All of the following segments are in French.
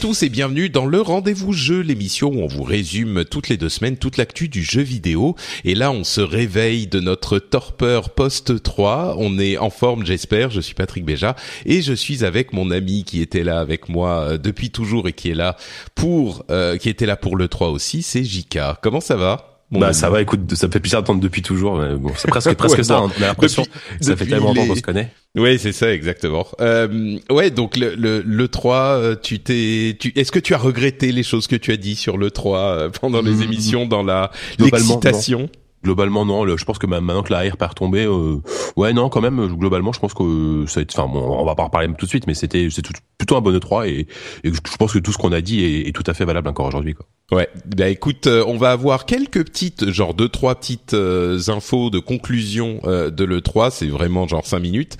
tous et bienvenue dans le Rendez-vous Jeu, l'émission où on vous résume toutes les deux semaines toute l'actu du jeu vidéo. Et là, on se réveille de notre torpeur post 3. On est en forme, j'espère. Je suis Patrick Béja et je suis avec mon ami qui était là avec moi euh, depuis toujours et qui est là pour, euh, qui était là pour le 3 aussi. C'est Jika. Comment ça va? Mon Bah ça va, écoute, ça me fait plaisir d'entendre depuis toujours. mais bon, c'est presque presque Ouais, ça. On a l'impression. Ça fait tellement longtemps les- qu'on se connaît. Oui, c'est ça exactement. Euh, ouais, donc le le, le 3, euh, tu t'es, tu, est-ce que tu as regretté les choses que tu as dit sur le 3 euh, pendant les Mm. émissions dans la l'excitation? Globalement, non. le- je pense que ma- maintenant que la hype est retombée, euh, ouais, non, quand même. euh, Globalement, je pense que euh, ça. Enfin, bon, on va pas reparler tout de suite, mais c'était c'est plutôt un bon E3 et, je pense que tout ce qu'on a dit est, tout à fait valable encore aujourd'hui. Quoi. Ouais, bah écoute, euh, on va avoir quelques petites, genre deux trois petites euh, infos de conclusion euh, de le 3, c'est vraiment genre cinq minutes.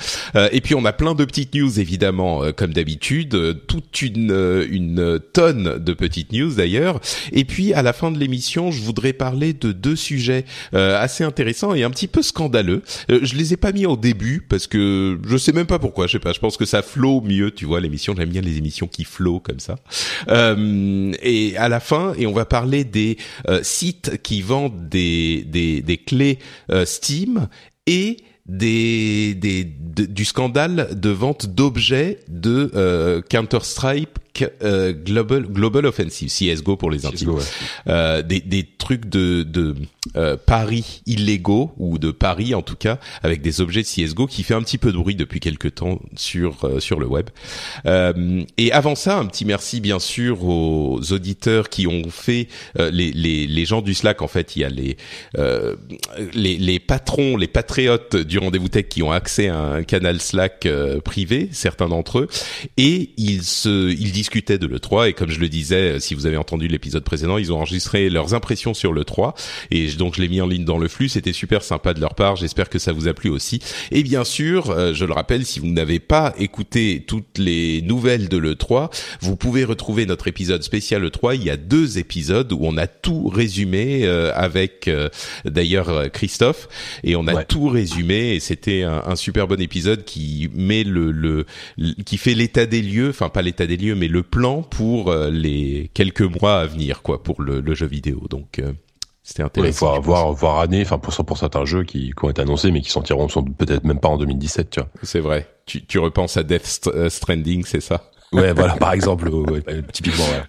Et puis on a plein de petites news évidemment, comme d'habitude, toute une une tonne de petites news d'ailleurs. Et puis à la fin de l'émission, je voudrais parler de deux sujets assez intéressants et un petit peu scandaleux. Euh, je les ai pas mis au début parce que je sais même pas pourquoi, je sais pas. Je pense que ça flow mieux, tu vois, l'émission. J'aime bien les émissions qui flow comme ça. Euh, et à la fin, et on va parler des euh, sites qui vendent des des, des clés euh, Steam et des, des de- du scandale de vente d'objets de euh, Counter Strike euh, Global Global Offensive CS:GO pour les intimes ouais. euh, des, des trucs de, de euh, paris illégaux ou de paris en tout cas avec des objets de CS:GO qui fait un petit peu de bruit depuis quelques temps sur euh, sur le web. Euh, et avant ça, un petit merci bien sûr aux auditeurs qui ont fait euh, les, les les gens du Slack. En fait, il y a les euh, les, les patrons, les patriotes du rendez-vous tech qui ont accès à un canal Slack privé, certains d'entre eux, et ils se ils discutaient de le 3 et comme je le disais, si vous avez entendu l'épisode précédent, ils ont enregistré leurs impressions sur le 3 et donc je l'ai mis en ligne dans le flux, c'était super sympa de leur part, j'espère que ça vous a plu aussi. Et bien sûr, euh, je le rappelle, si vous n'avez pas écouté toutes les nouvelles de le 3, vous pouvez retrouver notre épisode spécial le 3, il y a deux épisodes où on a tout résumé euh, avec euh, d'ailleurs euh, Christophe et on a Ouais. tout résumé et c'était un, un super bon épisode qui met le, le, le- qui fait l'état des lieux, enfin pas l'état des lieux mais le plan pour euh, les quelques mois à venir quoi pour le, le jeu vidéo. Donc euh, c'était Il intéressant. faut je voir voir année, enfin pour pour certains jeux qui, qui ont été annoncés mais qui sortiront peut-être même pas en 2017, tu vois. C'est vrai. Tu, tu repenses à Death euh, Stranding, c'est ça? Ouais, voilà, par exemple, ouais, typiquement. Ouais.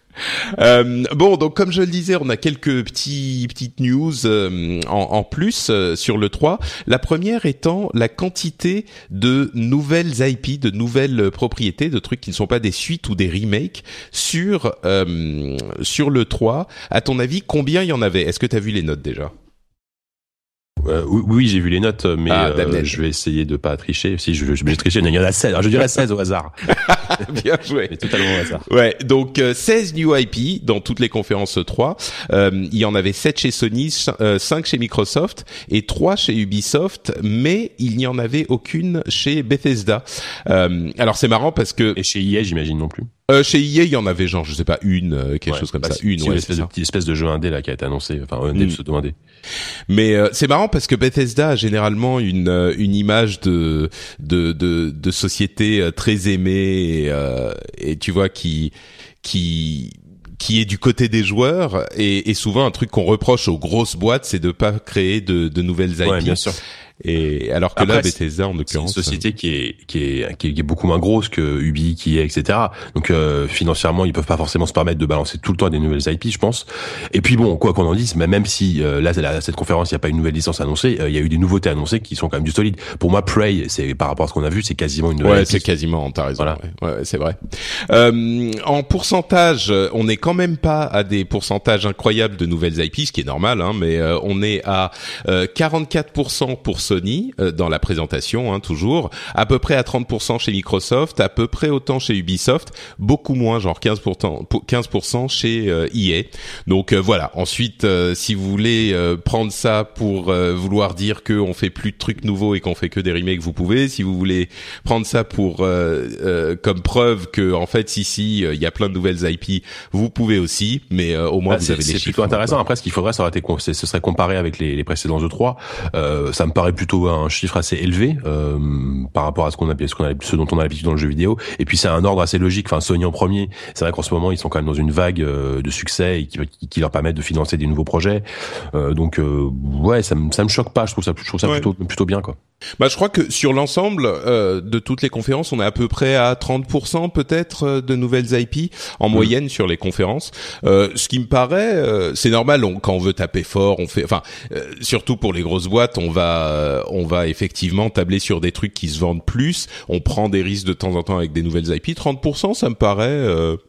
Euh, bon, donc comme je le disais, on a quelques petits petites news euh, en, en plus euh, sur le 3. La première étant la quantité de nouvelles IP, de nouvelles propriétés, de trucs qui ne sont pas des suites ou des remakes sur euh, sur le 3. À ton avis, combien il y en avait? Est-ce que tu as vu les notes déjà? Euh, oui, j'ai vu les notes, mais Ah, euh, je vais essayer de pas tricher. Si je, je vais tricher, il y en a 16. Alors, je dirais 16 au hasard, Bien joué. mais totalement au hasard. Ouais, donc euh, 16 new IP dans toutes les conférences 3. Euh, il y en avait 7 chez Sony, 5 chez Microsoft et 3 chez Ubisoft, mais il n'y en avait aucune chez Bethesda. Euh, alors c'est marrant parce que Et chez EA, j'imagine non plus. Euh, chez EA, il y en avait genre, je sais pas, une, euh, quelque Ouais. chose comme Bah, ça. Une, ouais, espèce de ça. espèce de jeu indé là qui a été annoncé, enfin un indé Mm. pseudo indé. Mais euh, c'est marrant parce que Bethesda a généralement une euh, une image de de de, de société euh, très aimée et, euh, et tu vois qui qui qui est du côté des joueurs et, et souvent un truc qu'on reproche aux grosses boîtes c'est de pas créer de, de nouvelles IP. Ouais, bien sûr. Et alors que là, Bethesda, en l'occurrence, c'est une société qui est, qui est qui est beaucoup moins grosse que Ubi, qui est, etc. Donc euh, financièrement, ils peuvent pas forcément se permettre de balancer tout le temps des nouvelles IP, je pense. Et puis bon, quoi qu'on en dise, même si euh, là, cette conférence, il n'y a pas une nouvelle licence annoncée, euh, il y a eu des nouveautés annoncées qui sont quand même du solide. Pour moi, Prey, c'est par rapport à ce qu'on a vu, c'est quasiment une nouvelle. Ouais, c'est quasiment. T'as raison. Voilà. Ouais, c'est vrai. Euh, en pourcentage, on n'est quand même pas à des pourcentages incroyables de nouvelles IP, ce qui est normal, hein, mais on est à 44% pour Sony dans la présentation, hein, toujours, à peu près à 30% chez Microsoft, à peu près autant chez Ubisoft, beaucoup moins, genre 15%, 15% chez EA. E Donc euh, voilà. Ensuite, euh, si vous voulez euh, prendre ça pour vouloir dire que on fait plus de trucs nouveaux et qu'on fait que des remakes, vous pouvez. Si vous voulez prendre ça pour comme preuve que en fait, ici, il y a plein de nouvelles IP, vous pouvez aussi. Mais au moins, bah, vous avez chiffres. C'est plutôt intéressant. Après, ce qu'il faudrait, ça aurait été, ce serait comparé avec les, les précédents E3. ça me paraît plutôt un chiffre assez élevé par rapport à ce qu'on a, ce, qu'on a, ce dont on a l'habitude dans le jeu vidéo. Et puis c'est un ordre assez logique. Enfin, Sony en premier. C'est vrai qu'en ce moment, ils sont quand même dans une vague de succès et qui, qui leur permettent de financer des nouveaux projets. Euh, donc euh, ouais, ça me ça me choque pas. Je trouve ça je trouve ça plutôt plutôt bien quoi. Bah je crois que sur l'ensemble euh, de toutes les conférences, on est à peu près à 30% peut-être euh, de nouvelles IP en mm. moyenne sur les conférences. Euh, ce qui me paraît, euh, c'est normal. On, quand on veut taper fort, on fait. Enfin, surtout pour les grosses boîtes, on va on va effectivement tabler sur des trucs qui se vendent plus. On prend des risques de temps en temps avec des nouvelles IP. 30%, ça me paraît.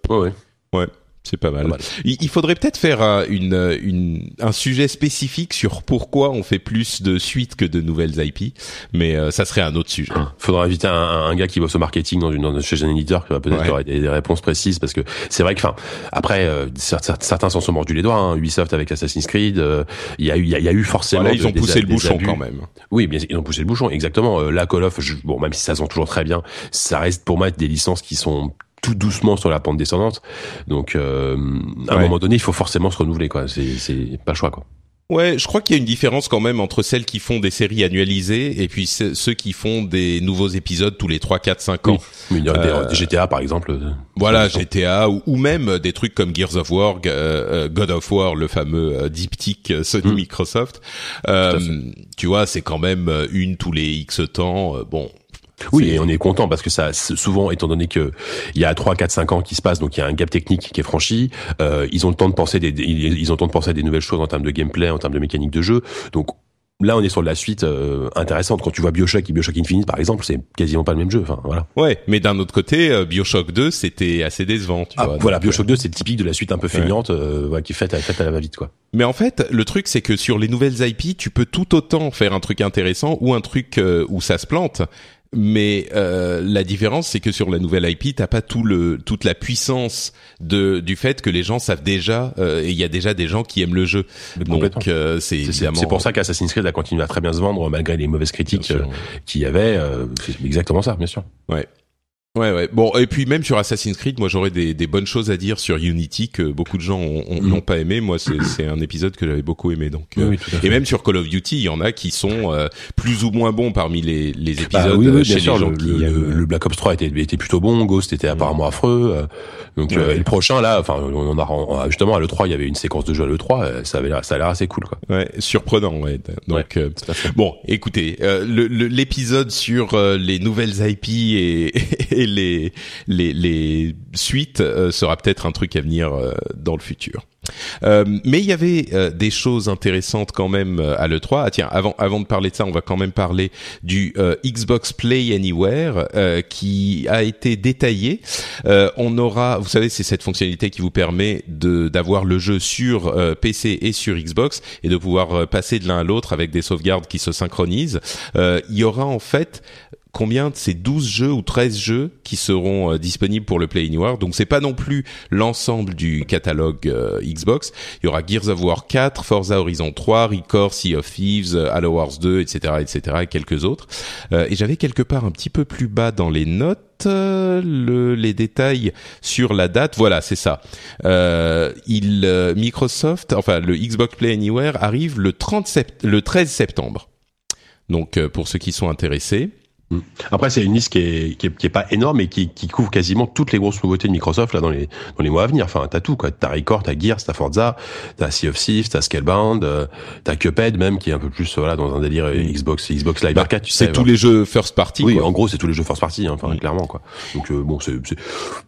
ouais. Ouais. C'est pas mal. Il faudrait peut-être faire un, une, une, un sujet spécifique sur pourquoi on fait plus de suites que de nouvelles IP, mais euh, ça serait un autre sujet. Il faudra inviter un, un, gars qui bosse au marketing dans une dans, chez un éditeur qui va peut-être avoir des, réponses précises parce que c'est vrai que enfin après euh, certains s'en sont mordus les doigts. Hein. Ubisoft avec Assassin's Creed, euh, il y a eu il y, a eu forcément ils ont poussé le bouchon quand même. Oui, bien ils ont poussé le bouchon exactement. la Call of, bon même si ça sent toujours très bien, ça reste pour moi des licences qui sont tout doucement sur la pente descendante. Donc, euh, à un moment donné, il faut forcément se renouveler, quoi. C'est, c'est pas le choix, quoi. Ouais, je crois qu'il y a une différence quand même entre celles qui font des séries annualisées et puis ceux qui font des nouveaux épisodes tous les 3, 4, 5 ans. Oui, euh, des, GTA par exemple. Euh, voilà, GTA ou, ou, même des trucs comme Gears of War, euh, God of War, le fameux diptyque Sony mm. Microsoft. tu vois, c'est quand même une tous les X temps. bon, oui, et on est content parce que ça, souvent, étant donné que il y a 3, 4, 5 ans qui se passent, donc il y a un gap technique qui est franchi, euh, ils ont le temps de penser des, ils ont le temps de penser à des nouvelles choses en termes de gameplay, en termes de mécanique de jeu. Donc Là, on est sur de la suite euh, intéressante. Quand tu vois Bioshock et Bioshock Infinite, par exemple, c'est quasiment pas le même jeu. Enfin, voilà. Ouais, mais d'un autre côté, euh, Bioshock 2, c'était assez décevant. Tu ah, vois, voilà, Bioshock 2, c'est le typique de la suite un peu feignante, euh, qui est faite, faite à la va-vite, quoi. Mais en fait, le truc, c'est que sur les nouvelles IP, tu peux tout autant faire un truc intéressant ou un truc où ça se plante mais euh, la différence c'est que sur la nouvelle IP t'as pas tout le toute la puissance de du fait que les gens savent déjà euh, et il y a déjà des gens qui aiment le jeu. Donc euh, c'est c'est pour ça qu'Assassin's Creed a continué à très bien se vendre malgré les mauvaises critiques qu'il y avait c'est exactement ça bien sûr. Ouais Ouais, ouais. Bon, et puis même sur Assassin's Creed, moi j'aurais des, des, bonnes choses à dire sur Unity que beaucoup de gens mm. n'ont pas aimé. Moi, c'est un épisode que j'avais beaucoup aimé. Donc, euh, et même sur Call of Duty, il y en a qui sont euh, plus ou moins bons parmi les, les bah épisodes. oui, oui, bien sûr. Le, le, Black Ops 3 était, était plutôt bon. Ghost était apparemment affreux. Euh, donc, et le prochain là, enfin, on a justement à le 3, il y avait une séquence de jeu à le 3. Ça avait, ça a l'air assez cool, quoi. Ouais, surprenant. Ouais. Donc, bon, écoutez, l'épisode sur les nouvelles IP et, et les les, les suites euh, sera peut-être un truc à venir euh, dans le futur. Euh, mais il y avait euh, des choses intéressantes quand même à l'E3. Ah, tiens, avant, avant de parler de ça, on va quand même parler du Xbox Play Anywhere qui a été détaillé. on aura, vous savez, c'est cette fonctionnalité qui vous permet de d'avoir le jeu sur PC et sur Xbox et de pouvoir passer de l'un à l'autre avec des sauvegardes qui se synchronisent. il y aura en fait combien de ces 12 jeux ou 13 jeux qui seront euh, disponibles pour le Play Anywhere. Donc c'est pas non plus l'ensemble du catalogue euh, Xbox. Il y aura Gears of War 4, Forza Horizon 3, Record, Sea of Thieves, euh, Halo Wars 2, etc., etc., et quelques autres. et j'avais quelque part un petit peu plus bas dans les notes le, les détails sur la date. Voilà, c'est ça. il Microsoft, enfin le Xbox Play Anywhere arrive le 30 sept, le 13 septembre. Donc pour ceux qui sont intéressés. Mm. Après, c'est une liste qui est, qui est, qui est pas énorme et qui, qui, couvre quasiment toutes les grosses nouveautés de Microsoft là dans les dans les mois à venir. Enfin, t'as tout quoi. T'as Record, t'as Gears, t'as Forza, t'as Sea of Thieves, t'as Scalebound, euh, t'as Cuphead même qui est un peu plus voilà dans un délire. Xbox Xbox Live bah, Arcade. Tu c'est tous les jeux first party. Oui, en gros, c'est tous les jeux first party. Hein, mm. clairement quoi. Donc euh, bon, c'est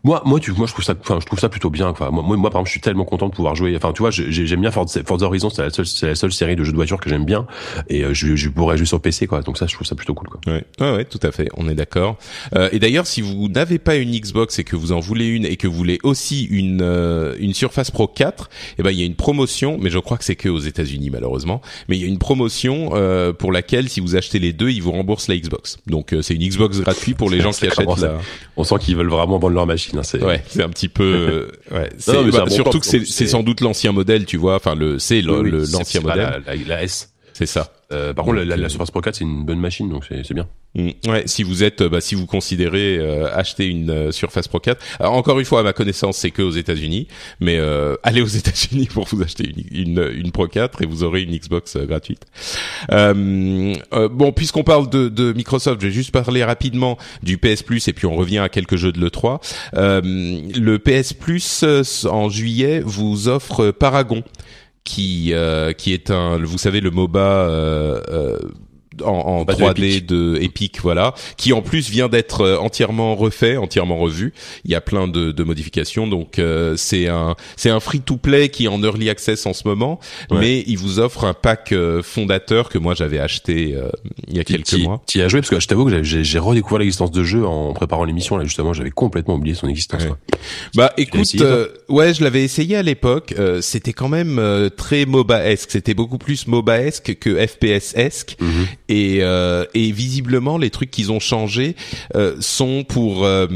moi moi tu moi je trouve ça enfin je trouve ça plutôt bien quoi. Moi moi, moi par exemple, je suis tellement content de pouvoir jouer. Enfin, tu vois, j'aime bien Forza, Forza Horizon. C'est la seule c'est la seule série de jeux de voiture que j'aime bien et euh, je, je pourrais jouer sur PC quoi. Donc ça, je trouve ça plutôt cool quoi. Ouais ouais, ouais tout à fait. On est d'accord. Euh, et d'ailleurs, si vous n'avez pas une Xbox et que vous en voulez une et que vous voulez aussi une euh, une Surface Pro 4, eh ben il y a une promotion, mais je crois que c'est que aux États-Unis malheureusement. Mais il y a une promotion euh, pour laquelle si vous achetez les deux, ils vous remboursent la Xbox. Donc c'est une Xbox gratuite pour les gens qui achètent la. On sent qu'ils veulent vraiment vendre leur machine. Hein, c'est ouais, c'est un petit peu. ouais, bah, surtout que c'est sans doute l'ancien modèle, tu vois. Enfin le c'est l'ancien modèle. la S. C'est ça. Euh, par contre, la, la, Surface Pro 4 c'est une bonne machine, donc c'est bien. Mm. ouais, si vous êtes, bah, si vous considérez euh, acheter une euh, Surface Pro 4, alors encore une fois, à ma connaissance, c'est que aux États-Unis, mais euh, allez aux États-Unis pour vous acheter une, une, une, Pro 4 et vous aurez une Xbox gratuite. bon, puisqu'on parle de, de, Microsoft, je vais juste parler rapidement du PS Plus et puis on revient à quelques jeux de le 3. le PS Plus en juillet vous offre Paragon qui euh, qui est un vous savez le MOBA euh, euh en, en 3D de Epic. voilà, qui en plus vient d'être euh, entièrement refait, entièrement revu. Il y a plein de, de modifications, donc euh, c'est un c'est un free to play qui est en early access en ce moment, mais il vous offre un pack euh, fondateur que moi j'avais acheté il y a quelques mois. Tu as joué parce que je t'avoue que j'ai redécouvert l'existence de jeu en préparant l'émission là justement, j'avais complètement oublié son existence. Bah écoute, ouais, je l'avais essayé à l'époque, c'était quand même très MOBA-esque, c'était beaucoup plus MOBA-esque que FPS-esque. Mhm. Et, euh, et visiblement, les trucs qu'ils ont changés euh, sont pour euh,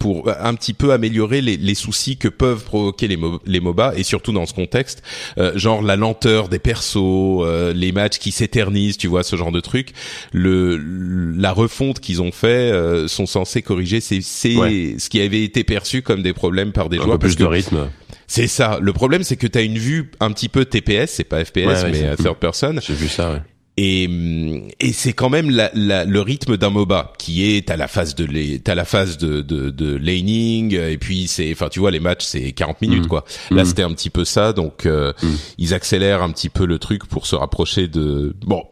pour un petit peu améliorer les, les soucis que peuvent provoquer les, les MOBA et surtout dans ce contexte, genre la lenteur des persos, les matchs qui s'éternisent, tu vois, ce genre de trucs. Le la refonte qu'ils ont fait sont censés corriger c'est c'est ce qui avait été perçu comme des problèmes par des un joueurs. Peu plus de rythme. C'est ça. Le problème, c'est que tu as une vue un petit peu TPS, c'est pas FPS, mais third person. J'ai vu ça. Ouais. Et, et c'est quand même la, la, le rythme d'un MOBA qui est à la phase de t'as la phase de, de, de laning et puis c'est enfin tu vois les matchs c'est 40 minutes mm. quoi. Là mm. c'était un petit peu ça donc euh, mm. ils accélèrent un petit peu le truc pour se rapprocher de bon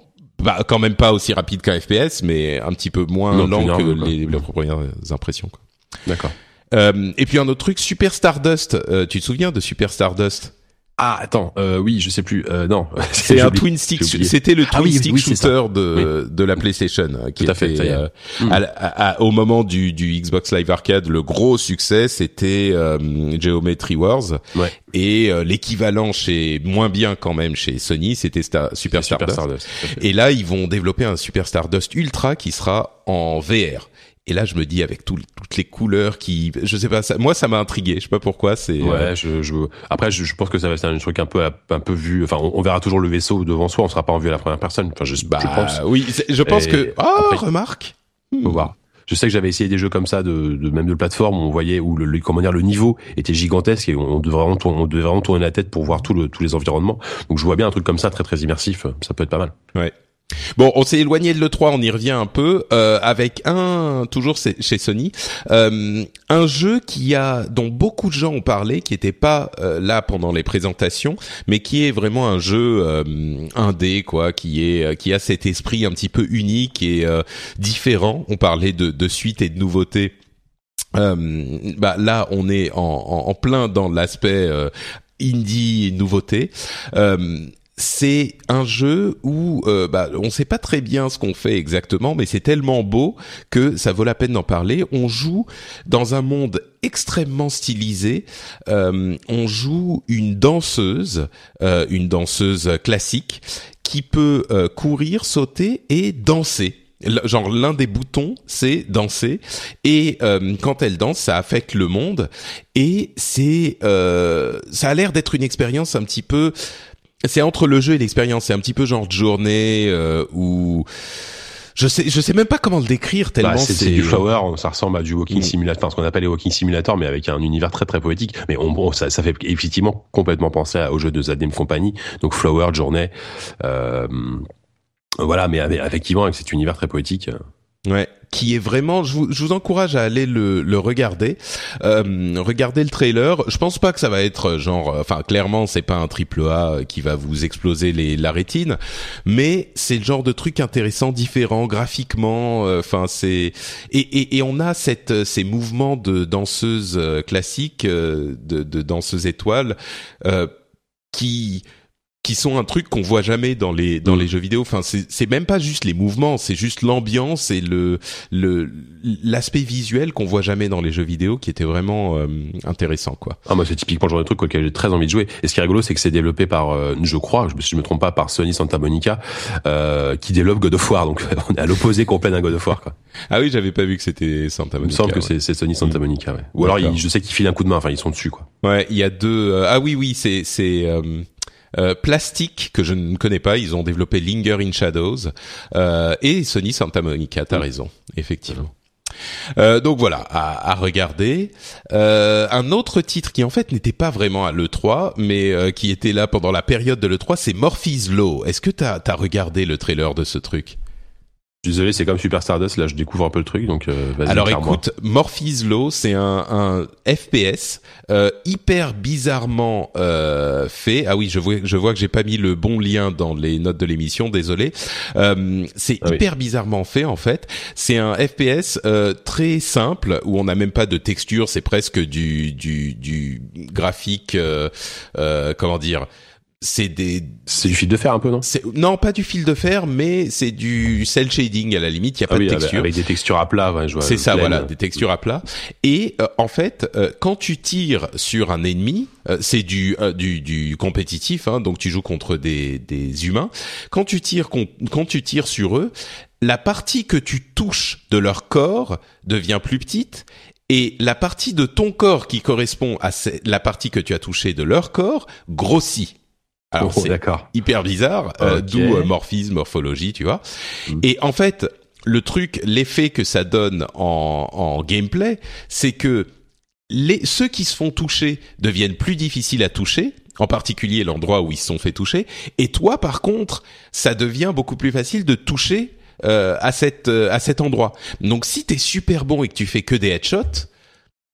bah quand même pas aussi rapide qu'un FPS mais un petit peu moins lent que les, les, premières impressions quoi. D'accord. Euh, et puis un autre truc Super Stardust euh, tu te souviens de Super Stardust? Ah attends, euh, oui, je sais plus. Euh, non, c'est un twin stick. C'était le ah twin stick shooter de de la PlayStation euh, qui a fait, euh, mm. au moment du du Xbox Live Arcade, le gros succès c'était euh, Geometry Wars. Ouais. Et l'équivalent chez moins bien quand même chez Sony, c'était Super, Super Stardust. Et là, ils vont développer un Super Stardust Ultra qui sera en VR. Et là, je me dis avec toutes les couleurs qui, je sais pas, ça, moi ça m'a intrigué. Je sais pas pourquoi. C'est ouais. Euh, je, je, après, je, je, pense que ça va être un truc un peu un peu vu. Enfin, on, verra toujours le vaisseau devant soi. On sera pas en vue à la première personne. Enfin, je, bah, je pense. Oui, je pense que. Oh, remarque. Faut voir. Je sais que j'avais essayé des jeux comme ça, de, de, même de plateforme, où on voyait où le, comment dire le niveau était gigantesque et on devait vraiment tourner, on devait vraiment tourner la tête pour voir tout le, tous les environnements. Donc je vois bien un truc comme ça très très immersif. Ça peut être pas mal. Ouais. Bon, on s'est éloigné de l'E3, on y revient un peu, euh, avec un, toujours chez Sony, euh, un jeu qui a, dont beaucoup de gens ont parlé, qui n'était pas euh, là pendant les présentations, mais qui est vraiment un jeu euh, indé, quoi, qui est, qui a cet esprit un petit peu unique et différent. On parlait de, de suite et de nouveautés. bah là, on est en, en, en plein dans l'aspect indie nouveauté. Euh, c'est un jeu où euh, bah, on ne sait pas très bien ce qu'on fait exactement, mais c'est tellement beau que ça vaut la peine d'en parler. On joue dans un monde extrêmement stylisé. Euh, on joue une danseuse, euh, une danseuse classique, qui peut courir, sauter et danser genre l'un des boutons c'est danser et quand elle danse ça affecte le monde et c'est ça a l'air d'être une expérience un petit peu c'est entre le jeu et l'expérience. C'est un petit peu genre de journée euh, où je sais, je sais même pas comment le décrire tellement bah, c'est du flower. Ça ressemble à du walking mm. simulator, ce qu'on appelle les walking simulator, mais avec un univers très très poétique. Mais on, ça, ça fait effectivement complètement penser au jeu de Zadem Company. Donc flower, journée. Euh, voilà, mais avec, effectivement avec cet univers très poétique. Ouais, qui est vraiment, je vous, je vous encourage à aller le, le regarder, euh, regarder le trailer. Je pense pas que ça va être genre, euh, enfin clairement c'est pas un triple A qui va vous exploser les, la rétine, mais c'est le genre de truc intéressant, différent graphiquement. euh, Enfin c'est et, et, et on a cette ces mouvements de danseuses euh, classiques, euh, de, de danseuses étoiles, euh, qui qui sont un truc qu'on voit jamais dans les dans les jeux vidéo. Enfin, c'est même pas juste les mouvements, c'est juste l'ambiance et le le l'aspect visuel qu'on voit jamais dans les jeux vidéo, qui était vraiment euh, intéressant, quoi. Ah moi c'est typiquement le genre de truc auquel j'ai très envie de jouer. Et ce qui est rigolo c'est que c'est développé par, euh, je crois, je, si je me trompe pas, par Sony Santa Monica, euh, qui développe God of War. Donc on est à l'opposé complet d'un God of War. Quoi. Ah oui, j'avais pas vu que c'était Santa Il me Monica. semble que ouais. c'est c'est Sony Santa Monica. Ouais. Ou alors il- je sais qu'ils filent un coup de main. Enfin ils sont dessus quoi. Ouais, il y a deux. euh, ah oui, oui, c'est c'est euh, Plastic que je ne connais pas. Ils ont développé Linger in Shadows euh, et Sony Santa Monica. T'as raison, effectivement. Euh, donc voilà, à, à regarder. Euh, un autre titre qui en fait n'était pas vraiment à l'E3, mais euh, qui était là pendant la période de l'E3, c'est Morphe's Law. Est-ce que t'as as regardé le trailer de ce truc? Désolé, c'est comme Super Stardust. Là je découvre un peu le truc. Donc euh, vas-y. Alors écoute, Morphe's Law, c'est un, un FPS euh, hyper bizarrement euh, fait. Ah oui, je vois, je vois que j'ai pas mis le bon lien dans les notes de l'émission. Désolé. Euh, c'est Ah oui. hyper bizarrement fait en fait. C'est un FPS euh, très simple où on n'a même pas de texture. C'est presque du du du graphique. euh, euh, comment dire C'est des C'est du fil de fer un peu non? Non, pas du fil de fer, mais c'est du cell shading à la limite. Il y a Ah pas oui, de texture. avec des textures à plat. Ouais, je vois. C'est ça, voilà, des textures à plat. Et euh, en fait, euh, quand tu tires sur un ennemi, euh, c'est du, euh, du du compétitif, hein, donc tu joues contre des des humains. Quand tu tires quand tu tires sur eux, la partie que tu touches de leur corps devient plus petite. Et la partie de ton corps qui correspond à la partie que tu as touchée de leur corps grossit. Alors Oh, c'est hyper bizarre, euh, d'où euh, morphisme, morphologie, tu vois. Mm. Et en fait, le truc, l'effet que ça donne en, en gameplay, c'est que les, ceux qui se font toucher deviennent plus difficiles à toucher, en particulier l'endroit où ils se sont fait toucher, et toi, par contre, ça devient beaucoup plus facile de toucher euh, à, cette, euh, à cet endroit. Donc si t'es super bon et que tu fais que des headshots,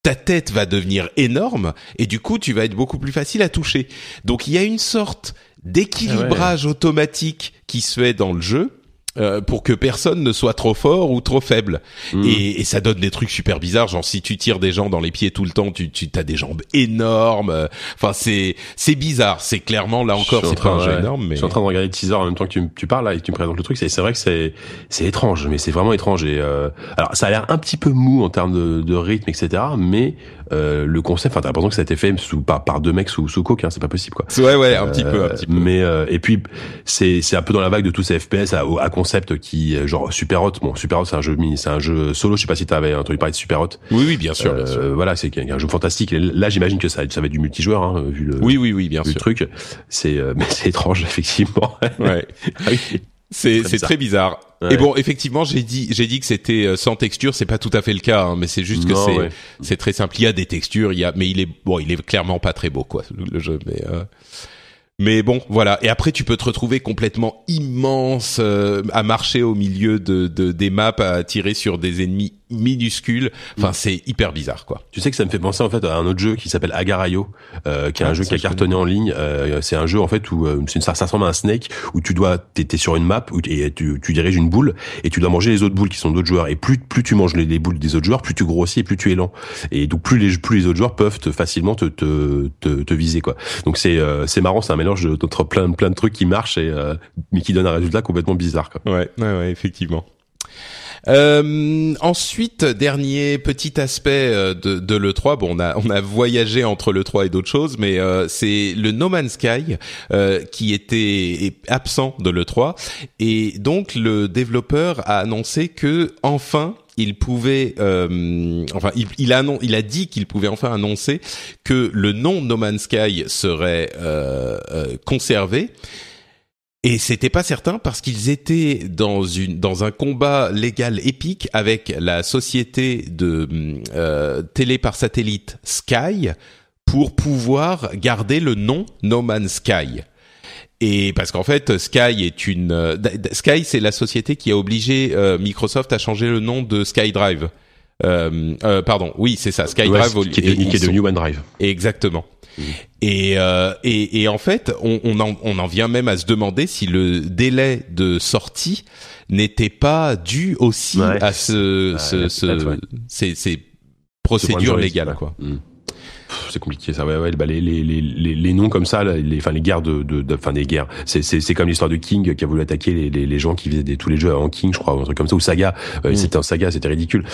ta tête va devenir énorme et du coup tu vas être beaucoup plus facile à toucher. Donc il y a une sorte d'équilibrage automatique qui se fait dans le jeu euh, pour que personne ne soit trop fort ou trop faible. Mm. Et, et ça donne des trucs super bizarres, genre si tu tires des gens dans les pieds tout le temps, tu, tu as des jambes énormes. euh, Enfin c'est c'est bizarre. C'est clairement là encore c'est pas un jeu ouais. énorme, mais Je suis en train de regarder le teaser en même temps que tu, tu parles là et que tu me présentes le truc. C'est c'est vrai que c'est c'est étrange, mais c'est vraiment étrange. Et euh, alors ça a l'air un petit peu mou en termes de, de rythme, etc. Mais euh, le concept, enfin t'as l'impression que ça a été fait sous, par, par deux mecs sous, sous coke, hein, c'est pas possible quoi. ouais ouais un petit peu un Euh, petit peu. Mais euh, et puis c'est c'est un peu dans la vague de tous ces FPS à, à concept qui euh, genre Super Hot. Bon Super Hot c'est un jeu mini, c'est un jeu solo. Je sais pas si t'avais entendu parler de Super Hot. Oui oui bien sûr. bien sûr. Euh, voilà, c'est un jeu fantastique. Là j'imagine que ça ça va être du multijoueur hein, vu le Oui oui oui bien vu le sûr. truc. C'est mais c'est étrange effectivement. Ouais. C'est Très c'est bizarre. très bizarre. Ouais. Et bon, effectivement, j'ai dit j'ai dit que c'était euh, sans texture, c'est pas tout à fait le cas, hein, mais c'est juste que c'est ouais. c'est très simple. Il y a des textures, il y a, mais il est bon, il est clairement pas très beau quoi le, le jeu, mais euh, mais bon, voilà. Et après, tu peux te retrouver complètement immense euh, à marcher au milieu de, de des maps, à tirer sur des ennemis minuscules. Enfin, c'est hyper bizarre quoi. Tu sais que ça me fait penser en fait à un autre jeu qui s'appelle Agarayo, euh, qui est Ah, un jeu ça, qui a cartonné en ligne. Euh, c'est un jeu en fait où euh, ça, ça ressemble à un Snake où tu dois t'es sur une map où, et tu, tu diriges une boule et tu dois manger les autres boules qui sont d'autres joueurs. Et plus plus tu manges les, les boules des autres joueurs, plus tu grossis et plus tu es lent. Et donc plus les plus les autres joueurs peuvent te, facilement te, te, te, te viser quoi. Donc c'est euh, c'est marrant, c'est un mélange de- d'entre plein plein de trucs qui marchent et euh, mais qui donne un résultat complètement bizarre quoi. Ouais, ouais, ouais, effectivement. Euh, ensuite, dernier petit aspect euh, de, de l'E3. Bon, on a, voyagé entre l'E3 et d'autres choses, mais euh, c'est le No Man's Sky qui était absent de l'E3. Et donc, le développeur a annoncé que, enfin, il pouvait, enfin, il, a, dit qu'il pouvait enfin annoncer que le nom No Man's Sky serait conservé. Et c'était pas certain parce qu'ils étaient dans une dans un combat légal épique avec la société de euh, télé par satellite Sky pour pouvoir garder le nom No Man's Sky. Et parce qu'en fait, Sky est une Sky, c'est la société qui a obligé Microsoft à changer le nom de SkyDrive. Euh, euh, pardon, oui, c'est ça, SkyDrive qui, est, qui est devenu OneDrive. Exactement. Mmh. Et, euh, et, et en fait, on, on, en, on en vient même à se demander si le délai de sortie n'était pas dû aussi à ce, ce, ce ces, ces procédures légales, quoi. Mmh c'est compliqué ça. Ouais, ouais, bah, les, les, les, les, noms comme ça, les, enfin les guerres de, de, enfin des guerres. C'est c'est comme l'histoire de King qui a voulu attaquer les, les, les gens qui faisaient des, tous les jeux en King, je crois, ou un truc comme ça, ou Saga. Mm. C'était un Saga, c'était ridicule.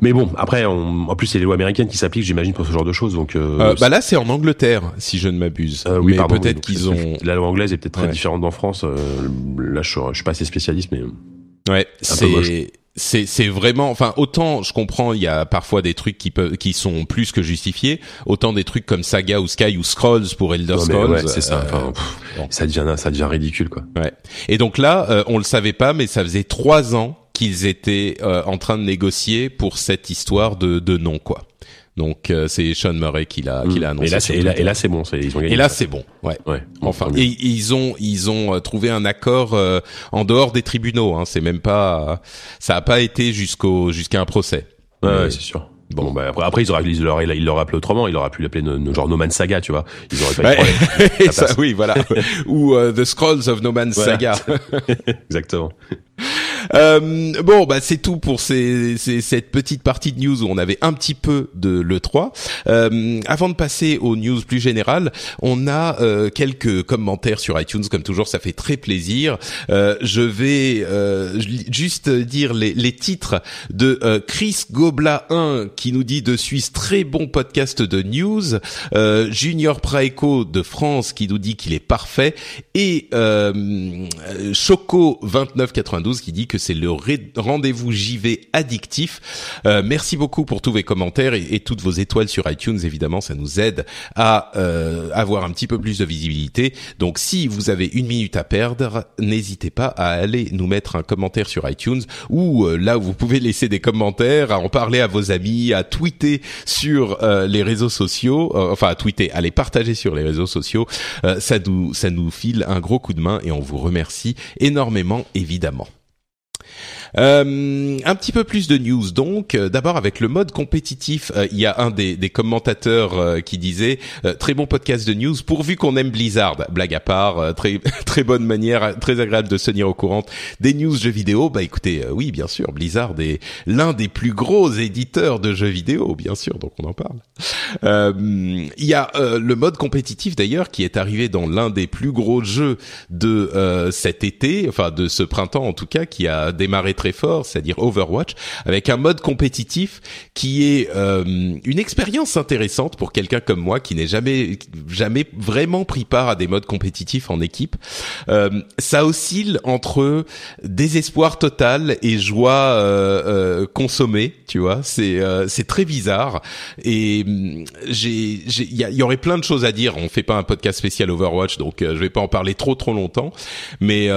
Mais bon, après, on, en plus c'est les lois américaines qui s'appliquent, j'imagine, pour ce genre de choses. Donc euh, euh bah là, c'est en Angleterre, si je ne m'abuse. Euh, oui, mais peut-être qu'ils ont. La loi anglaise est peut-être très différente en France. Euh, là, je, je suis pas assez spécialiste, mais. Ouais, c'est c'est c'est vraiment enfin autant je comprends il y a parfois des trucs qui peuvent qui sont plus que justifiés autant des trucs comme Saga ou Sky ou Scrolls pour Elder Scrolls c'est ça enfin, euh, ça devient ça devient ridicule quoi. Ouais. Et donc là euh, on le savait pas mais ça faisait trois ans qu'ils étaient euh, en train de négocier pour cette histoire de de nom quoi donc euh, c'est Sean Murray qui l'a qui l'a annoncé. Et là, et là, c'est bon, ils ont gagné. Et là c'est bon, ouais. ouais enfin, et, ils ont ils ont euh, trouvé un accord euh, en dehors des tribunaux. Hein, c'est même pas, ça a pas été jusqu'au jusqu'à un procès. Ouais, c'est sûr. Bon, bah après, après ils auraient ils l'auraient il l'auraient appelé autrement, il aurait pu l'appeler no, genre No Man's Saga, tu vois. Ils auraient pas ouais. ça, oui, voilà. Ou The Scrolls of No Man's Saga. Exactement. Euh, bon, bah c'est tout pour ces, ces, cette petite partie de news où on avait un petit peu de le 3. Euh, avant de passer aux news plus générales, on a euh, quelques commentaires sur iTunes, comme toujours, ça fait très plaisir. Euh, je vais euh, juste dire les, les titres de euh, Chris Gobla 1 qui nous dit de Suisse très bon podcast de news, Junior Praeco de France qui nous dit qu'il est parfait et Choco 2992 qui dit que c'est le rendez-vous JV addictif. Euh, merci beaucoup pour tous vos commentaires et, toutes vos étoiles sur iTunes. Évidemment, ça nous aide à euh, avoir un petit peu plus de visibilité. Donc, si vous avez une minute à perdre, n'hésitez pas à aller nous mettre un commentaire sur iTunes ou euh, là où vous pouvez laisser des commentaires, à en parler à vos amis, à tweeter sur les réseaux sociaux, enfin à tweeter, à les partager sur les réseaux sociaux. ça nous ça nous file un gros coup de main et on vous remercie énormément évidemment. Euh, un petit peu plus de news donc. Euh, d'abord avec le mode compétitif, euh, il y a un des, commentateurs qui disait très bon podcast de news pourvu qu'on aime Blizzard. Blague à part, très très bonne manière, très agréable de se tenir au courant des news jeux vidéo. Bah écoutez, oui bien sûr, Blizzard est l'un des plus gros éditeurs de jeux vidéo, bien sûr, donc on en parle. Il y a le mode compétitif d'ailleurs qui est arrivé dans l'un des plus gros jeux de cet été, enfin de ce printemps en tout cas, qui a démarré très fort, c'est-à-dire Overwatch, avec un mode compétitif qui est euh, une expérience intéressante pour quelqu'un comme moi qui n'est jamais jamais vraiment pris part à des modes compétitifs en équipe. Euh, ça oscille entre désespoir total et joie euh, euh consommée, tu vois. C'est euh, c'est très bizarre et mm, j'ai il y, y, aurait plein de choses à dire. On fait pas un podcast spécial Overwatch, donc je vais pas en parler trop trop longtemps, mais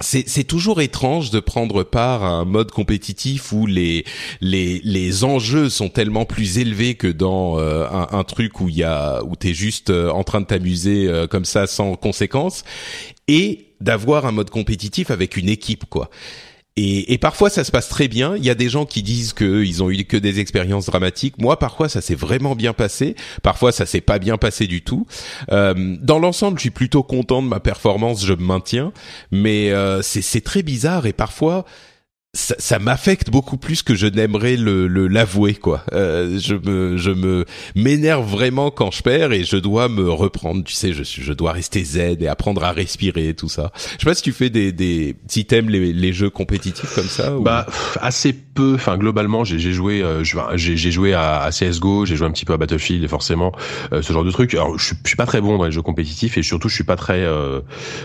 c'est toujours étrange de prendre part à un mode compétitif où les les les enjeux sont tellement plus élevés que dans euh, un, un, truc où il y a où t'es juste euh, en train de t'amuser euh, comme ça sans conséquences et d'avoir un mode compétitif avec une équipe quoi. Et, et, parfois ça se passe très bien. Il y a des gens qui disent qu'ils ont eu que des expériences dramatiques. Moi, parfois ça s'est vraiment bien passé. Parfois ça s'est pas bien passé du tout. Euh, dans l'ensemble, je suis plutôt content de ma performance. Je me maintiens, mais euh, c'est très bizarre et parfois ça, ça m'affecte beaucoup plus que je n'aimerais le l'avouer quoi. Euh, je me je me m'énerve vraiment quand je perds et je dois me reprendre. Tu sais, je je dois rester zen et apprendre à respirer tout ça. Je sais pas si tu fais des des si t'aimes les les jeux compétitifs comme ça. Ou... Bah assez peu. Enfin globalement, j'ai j'ai joué euh, j'ai j'ai joué à, à CS:GO, j'ai joué un petit peu à Battlefield et forcément euh, ce genre de truc. Alors je, je suis pas très bon dans les jeux compétitifs et surtout je suis pas très euh,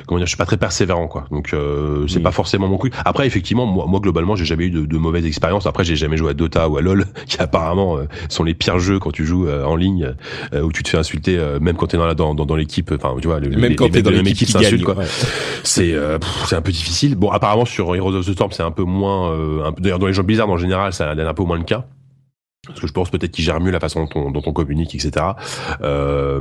comment dire, je suis pas très persévérant quoi. Donc euh, c'est pas forcément mon coup. Après effectivement moi moi globalement j'ai jamais eu de, de mauvaises expériences. Après, j'ai jamais joué à Dota ou à LoL, qui apparemment euh, sont les pires jeux quand tu joues euh, en ligne, euh, où tu te fais insulter, même quand t'es dans la dans, dans, l'équipe. Enfin, tu vois, le, même quand t'es dans l'équipe s'insultent quoi. C'est c'est un peu difficile. Bon, apparemment sur Heroes of the Storm, c'est un peu moins. D'ailleurs, dans les jeux bizarres en général, ça a un peu moins le cas. Parce que je pense peut-être qu'il gère mieux la façon dont on, dont on communique, etc. Euh,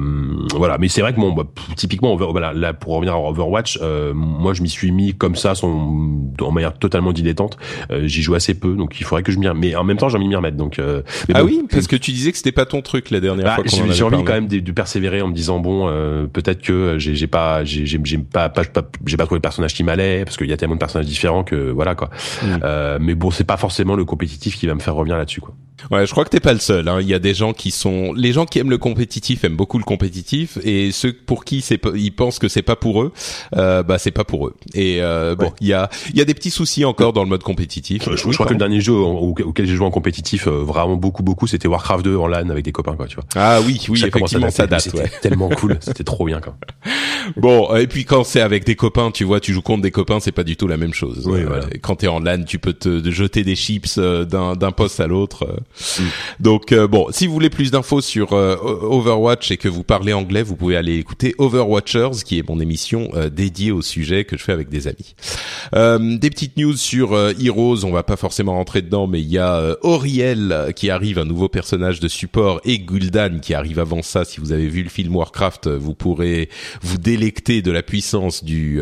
voilà, mais c'est vrai que bon, bah, typiquement, voilà, là pour revenir à Overwatch, euh, moi je m'y suis mis comme ça, son, en manière totalement dilettante. Euh, J'y joue assez peu, donc il faudrait que je m'y, mais en même temps j'ai envie de m'y remettre. Donc euh, ah oui, parce que tu disais que c'était pas ton truc la dernière bah, fois. J'ai envie quand même de, de, persévérer en me disant bon, euh, peut-être que j'ai pas, j'ai pas, pas, pas j'ai pas trouvé le personnage qui m'allait, parce qu'il y a tellement de personnages différents que voilà quoi. Mm. Euh, mais bon, c'est pas forcément le compétitif qui va me faire revenir là-dessus quoi. Ouais, je crois que t'es pas le seul. Hein. Il y a des gens qui sont, les gens qui aiment le compétitif aiment beaucoup le compétitif, et ceux pour qui c'est, ils pensent que c'est pas pour eux, euh, bah c'est pas pour eux. Et euh, bon, il y a, il y a des petits soucis encore dans le mode compétitif. Je, crois que le dernier jeu auquel j'ai joué en compétitif, euh, vraiment beaucoup, beaucoup, c'était Warcraft 2 en LAN avec des copains, quoi, tu vois. Ah oui, oui, ça effectivement, ça date. C'était tellement cool, c'était trop bien, quoi. Bon, et puis quand c'est avec des copains, tu vois, tu joues contre des copains, c'est pas du tout la même chose. Oui, voilà. Quand t'es en LAN, tu peux te jeter des chips d'un d'un poste à l'autre. Donc euh, bon, si vous voulez plus d'infos sur euh, Overwatch et que vous parlez anglais, vous pouvez aller écouter Overwatchers, qui est mon émission euh, dédiée au sujet que je fais avec des amis. des petites news sur Heroes, on va pas forcément rentrer dedans, mais il y a Auriel qui arrive, un nouveau personnage de support, et Gul'dan qui arrive avant ça. Si vous avez vu le film Warcraft, vous pourrez vous délecter de la puissance du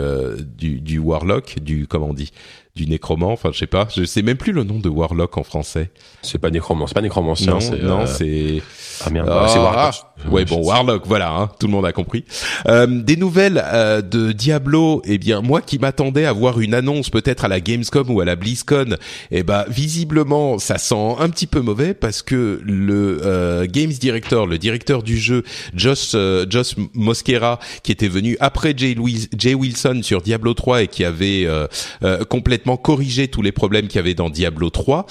du, du Warlock, du comment on dit du nécromant. Enfin, je sais pas. Je sais même plus le nom de Warlock en français. C'est pas nécromant. C'est pas nécromancien. Non, non, euh, c'est. Ah merde. Ah, c'est Warlock. Ouais, bon, Warlock, voilà, hein, tout le monde a compris. Euh, des nouvelles euh, de Diablo. Eh bien, moi qui m'attendais à voir une annonce peut-être à la Gamescom ou à la BlizzCon, eh ben, visiblement, ça sent un petit peu mauvais parce que le euh, Games Director, le directeur du jeu, Josh, Josh Mosquera, qui était venu après Jay, Jay Wilson sur Diablo 3 et qui avait complètement corriger tous les problèmes qu'il y avait dans Diablo 3,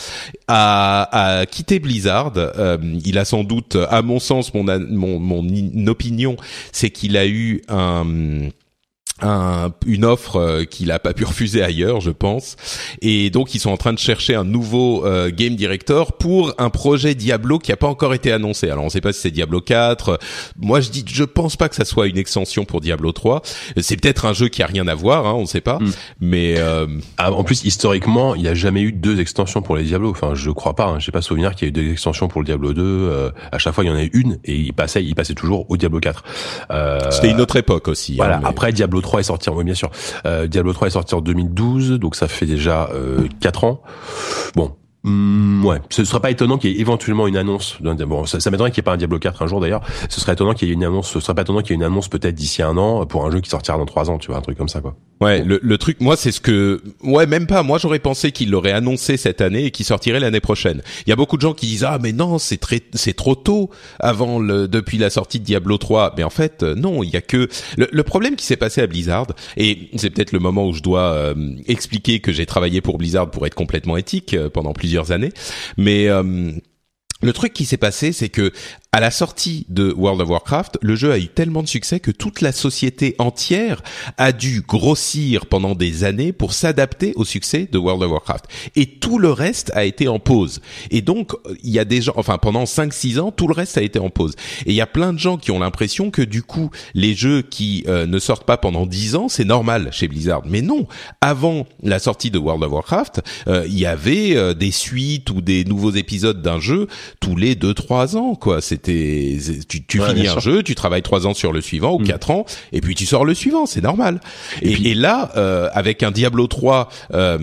a, a quitté Blizzard. Euh, il a sans doute, à mon sens, mon, mon, mon opinion, c'est qu'il a eu un un, une offre euh, qu'il a pas pu refuser ailleurs, je pense. Et donc ils sont en train de chercher un nouveau euh, game director pour un projet Diablo qui a pas encore été annoncé. Alors on sait pas si c'est Diablo 4. Moi je dis je pense pas que ça soit une extension pour Diablo 3. C'est peut-être un jeu qui a rien à voir, hein, on sait pas. Mm. Mais euh... ah, en plus historiquement, il y a jamais eu deux extensions pour les Diablo. Enfin, je crois pas. Hein. J'ai pas souvenir qu'il y ait eu deux extensions pour le Diablo 2. Euh, à chaque fois, il y en a eu une et il passait, il passait toujours au Diablo 4. C'était une autre époque aussi. Voilà. Hein, Après Diablo 3 3 est sorti, oui bien sûr. Euh, Diablo 3 est sorti en 2012, donc ça fait déjà euh, 4 ans. Bon, Mm, ouais, ce serait pas étonnant qu'il y ait éventuellement une annonce. Bon, ça, ça m'étonnerait qu'il n'y ait pas un Diablo 4 un jour d'ailleurs. Ce serait étonnant qu'il y ait une annonce. Ce serait pas étonnant qu'il y ait une annonce peut-être d'ici un an pour un jeu qui sortira dans trois ans, tu vois, un truc comme ça quoi. Ouais, le, le truc, moi, c'est ce que, ouais, même pas. Moi, j'aurais pensé qu'il l'aurait annoncé cette année et qu'il sortirait l'année prochaine. Il y a beaucoup de gens qui disent ah mais non, c'est très, c'est trop tôt avant le depuis la sortie de Diablo 3. Mais en fait, euh, non, il y a que le, le problème qui s'est passé à Blizzard et c'est peut-être le moment où je dois euh, expliquer que j'ai travaillé pour Blizzard pour être complètement éthique euh, pendant plusieurs années. Mais euh, le truc qui s'est passé, c'est que à la sortie de World of Warcraft, le jeu a eu tellement de succès que toute la société entière a dû grossir pendant des années pour s'adapter au succès de World of Warcraft. Et tout le reste a été en pause. Et donc, il y a des gens, enfin, pendant 5-6 ans, tout le reste a été en pause. Et il y a plein de gens qui ont l'impression que du coup, les jeux qui euh, ne sortent pas pendant 10 ans, c'est normal chez Blizzard. Mais non, avant la sortie de World of Warcraft, euh, il y avait euh, des suites ou des nouveaux épisodes d'un jeu tous les 2-3 ans, quoi. Tu, tu finis un jeu, tu travailles trois ans sur le suivant ou mm. quatre ans, et puis tu sors le suivant, c'est normal. Et, et, là, euh, avec un Diablo 3 euh,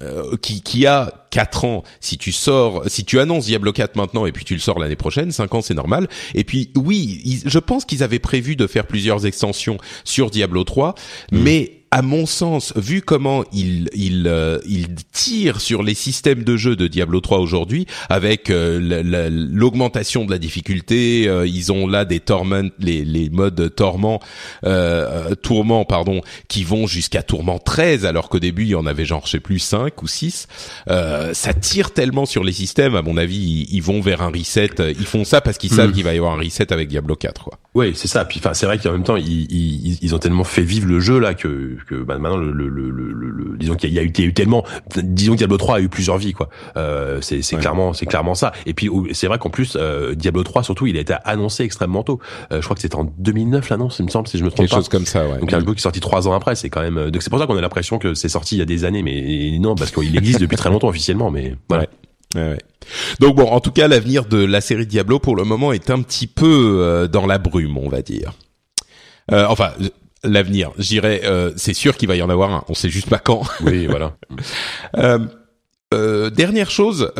euh, qui, qui a 4 ans, si tu sors, si tu annonces Diablo 4 maintenant et puis tu le sors l'année prochaine, 5 ans c'est normal. Et puis oui, je pense qu'ils avaient prévu de faire plusieurs extensions sur Diablo 3, mm. mais à mon sens, vu comment il il euh, il tire sur les systèmes de jeu de Diablo 3 aujourd'hui, avec euh, l'augmentation de la difficulté, euh, ils ont là des torment, les les modes torment, tourment pardon, qui vont jusqu'à tourment 13, alors qu'au début il y en avait genre je sais plus 5 ou 6. ça tire tellement sur les systèmes, à mon avis, ils, vont vers un reset. Ils font ça parce qu'ils savent hmm. qu'il va y avoir un reset avec Diablo 4, quoi. Oui, c'est ça. Puis enfin, c'est vrai qu'en même temps, ils, ils, ils ont tellement fait vivre le jeu là que que bah, maintenant le, le, le, le, disons qu'il y, a eu, eu tellement disons que Diablo 3 a eu plusieurs vies quoi. Euh, c'est c'est clairement c'est clairement ça. Et puis c'est vrai qu'en plus euh, Diablo 3 surtout il a été annoncé extrêmement tôt. Euh, je crois que c'était en 2009 l'annonce il me semble si je me trompe quelque chose comme ça ouais. donc un jeu qui est sorti trois ans après c'est quand même donc c'est pour ça qu'on a l'impression que c'est sorti il y a des années mais non parce qu'il existe depuis très longtemps officiellement mais voilà. Ouais, ouais. Donc bon, en tout cas, l'avenir de la série Diablo pour le moment est un petit peu euh, dans la brume, on va dire. Euh, enfin, l'avenir, j'irais, euh, c'est sûr qu'il va y en avoir un. On sait juste pas quand. Oui, voilà. Euh, euh, dernière chose.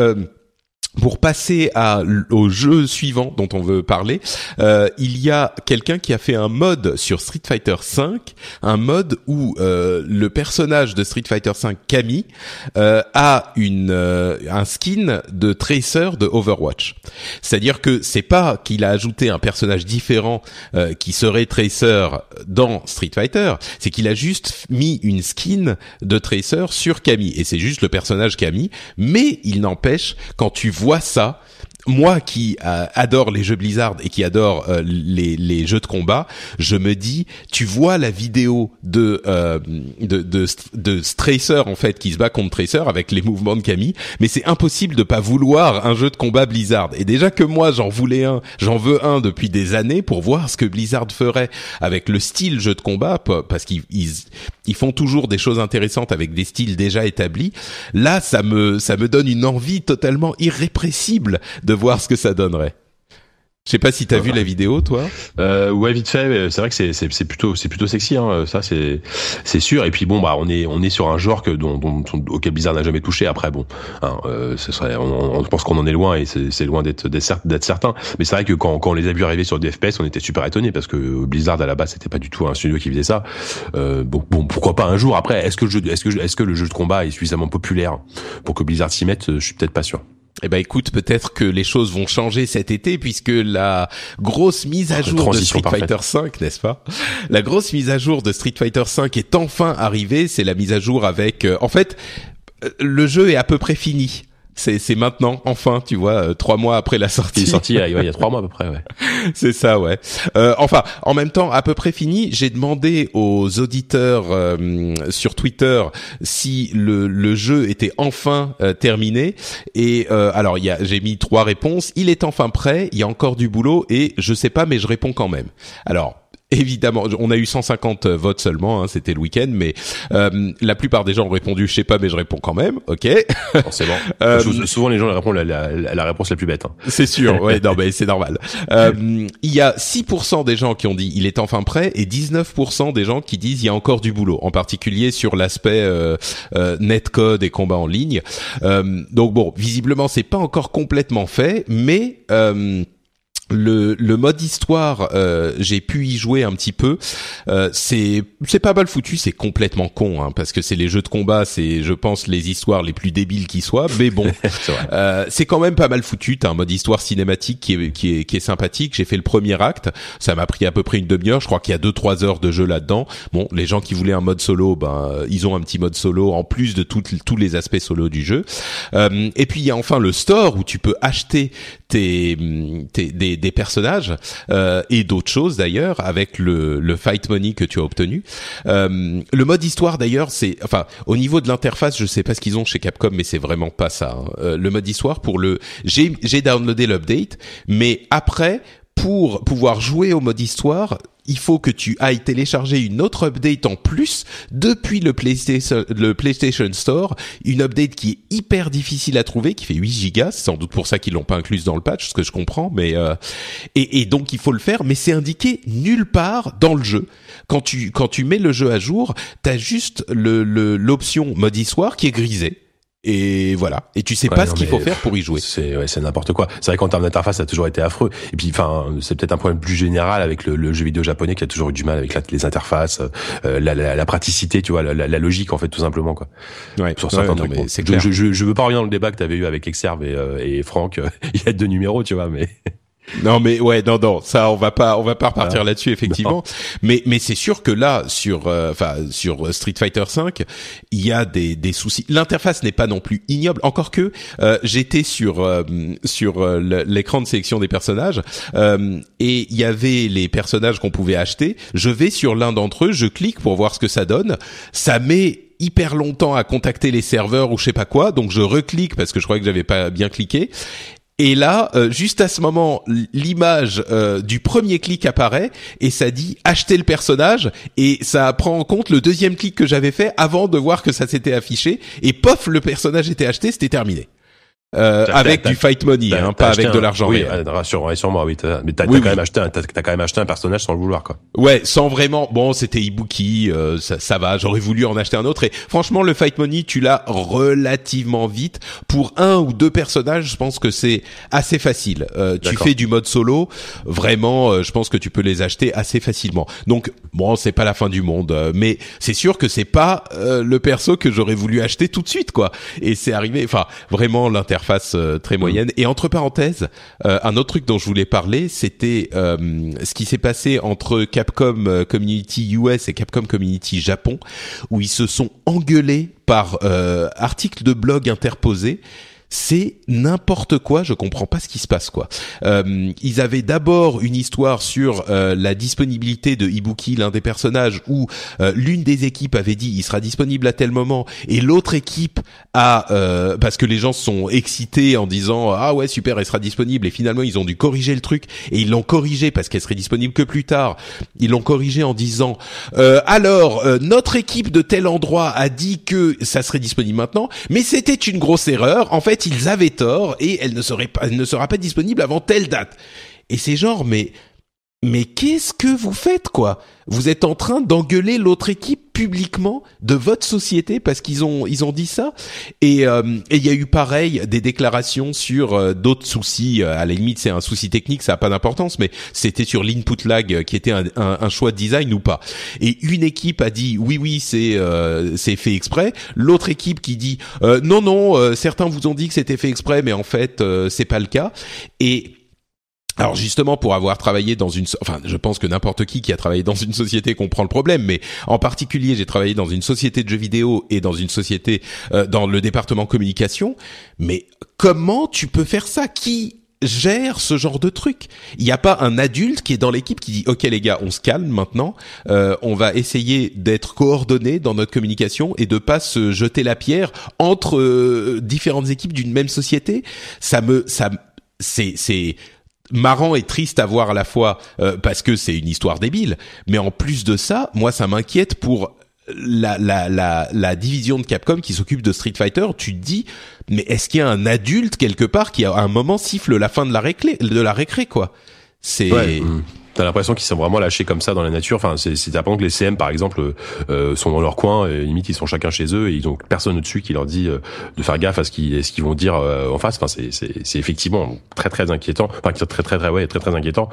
Pour passer à, au jeu suivant dont on veut parler, euh, il y a quelqu'un qui a fait un mode sur Street Fighter V, un mode où euh, le personnage de Street Fighter V, Camille, euh, a une euh, un skin de Tracer de Overwatch. C'est-à-dire que c'est pas qu'il a ajouté un personnage différent euh, qui serait Tracer dans Street Fighter, c'est qu'il a juste mis une skin de Tracer sur Camille et c'est juste le personnage Camille, mais il n'empêche quand tu vois ça, moi qui euh, adore les jeux Blizzard et qui adore euh, les, les jeux de combat, je me dis, tu vois la vidéo de euh, de, de de Tracer en fait qui se bat contre Tracer avec les mouvements de Camille, mais c'est impossible de pas vouloir un jeu de combat Blizzard. Et déjà que moi j'en voulais un, j'en veux un depuis des années pour voir ce que Blizzard ferait avec le style jeu de combat parce qu'ils ils, font toujours des choses intéressantes avec des styles déjà établis. Là, ça me ça me donne une envie totalement irrépressible de voir ce que ça donnerait. Je sais pas si t'as vu la vidéo, toi. Euh, ouais, vite fait. C'est vrai que c'est c'est plutôt c'est plutôt sexy, hein, ça c'est c'est sûr. Et puis bon, bah on est on est sur un genre que dont, dont auquel Blizzard n'a jamais touché. Après bon, hein, euh, ce serait on, on pense qu'on en est loin et c'est c'est loin d'être d'être certain. Mais c'est vrai que quand quand on les a vus arriver sur des FPS, on était super étonnés parce que Blizzard à la base c'était pas du tout un studio qui faisait ça. Euh, bon bon pourquoi pas un jour. Après? Est-ce que le jeu est-ce que est-ce que le jeu de combat est suffisamment populaire pour que Blizzard s'y mette? Je suis peut-être pas sûr. Eh ben écoute, peut-être que les choses vont changer cet été puisque la grosse mise à jour de Street Fighter 5, n'est-ce pas? La grosse mise à jour de Street Fighter 5 est enfin arrivée. C'est la mise à jour avec. Euh, en fait, euh, le jeu est à peu près fini c'est c'est maintenant enfin tu vois euh, trois mois après la sortie. Il est sorti il y, a, il y a trois mois à peu près ouais. C'est ça ouais. Euh, enfin en même temps à peu près fini j'ai demandé aux auditeurs euh, sur Twitter si le le jeu était enfin euh, terminé. Et euh, alors il y a j'ai mis trois réponses. Il est enfin prêt il y a encore du boulot et je sais pas mais je réponds quand même. Alors évidemment, on a eu 150 votes seulement, hein, c'était le week-end, mais euh, la plupart des gens ont répondu, je sais pas, mais je réponds quand même, ok. bon. Euh, souvent, les gens répondent la, la, la, réponse la plus bête. Hein. C'est sûr, ouais, non, mais c'est normal. Euh, il y a 6% des gens qui ont dit il est enfin prêt et 19% des gens qui disent il y a encore du boulot, en particulier sur l'aspect euh, euh, netcode et combat en ligne. donc bon, visiblement, c'est pas encore complètement fait, mais le, le mode histoire, euh, j'ai pu y jouer un petit peu. Euh, c'est c'est pas mal foutu, c'est complètement con, hein, parce que c'est les jeux de combat, c'est je pense les histoires les plus débiles qui soient. Mais bon, euh, c'est quand même pas mal foutu. T'as un mode histoire cinématique qui est qui est qui est sympathique. J'ai fait le premier acte, ça m'a pris à peu près une demi-heure. Je crois qu'il y a deux trois heures de jeu là-dedans. Bon, les gens qui voulaient un mode solo, ben ils ont un petit mode solo en plus de tous les aspects solo du jeu. Euh, et puis il y a enfin le store où tu peux acheter tes, tes des des personnages euh, et d'autres choses d'ailleurs avec le, le fight money que tu as obtenu. Euh, le mode histoire d'ailleurs, c'est enfin au niveau de l'interface, je sais pas ce qu'ils ont chez Capcom, mais c'est vraiment pas ça. Hein. Euh, le mode histoire pour le j'ai j'ai downloadé l'update, mais après pour pouvoir jouer au mode histoire, il faut que tu ailles télécharger une autre update en plus depuis le PlayStation, le PlayStation Store, une update qui est hyper difficile à trouver, qui fait 8 gigas, c'est sans doute pour ça qu'ils l'ont pas incluse dans le patch, ce que je comprends, mais euh, et, donc il faut le faire, mais c'est indiqué nulle part dans le jeu. Quand tu quand tu mets le jeu à jour, t'as juste le l'option mode histoire qui est grisée et voilà. Et tu sais pas ce qu'il faut faire pour y jouer. C'est ouais, c'est n'importe quoi. C'est vrai qu'en termes d'interface, ça a toujours été affreux. Et puis, enfin, c'est peut-être un problème plus général avec le, le, jeu vidéo japonais qui a toujours eu du mal avec la, les interfaces, euh, la, la, la, praticité, tu vois, la, la, logique en fait, tout simplement quoi. Ouais. Sur certains trucs. je, je, je, veux pas revenir dans le débat que t'avais eu avec Exerve et, euh, et Franck. il y a deux numéros, tu vois, mais. Non mais ouais non non ça on va pas on va pas repartir ah, là-dessus effectivement. Mais mais c'est sûr que là sur euh, enfin sur Street Fighter 5 il y a des des soucis. L'interface n'est pas non plus ignoble. Encore que euh, j'étais sur euh, sur l'écran de sélection des personnages et il y avait les personnages qu'on pouvait acheter. Je vais sur l'un d'entre eux je clique pour voir ce que ça donne. Ça met hyper longtemps à contacter les serveurs ou je sais pas quoi, donc je reclique parce que je croyais que j'avais pas bien cliqué et là, euh, juste à ce moment, l'image euh, du premier clic apparaît et ça dit acheter le personnage et ça prend en compte le deuxième clic que j'avais fait avant de voir que ça s'était affiché et pof, le personnage était acheté, c'était terminé. Euh, avec du fight money, hein, pas avec de l'argent. Oui, rassure, moi oui. mais t'as quand même acheté, un, t'as quand même acheté un personnage sans le vouloir, quoi. Ouais, sans vraiment. Bon, c'était Ibuki, euh, ça, ça va. J'aurais voulu en acheter un autre. Et franchement, le fight money, tu l'as relativement vite pour un ou deux personnages. Je pense que c'est assez facile. Euh, tu fais du mode solo, vraiment. Euh, je pense que tu peux les acheter assez facilement. Donc, bon, c'est pas la fin du monde, euh, mais c'est sûr que c'est pas le perso que j'aurais voulu acheter tout de suite, quoi. Et c'est arrivé. Enfin, vraiment l'inter face euh, très moyenne. Et entre parenthèses, euh, un autre truc dont je voulais parler, c'était euh, ce qui s'est passé entre Capcom Community US et Capcom Community Japon, où ils se sont engueulés par articles de blog interposés c'est n'importe quoi. Je comprends pas ce qui se passe quoi. Euh, ils avaient d'abord une histoire sur euh, la disponibilité de Ibuki, l'un des personnages, où euh, l'une des équipes avait dit il sera disponible à tel moment, et l'autre équipe a parce que les gens sont excités en disant ah ouais super elle sera disponible, et finalement ils ont dû corriger le truc et ils l'ont corrigé parce qu'elle serait disponible que plus tard. Ils l'ont corrigé en disant alors notre équipe de tel endroit a dit que ça serait disponible maintenant, mais c'était une grosse erreur. En fait ils avaient tort et elle ne sera pas disponible avant telle date. Et c'est genre, mais mais qu'est-ce que vous faites quoi? Vous êtes en train d'engueuler l'autre équipe publiquement de votre société parce qu'ils ont ils ont dit ça. Et euh, il y a eu pareil des déclarations sur euh, d'autres soucis à la limite c'est un souci technique ça a pas d'importance mais c'était sur l'input lag qui était un, un, choix de design ou pas. Et une équipe a dit oui oui c'est euh, c'est fait exprès. L'autre équipe qui dit non non certains vous ont dit que c'était fait exprès mais en fait c'est pas le cas. Et alors justement pour avoir travaillé dans une enfin je pense que n'importe qui qui a travaillé dans une société comprend le problème mais en particulier j'ai travaillé dans une société de jeux vidéo et dans une société euh, dans le département communication. Mais comment tu peux faire ça? Qui gère ce genre de truc? Il n'y a pas un adulte qui est dans l'équipe qui dit OK les gars, on se calme maintenant, euh, on va essayer d'être coordonnés dans notre communication et de pas se jeter la pierre entre euh, différentes équipes d'une même société? Ça me ça c'est c'est marrant et triste à voir à la fois euh, parce que c'est une histoire débile, mais en plus de ça, moi ça m'inquiète pour la, la, la, la, division de Capcom qui s'occupe de Street Fighter, tu te dis, mais est-ce qu'il y a un adulte quelque part qui à un moment siffle la fin de la récré, de la récré quoi? C'est mm. T'as l'impression qu'ils sont vraiment lâchés comme ça dans la nature. Enfin, c'est c'est que les CM par exemple euh, sont dans leur coin, et limite ils sont chacun chez eux et ils ont personne au-dessus qui leur dit euh, de faire gaffe à ce qu'ils ce qu'ils vont dire euh, en face. Enfin, c'est c'est c'est effectivement très très inquiétant. Enfin, très très très ouais, très très inquiétant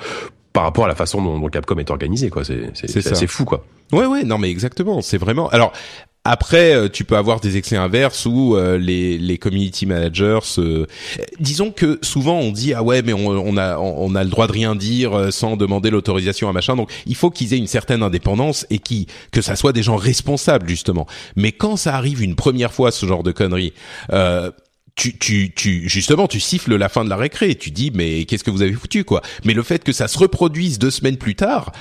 par rapport à la façon dont, dont Capcom est organisé quoi. C'est c'est c'est fou quoi. Ouais ouais non mais exactement. C'est vraiment alors après, euh, tu peux avoir des excès inverses où euh, les, les community managers, disons que souvent on dit ah ouais mais on, on a on a le droit de rien dire euh, sans demander l'autorisation à machin. Donc il faut qu'ils aient une certaine indépendance et qui que ça soit des gens responsables justement. Mais quand ça arrive une première fois ce genre de conneries. tu, tu, tu, justement, tu siffles la fin de la récré. Tu dis, mais qu'est-ce que vous avez foutu, quoi? Mais le fait que ça se reproduise deux semaines plus tard,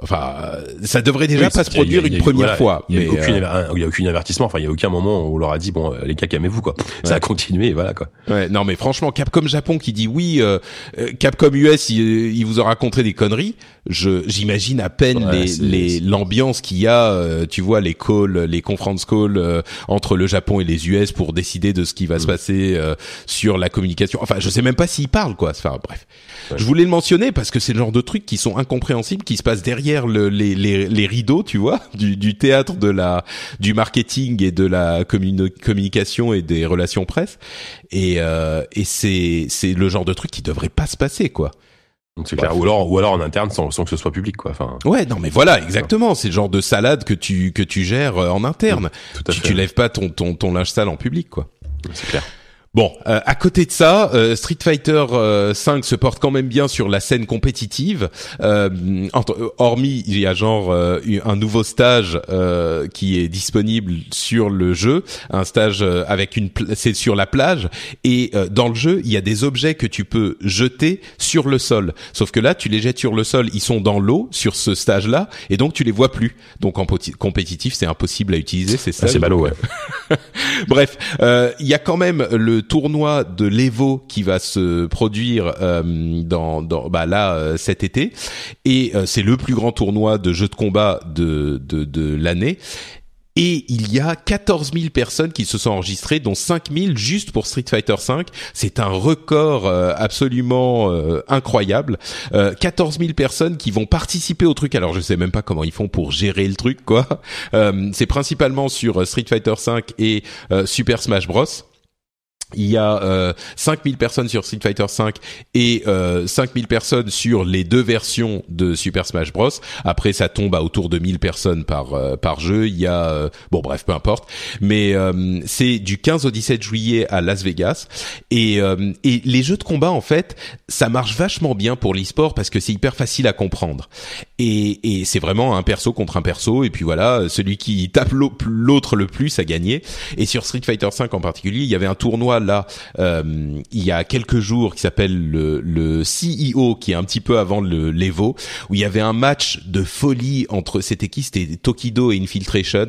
Enfin, ça devrait déjà pas se produire une première fois. Il y a, aucune, euh, a aucun avertissement. Enfin, il y a aucun moment où on leur a dit bon, les gars, calmez-vous quoi. Ça a continué, voilà quoi. Ouais, non, mais franchement, Capcom Japon qui dit oui, euh, euh, Capcom US, il, vous aura raconté des conneries. Je, j'imagine à peine les, les l'ambiance qu'il y a. tu vois les calls, les conference calls entre le Japon et les US pour décider de ce qui va se mm. passer sur la communication. Enfin, je sais même pas s'ils parlent quoi. Enfin, bref. Je voulais le mentionner parce que c'est le genre de trucs qui sont incompréhensibles, qui se passent derrière le, les, les, les, rideaux, tu vois, du, du, théâtre de la, du marketing et de la communication et des relations presse. Et, euh, et c'est, c'est le genre de truc qui devrait pas se passer, quoi. c'est clair. Ou alors, ou alors en interne sans, sans que ce soit public, quoi. Enfin. Ouais, non, mais voilà, exactement. C'est le genre de salade que tu que tu gères euh, en interne. Tout à tu, fait. tu lèves pas ton ton ton linge sale en public, quoi. C'est clair. Bon, euh, à côté de ça, euh, Street Fighter 5 euh, se porte quand même bien sur la scène compétitive. hormis, il y a genre un nouveau stage qui est disponible sur le jeu, un stage avec une, c'est sur la plage et dans le jeu, il y a des objets que tu peux jeter sur le sol. Sauf que là, tu les jettes sur le sol, ils sont dans l'eau sur ce stage-là et donc tu les vois plus. Donc en compétitif, c'est impossible à utiliser. C'est ça. c'est ballot, ouais. Bref, il y a quand même le tournoi de l'Evo qui va se produire euh, dans, dans bah là euh, cet été et euh, c'est le plus grand tournoi de jeux de combat de de, l'année Et il y a 14 000 personnes qui se sont enregistrées, dont 5 000 juste pour Street Fighter V. C'est un record absolument incroyable. Euh, 14 000 personnes qui vont participer au truc. Alors je sais même pas comment ils font pour gérer le truc, quoi. C'est principalement sur Street Fighter V et Super Smash Bros. Il y a euh, 5000 personnes sur Street Fighter 5 et euh, 5000 personnes sur les deux versions de Super Smash Bros. Après, ça tombe à autour de 1000 personnes par euh, par jeu. Il y a euh, bon bref, peu importe. Mais euh, c'est du 15 au 17 juillet à Las Vegas et euh, et les jeux de combat en fait, ça marche vachement bien pour l'e-sport parce que c'est hyper facile à comprendre. Et et c'est vraiment un perso contre un perso. Et puis voilà, celui qui tape l'autre le plus a gagné. Et sur Street Fighter 5 en particulier, il y avait un tournoi là euh, il y a quelques jours qui s'appelle le, le CEO qui est un petit peu avant le l'Evo où il y avait un match de folie entre c'était qui? C'était Tokido et Infiltration.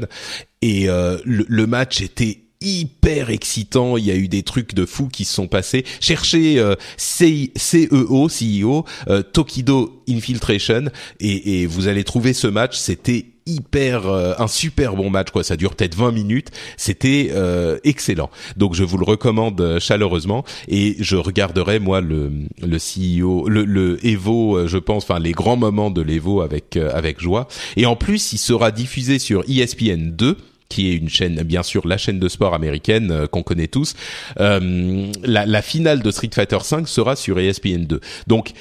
Et euh, le, le match était hyper excitant. Il y a eu des trucs de fous qui se sont passés. Cherchez euh, CEO, CEO, euh, Tokido Infiltration, et, et, vous allez trouver ce match. C'était hyper euh, un super bon match quoi ça dure peut-être 20 minutes c'était euh, excellent donc je vous le recommande euh, chaleureusement et je regarderai moi le le CEO le, le Evo je pense enfin les grands moments de l'Evo avec avec joie et en plus il sera diffusé sur ESPN 2 qui est une chaîne, bien sûr, la chaîne de sport américaine euh, qu'on connaît tous. Euh, la, la, finale de Street Fighter 5 sera sur ESPN 2. Donc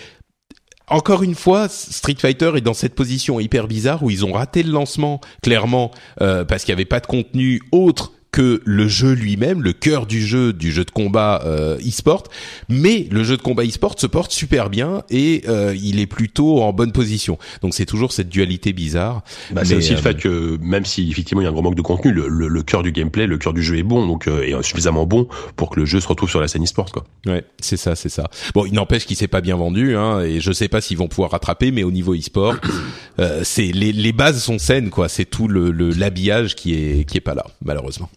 encore une fois, Street Fighter est dans cette position hyper bizarre où ils ont raté le lancement, clairement, euh, parce qu'il n'y avait pas de contenu autre que le jeu lui-même, le cœur du jeu, du jeu de combat euh, e-sport, mais le jeu de combat e-sport se porte super bien et euh, il est plutôt en bonne position. Donc c'est toujours cette dualité bizarre. Bah, c'est aussi euh, le fait que même si effectivement il y a un grand manque de contenu, le, le, le cœur du gameplay, le cœur du jeu est bon, donc euh, est suffisamment bon pour que le jeu se retrouve sur la scène e-sport quoi. Ouais, c'est ça, c'est ça. Bon, il n'empêche qu'il s'est pas bien vendu, hein, et je sais pas s'ils vont pouvoir rattraper, mais au niveau e-sport, euh, c'est les, les bases sont saines quoi. C'est tout le l'habillage qui est qui est pas là malheureusement.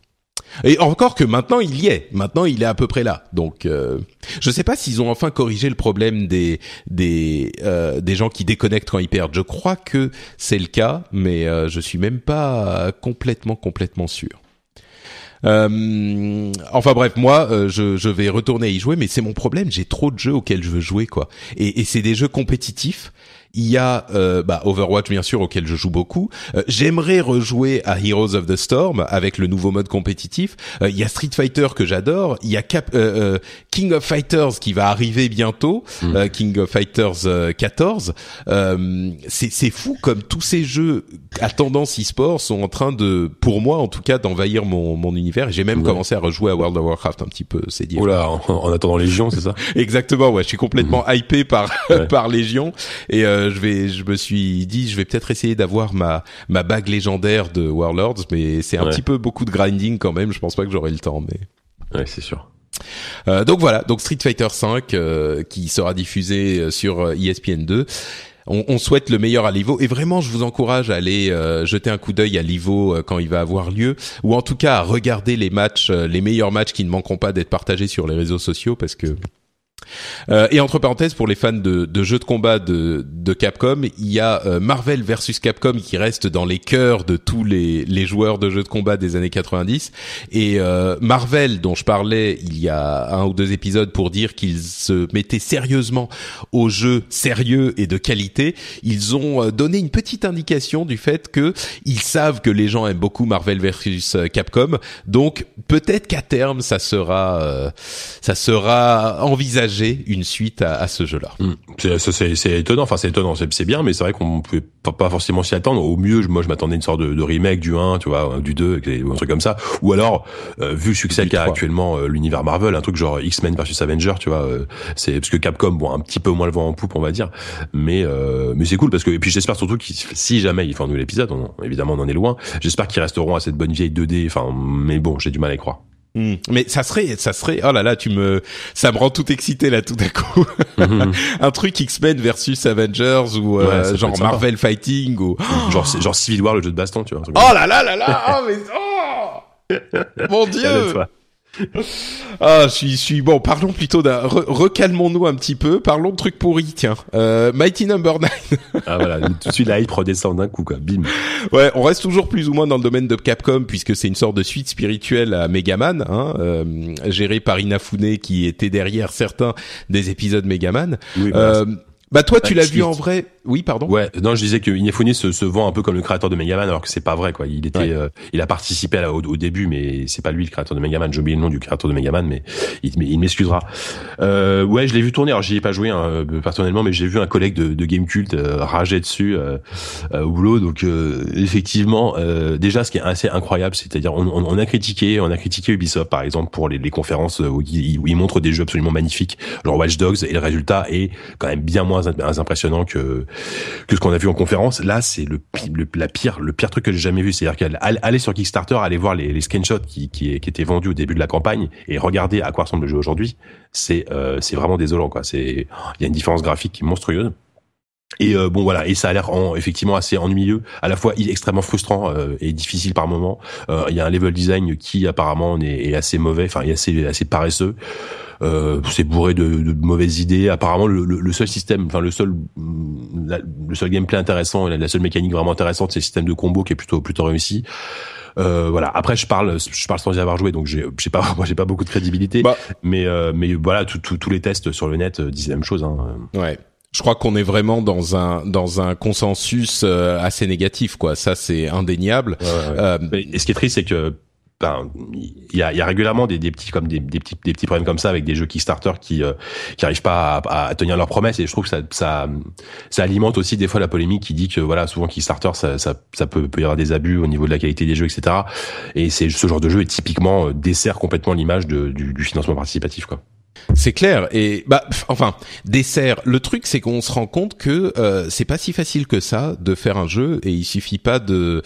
Et encore que maintenant il y est, maintenant il est à peu près là. Donc euh, je sais pas s'ils ont enfin corrigé le problème des des euh, des gens qui déconnectent quand ils perdent. Je crois que c'est le cas, mais euh, je suis même pas complètement complètement sûr. Euh, enfin bref, moi, euh, je, je, vais retourner y jouer, mais c'est mon problème. J'ai trop de jeux auxquels je veux jouer, quoi. Et, et c'est des jeux compétitifs il y a euh, bah, Overwatch bien sûr auquel je joue beaucoup. Euh, J'aimerais rejouer à Heroes of the Storm avec le nouveau mode compétitif. Euh, il y a Street Fighter que j'adore. Il y a Cap euh, euh, King of Fighters qui va arriver bientôt. Mm. King of Fighters 14. C'est fou comme tous ces jeux à tendance e-sport sont en train de, pour moi en tout cas, d'envahir mon, mon univers. J'ai même ouais. commencé à rejouer à World of Warcraft un petit peu, c'est dire. Oula, en, en, attendant Légion, c'est ça? Exactement. Ouais, je suis complètement mm. hypé par ouais. par Légion et je vais, je me suis dit, je vais peut-être essayer d'avoir ma ma bague légendaire de Warlords, mais c'est un ouais. petit peu beaucoup de grinding quand même. Je pense pas que j'aurai le temps, mais. Ouais, c'est sûr. Euh, donc voilà, donc Street Fighter 5 euh, qui sera diffusé sur ESPN 2. On, on, souhaite le meilleur à l'Ivo et vraiment je vous encourage à aller euh, jeter un coup d'œil à l'Ivo euh, quand il va avoir lieu ou en tout cas à regarder les matchs, euh, les meilleurs matchs qui ne manqueront pas d'être partagés sur les réseaux sociaux parce que euh, et entre parenthèses, pour les fans de, jeux de combat de, Capcom, il y a euh, Marvel versus Capcom qui reste dans les cœurs de tous les, joueurs de jeux de combat des années 90. Et euh, Marvel, dont je parlais il y a un ou deux épisodes pour dire qu'ils se mettaient sérieusement aux jeux sérieux et de qualité, ils ont donné une petite indication du fait que ils savent que les gens aiment beaucoup Marvel versus Capcom. Donc peut-être qu'à terme, ça sera, ça sera envisagé une suite à, à ce jeu-là. Mmh. C'est étonnant, enfin c'est étonnant, c'est bien, mais c'est vrai qu'on pouvait pas, pas forcément s'y attendre. Au mieux, moi je m'attendais une sorte de, de, remake du 1, tu vois, du 2, un truc comme ça. Ou alors, euh, vu le succès qu'a actuellement euh, l'univers Marvel, un truc genre X-Men versus Avenger, tu vois, euh, c'est parce que Capcom, bon, un petit peu moins le vent en poupe, on va dire, mais euh, mais c'est cool parce que et puis j'espère surtout qu'ils, si jamais ils font un nouvel épisode, on, évidemment on en est loin, j'espère qu'ils resteront à cette bonne vieille 2D. Enfin, mais bon, j'ai du mal à y croire. Mmh. Mais ça serait, ça serait, oh là là, tu me, ça me rend tout excité là tout à coup. Mmh. un truc X-Men versus Avengers ou euh, genre Marvel Fighting ou genre genre Civil War le jeu de baston, tu vois. Oh là là là là, oh mais oh, mon dieu. Ah, je suis, je suis bon. Parlons plutôt d'un. recalmons-nous un petit peu. Parlons de trucs pourris. Tiens, euh, Mighty Number no. 9. ah voilà, tout de suite la hype redescend d'un coup quoi. Bim. Ouais, on reste toujours plus ou moins dans le domaine de Capcom puisque c'est une sorte de suite spirituelle à Megaman, hein, euh, gérée par Inafune qui était derrière certains des épisodes Megaman. Oui, euh, bah toi, tu l'as vu en vrai oui, pardon. Ouais, non, je disais que Inafune se, se vend un peu comme le créateur de Megaman, alors que c'est pas vrai, quoi. Il était, euh, il a participé au, au, début, mais c'est pas lui le créateur de Megaman. J'ai oublié le nom du créateur de Megaman, mais il, il m'excusera. Euh, ouais, je l'ai vu tourner. Alors, j'y ai pas joué hein, euh, personnellement, mais j'ai vu un collègue de, de Gamecult euh, rager dessus euh, au boulot. Donc, effectivement, déjà, ce qui est assez incroyable, c'est-à-dire, on, on, a critiqué, on a critiqué Ubisoft, par exemple, pour les, les conférences où ils, où ils, montrent des jeux absolument magnifiques, genre Watch Dogs, et le résultat est quand même bien moins impressionnant que que ce qu'on a vu en conférence. Là, c'est le, la pire, le pire truc que j'ai jamais vu. C'est-à-dire qu'aller sur Kickstarter, aller voir les, les screenshots qui, qui, qui, étaient vendus au début de la campagne et regarder à quoi ressemble le jeu aujourd'hui, c'est euh, c'est vraiment désolant. Quoi. C'est il y a une différence graphique monstrueuse. Et euh, bon voilà, et ça a l'air effectivement assez ennuyeux, à la fois extrêmement frustrant euh, et difficile par moment. Euh, il y a un level design qui apparemment est, est assez mauvais, enfin est assez assez paresseux. Euh, c'est bourré de, de, mauvaises idées. Apparemment, le, le, seul système, enfin le seul, le seul gameplay intéressant, la, seule mécanique vraiment intéressante, c'est le système de combo qui est plutôt plutôt réussi. Euh, voilà. Après, je parle, je parle sans y avoir joué, donc j'ai, j'ai pas, moi, j'ai pas beaucoup de crédibilité. Bah. mais, euh, mais voilà, tous les tests sur le net disent la même chose. Hein. Ouais. Je crois qu'on est vraiment dans un dans un consensus assez négatif, quoi. Ça, c'est indéniable. et ce qui est triste, c'est que il y a, y a, régulièrement des, des petits comme des, des, petits des petits problèmes comme ça avec des jeux Kickstarter qui euh, qui arrivent pas à, à, tenir leurs promesses et je trouve que ça, ça ça alimente aussi des fois la polémique qui dit que voilà souvent Kickstarter ça ça, ça peut, peut y avoir des abus au niveau de la qualité des jeux etc et c'est ce genre de jeu est typiquement euh, dessert complètement l'image du, du financement participatif quoi. C'est clair et bah enfin dessert. Le truc c'est qu'on se rend compte que euh, c'est pas si facile que ça de faire un jeu et il suffit pas de,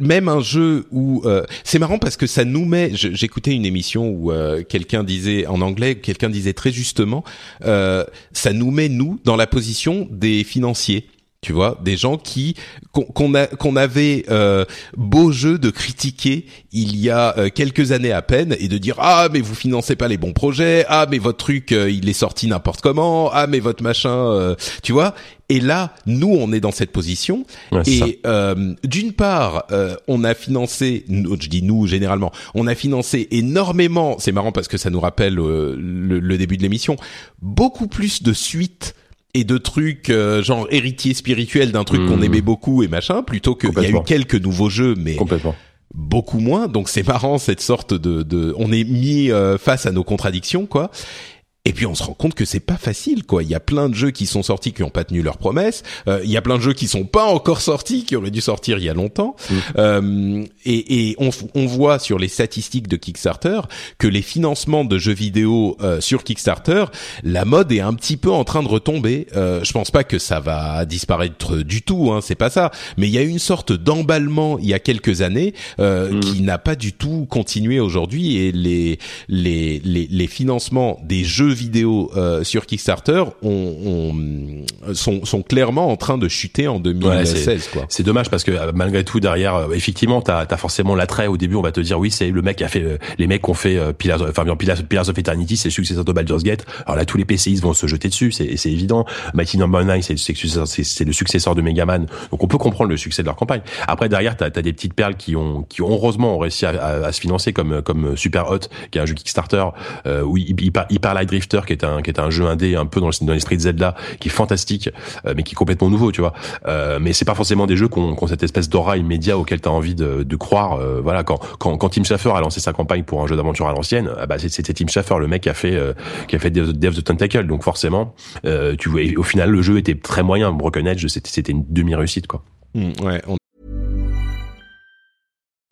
même un jeu où euh, c'est marrant parce que ça nous met. J'écoutais une émission où euh, quelqu'un disait en anglais, quelqu'un disait très justement, ça nous met nous dans la position des financiers tu vois, des gens qui qu'on a qu'on avait euh, beau jeu de critiquer il y a euh, quelques années à peine et de dire ah mais vous financez pas les bons projets, ah mais votre truc euh, il est sorti n'importe comment, ah mais votre machin, euh, tu vois. Et là, nous on est dans cette position et d'une part on a financé, je dis nous généralement, on a financé énormément. C'est marrant parce que ça nous rappelle le, le début de l'émission, beaucoup plus de suites et de trucs euh, genre héritier spirituel d'un truc qu'on mmh. aimait beaucoup et machin, plutôt qu'il y a eu quelques nouveaux jeux, mais beaucoup moins. Donc c'est marrant cette sorte de, de on est mis euh, face à nos contradictions quoi. Et puis on se rend compte que c'est pas facile, quoi. Il y a plein de jeux qui sont sortis qui n'ont pas tenu leurs promesses. Euh, il y a plein de jeux qui sont pas encore sortis, qui auraient dû sortir il y a longtemps. Mm. Euh, et, et on, on, voit sur les statistiques de Kickstarter que les financements de jeux vidéo euh, sur Kickstarter, la mode est un petit peu en train de retomber. Euh, je pense pas que ça va disparaître du tout, hein, c'est pas ça. Mais il y a une sorte d'emballement il y a quelques années euh, mm. qui n'a pas du tout continué aujourd'hui. Et les, les les les financements des jeux vidéo euh, sur Kickstarter ont, sont, sont, clairement en train de chuter en 2016. c'est dommage parce que euh, malgré tout derrière, euh, effectivement, t'as as forcément l'attrait. Au début, on va te dire oui, c'est le mec qui a fait les mecs qui ont fait Pillars, enfin Pillars, Pillars of Eternity, c'est le successeur de Baldur's Gate. Alors là, tous les PCistes vont se jeter dessus, c'est évident. Mighty Number 9, c'est le, le successeur de Megaman, donc on peut comprendre le succès de leur campagne. Après derrière, t'as as des petites perles qui ont qui heureusement ont réussi à, à, se financer comme comme Super Hot, qui est un jeu Kickstarter euh, où Hyper, Hyper Light qui est un qui est un jeu indé un peu dans, l'esprit de Zelda, qui est fantastique, euh, mais qui est complètement nouveau, tu vois. Euh, mais c'est pas forcément des jeux qui ont, cette espèce d'aura immédiat auquel tu as envie de, de croire. Euh, voilà, quand, quand quand Tim Schafer a lancé sa campagne pour un jeu d'aventure à l'ancienne, ah bah c'était Tim Schafer, le mec qui a fait qui a fait Death of Tentacle. Donc forcément, tu vois, au final le jeu était très moyen. Broken Edge, c'était c'était une demi réussite quoi. Mmh, ouais, on...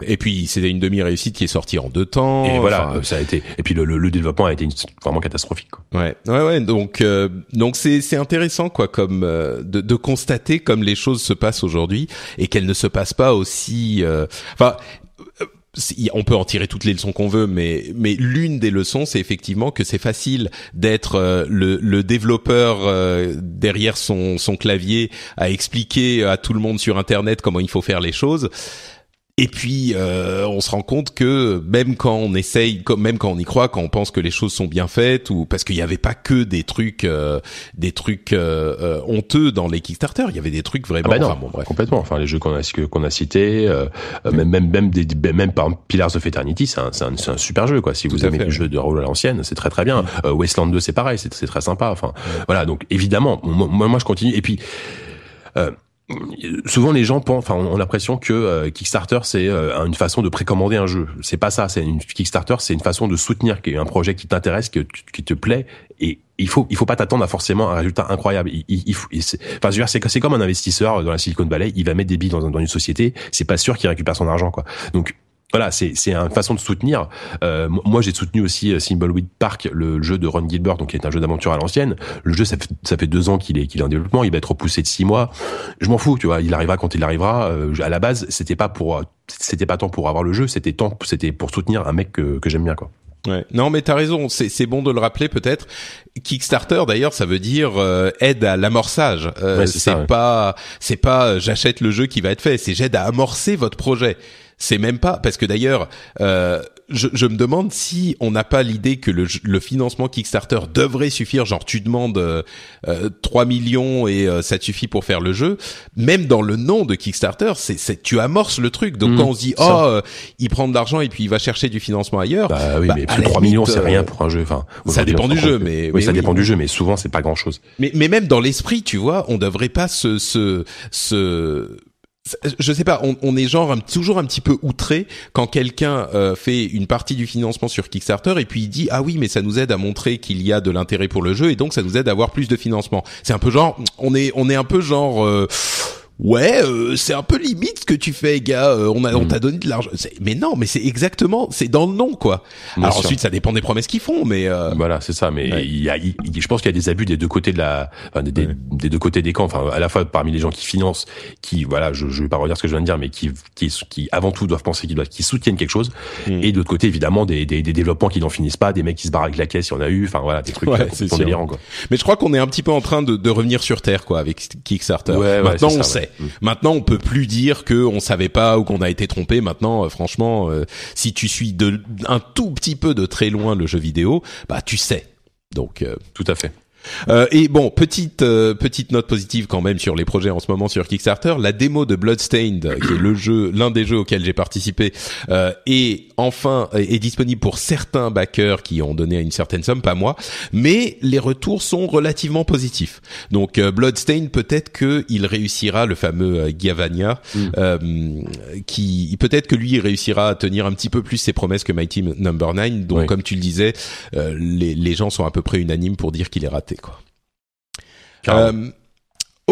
Et puis c'était une demi-réussite qui est sortie en deux temps. Et voilà, Enfin, ça a été. Et puis le, le, le développement a été une- vraiment catastrophique. Quoi. Ouais, ouais, ouais. Donc, euh, donc c'est c'est intéressant quoi, comme euh, de, de constater comme les choses se passent aujourd'hui et qu'elles ne se passent pas aussi. euh, Enfin. euh, on peut en tirer toutes les leçons qu'on veut, mais mais l'une des leçons, c'est effectivement que c'est facile d'être euh, le, le développeur euh, derrière son son clavier à expliquer à tout le monde sur Internet comment il faut faire les choses. Et puis, euh, on se rend compte que même quand on essaye, même quand on y croit, quand on pense que les choses sont bien faites, ou parce qu'il n'y avait pas que des trucs, euh, des trucs euh, euh, honteux dans les Kickstarter, il y avait des trucs vraiment. Ah bah non, enfin, bon, bref. complètement. Enfin, les jeux qu'on a qu'on a cités, euh, euh, même même même des, des- même par Pillars of Eternity, c'est un, un, un super jeu quoi. Si Tout vous aimez les jeux de rôle à l'ancienne, c'est très très bien. Euh, Wasteland 2, c'est pareil, c'est très sympa. Enfin, voilà. Donc évidemment, moi moi, moi, je continue. Et puis. Euh, Souvent les gens pensent, enfin, ont l'impression que euh, Kickstarter c'est euh, une façon de précommander un jeu. C'est pas ça. C'est une Kickstarter, c'est une façon de soutenir un projet qui t'intéresse, tu- qui te plaît. Et il faut, il faut pas t'attendre à forcément un résultat incroyable. Il, il, il c'est- enfin, je veux dire, c'est comme un investisseur dans la Silicon Valley. Il va mettre des billes dans, dans une société. C'est pas sûr qu'il récupère son argent, quoi. Donc voilà, c'est c'est une façon de soutenir. Euh, moi, j'ai soutenu aussi euh, Thimbleweed Park, le jeu de Ron Gilbert, donc qui est un jeu d'aventure à l'ancienne. Le jeu, ça fait, ça fait deux ans qu'il est, qu'il est en développement. Il va être repoussé de six mois. Je m'en fous, tu vois. Il arrivera quand il arrivera. Euh, à la base, c'était pas pour, euh, c'était pas tant pour avoir le jeu, c'était tant, c'était pour soutenir un mec que, que j'aime bien, quoi. Ouais. Non, mais t'as raison. C'est c'est bon de le rappeler peut-être. Kickstarter, d'ailleurs, ça veut dire euh, aide à l'amorçage. Euh, Ouais, c'est ouais. pas, c'est pas euh, j'achète le jeu qui va être fait. C'est j'aide à amorcer votre projet. C'est même pas parce que d'ailleurs, euh, je, je me demande si on n'a pas l'idée que le, le financement Kickstarter devrait suffire. Genre, tu demandes euh, euh, 3 millions et euh, ça te suffit pour faire le jeu. Même dans le nom de Kickstarter, c'est, c'est tu amorces le truc. Donc Mhm, quand on se dit oh, euh, il prend de l'argent et puis il va chercher du financement ailleurs. Bah oui, bah, mais parce que la 3 limite, millions, c'est euh, rien pour un jeu. Enfin, ça dépend du jeu, mais- oui, mais ça oui. dépend du jeu, mais souvent, c'est pas grand chose. Mais, mais même dans l'esprit, tu vois, on devrait pas se, se, se je sais pas, on, est genre toujours un petit peu outré quand quelqu'un euh, fait une partie du financement sur Kickstarter et puis il dit ah oui mais ça nous aide à montrer qu'il y a de l'intérêt pour le jeu et donc ça nous aide à avoir plus de financement. C'est un peu genre on est on est un peu genre euh, Ouais, euh, c'est un peu limite ce que tu fais, gars. Euh, on a, on t'a donné de l'argent. Mais non, mais c'est exactement, c'est dans le nom, quoi. Bien Alors sûr. ensuite, ça dépend des promesses qu'ils font, mais euh, Voilà, c'est ça. Mais Ouais. il y a, il- je pense qu'il y a des abus des deux côtés de la, enfin, des, des- Ouais. des deux côtés des camps. Enfin, à la fois parmi les gens qui financent, qui, voilà, je, je vais pas redire ce que je viens de dire, mais qui, qui, qui avant tout doivent penser qu'ils doivent, qui soutiennent quelque chose. Mm. Et de l'autre côté, évidemment, des, des, des développements qui n'en finissent pas, des mecs qui se barrent avec la caisse, il y en a eu. Enfin, voilà, des trucs Ouais, euh, c'est complètement sûr. délirants, quoi. Mais je crois qu'on est un petit peu en train de, de revenir sur terre, quoi, avec Kickstarter. Maintenant, on sait. Mm. Maintenant, on peut plus dire que on savait pas ou qu'on a été trompé. Maintenant, euh, franchement, euh, si tu suis de un tout petit peu de très loin le jeu vidéo, bah tu sais. Donc, euh, Tout à fait. Euh, et bon, petite euh, petite note positive quand même sur les projets en ce moment sur Kickstarter. La démo de Bloodstained, euh, qui est le jeu, l'un des jeux auxquels j'ai participé, euh, est enfin est disponible pour certains backers qui ont donné une certaine somme, pas moi. Mais les retours sont relativement positifs. Donc euh, Bloodstained, peut-être que il réussira le fameux euh, Gavania, euh, qui peut-être que lui il réussira à tenir un petit peu plus ses promesses que Mighty Number 9. Donc Oui. comme tu le disais, euh, les les gens sont à peu près unanimes pour dire qu'il est raté quoi. Euh,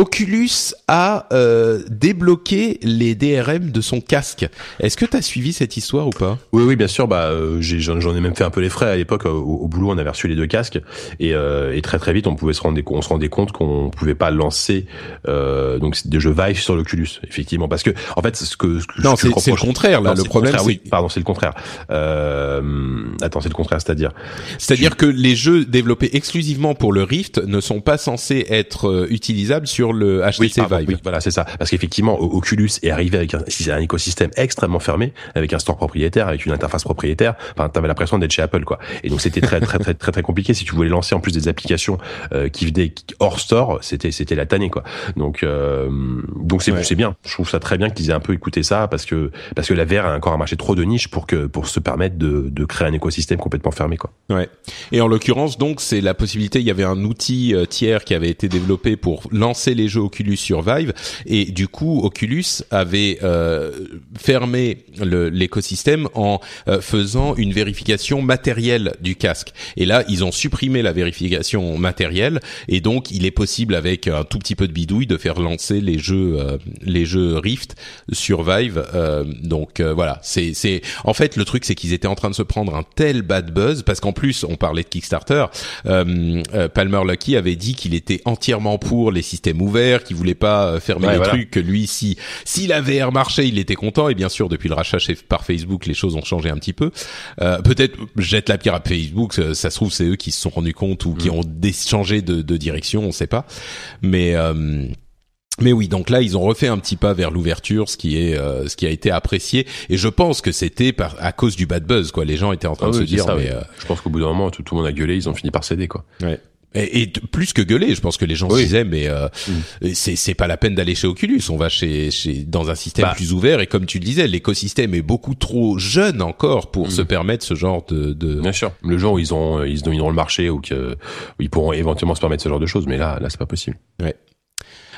Oculus a euh, débloqué les DRM de son casque. Est-ce que tu as suivi cette histoire ou pas? Oui, oui, bien sûr. Bah, euh, j'en ai même fait un peu les frais à l'époque. Au, au boulot, on avait reçu les deux casques et, euh, et très très vite, on pouvait se rendre, on se rendait compte qu'on pouvait pas lancer euh, donc des jeux Vive sur l'Oculus, effectivement, parce que en fait, ce que, ce que Non, c'est le contraire là. Non, le problème, c'est oui, pardon, c'est le contraire. Euh, attends, c'est le contraire, c'est-à-dire c'est-à-dire que les jeux développés exclusivement pour le Rift ne sont pas censés être euh, utilisables sur sur le HTC Vive. Oui, voilà, c'est ça. Parce qu'effectivement, Oculus est arrivé avec un, un, écosystème extrêmement fermé, avec un store propriétaire, avec une interface propriétaire. Enfin, t'avais l'impression d'être chez Apple, quoi. Et donc c'était très, très, très, très, très compliqué. Si tu voulais lancer en plus des applications euh, qui venaient hors store, c'était, c'était la tannée, quoi. Donc, euh, donc c'est, c'est bien. Je trouve ça très bien qu'ils aient un peu écouté ça, parce que, parce que la VR a encore un marché trop de niche pour que, pour se permettre de, de créer un écosystème complètement fermé, quoi. Ouais. Et en l'occurrence, donc, c'est la possibilité. Il y avait un outil euh, tiers qui avait été développé pour lancer les jeux Oculus sur Vive, et du coup, Oculus avait euh, fermé l'écosystème en euh, faisant une vérification matérielle du casque. Et là, ils ont supprimé la vérification matérielle, et donc il est possible avec un tout petit peu de bidouille de faire lancer les jeux, les jeux Rift sur Vive. donc voilà, c'est c'est en fait le truc, c'est qu'ils étaient en train de se prendre un tel bad buzz parce qu'en plus, on parlait de Kickstarter. Palmer Lucky avait dit qu'il était entièrement pour les systèmes ouverts, qu'il voulait pas euh, fermer les trucs, que lui, si si la VR marchait, il était content. Et bien sûr, depuis le rachat par Facebook, les choses ont changé un petit peu. Euh, Peut-être jette la pierre à Facebook. Ça, se trouve, c'est eux qui se sont rendus compte ou qui mm. ont changé de, de, direction, on sait pas. Mais euh, mais oui, donc là ils ont refait un petit pas vers l'ouverture, ce qui est euh, ce qui a été apprécié et je pense que c'était par à cause du bad buzz quoi. Les gens étaient en train ah de se dire mais je pense qu'au bout d'un moment tout, tout, le monde a gueulé, ils ont fini par céder quoi. Ouais. Et, plus que gueuler, je pense que les gens disaient mais euh, mm. c'est c'est pas la peine d'aller chez Oculus, on va chez chez dans un système bah. plus ouvert et comme tu le disais, l'écosystème est beaucoup trop jeune encore pour mm. se permettre ce genre de, de Bien sûr. Le jour où ils ont ils domineront le marché ou que ils pourront éventuellement se permettre ce genre de choses, mais là là c'est pas possible. Ouais.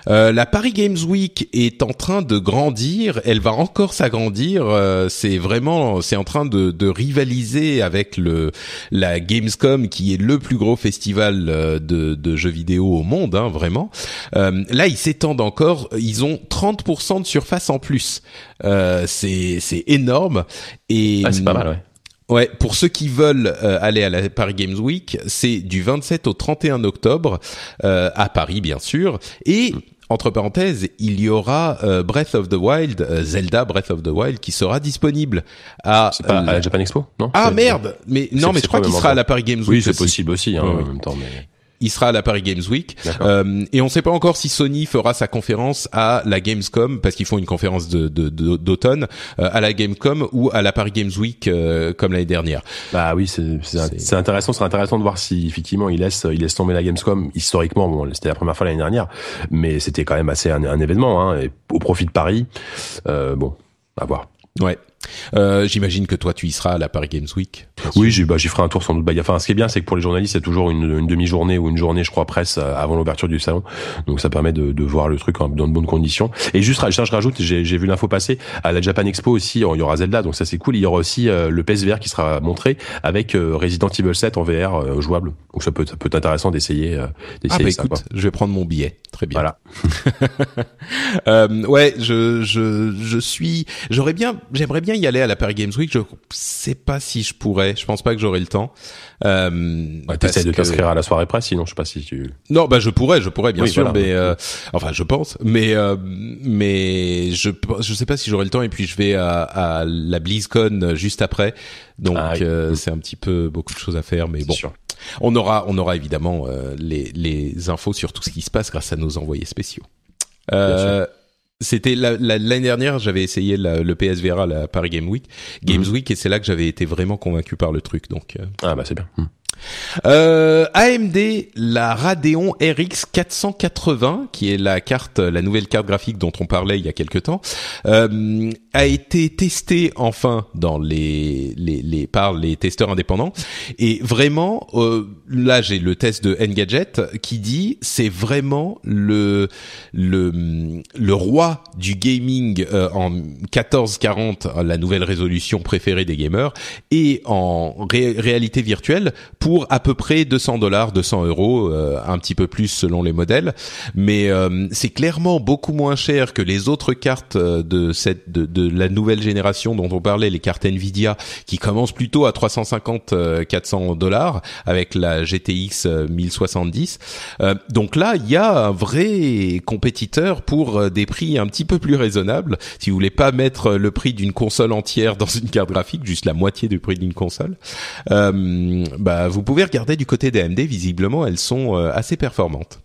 Euh, la Paris Games Week est en train de grandir. Elle va encore s'agrandir. Euh, c'est vraiment, c'est en train de, de, rivaliser avec le la Gamescom, qui est le plus gros festival euh, de, de jeux vidéo au monde, hein, vraiment. là, ils s'étendent encore. Ils ont 30% de surface en plus. c'est c'est énorme. Et ah, c'est pas mal, ouais. Ouais, pour ceux qui veulent aller à la Paris Games Week, c'est du 27 au 31 octobre euh, à Paris bien sûr et entre parenthèses, il y aura euh, Breath of the Wild, euh, Zelda Breath of the Wild, qui sera disponible à, pas à la Japan Expo, non? Ah merde, mais non, mais je crois qu'il sera à la Paris Games Week. Oui, c'est possible aussi, hein, en même temps, mais il sera à la Paris Games Week. Euh, et on ne sait pas encore si Sony fera sa conférence à la Gamescom, parce qu'ils font une conférence de, d'automne, euh, à la Gamescom ou à la Paris Games Week euh, comme l'année dernière. Bah oui, c'est, c'est, intéressant. C'est intéressant de voir si effectivement il laisse, il laisse tomber la Gamescom. Historiquement, bon, c'était la première fois l'année dernière, mais c'était quand même assez un, un événement, hein, et au profit de Paris. Bon, à voir. Ouais. Euh, J'imagine que toi tu y seras à la Paris Games Week. Oui, j'y bah, ferai un tour sans doute. Bah, enfin, ce qui est bien, c'est que pour les journalistes, c'est toujours une, une demi-journée ou une journée, je crois, presse euh, avant l'ouverture du salon. Donc ça permet de, de voir le truc dans de bonnes conditions. Et juste, je, je rajoute, j'ai vu l'info passer à la Japan Expo aussi. Il y aura Zelda, donc ça c'est cool. Il y aura aussi euh, le PSVR qui sera montré avec euh, Resident Evil 7 en VR jouable. Donc ça peut, ça peut être intéressant d'essayer. ah bah écoute, je vais prendre mon billet. Très bien. Voilà. ouais, je, je, je suis. J'aurais bien, j'aimerais bien y aller à la Paris Games Week. Je sais pas si je pourrais. Je pense pas que j'aurai le temps. Euh, ouais, T'essaies de t'inscrire à la soirée presse, sinon je sais pas si tu. Non, bah je pourrais, je pourrais bien sûr, mais euh, enfin je pense, mais euh, mais je je sais pas si j'aurai le temps et puis je vais à, à la BlizzCon juste après, donc ah euh, c'est un petit peu beaucoup de choses à faire, mais bon. On aura on aura évidemment euh, les les infos sur tout ce qui se passe grâce à nos envoyés spéciaux. Euh, c'était l'année dernière, j'avais essayé le PSVR à la Paris Game Week, Games mhm. Week, et c'est là que j'avais été vraiment convaincu par le truc. Donc euh. ah bah c'est bien. Hmm. Euh, AMD, la Radeon RX 480, qui est la carte, la nouvelle carte graphique dont on parlait il y a quelque temps, euh, a été testée enfin dans les, les, les par les testeurs indépendants. Et vraiment, euh, là j'ai le test de Engadget qui dit c'est vraiment le le le roi du gaming euh, en 1440, la nouvelle résolution préférée des gamers, et en réalité virtuelle pour à peu près 200 dollars, 200 euros, euh, un petit peu plus selon les modèles, mais euh, c'est clairement beaucoup moins cher que les autres cartes euh, de cette de, de, la nouvelle génération dont on parlait, les cartes Nvidia, qui commencent plutôt à 350 400 dollars avec la GTX 1070. donc là, il y a un vrai compétiteur pour des prix un petit peu plus raisonnables. Si vous voulez pas mettre le prix d'une console entière dans une carte graphique, juste la moitié du prix d'une console, bah vous pouvez regarder du côté des AMD, visiblement elles sont euh, assez performantes.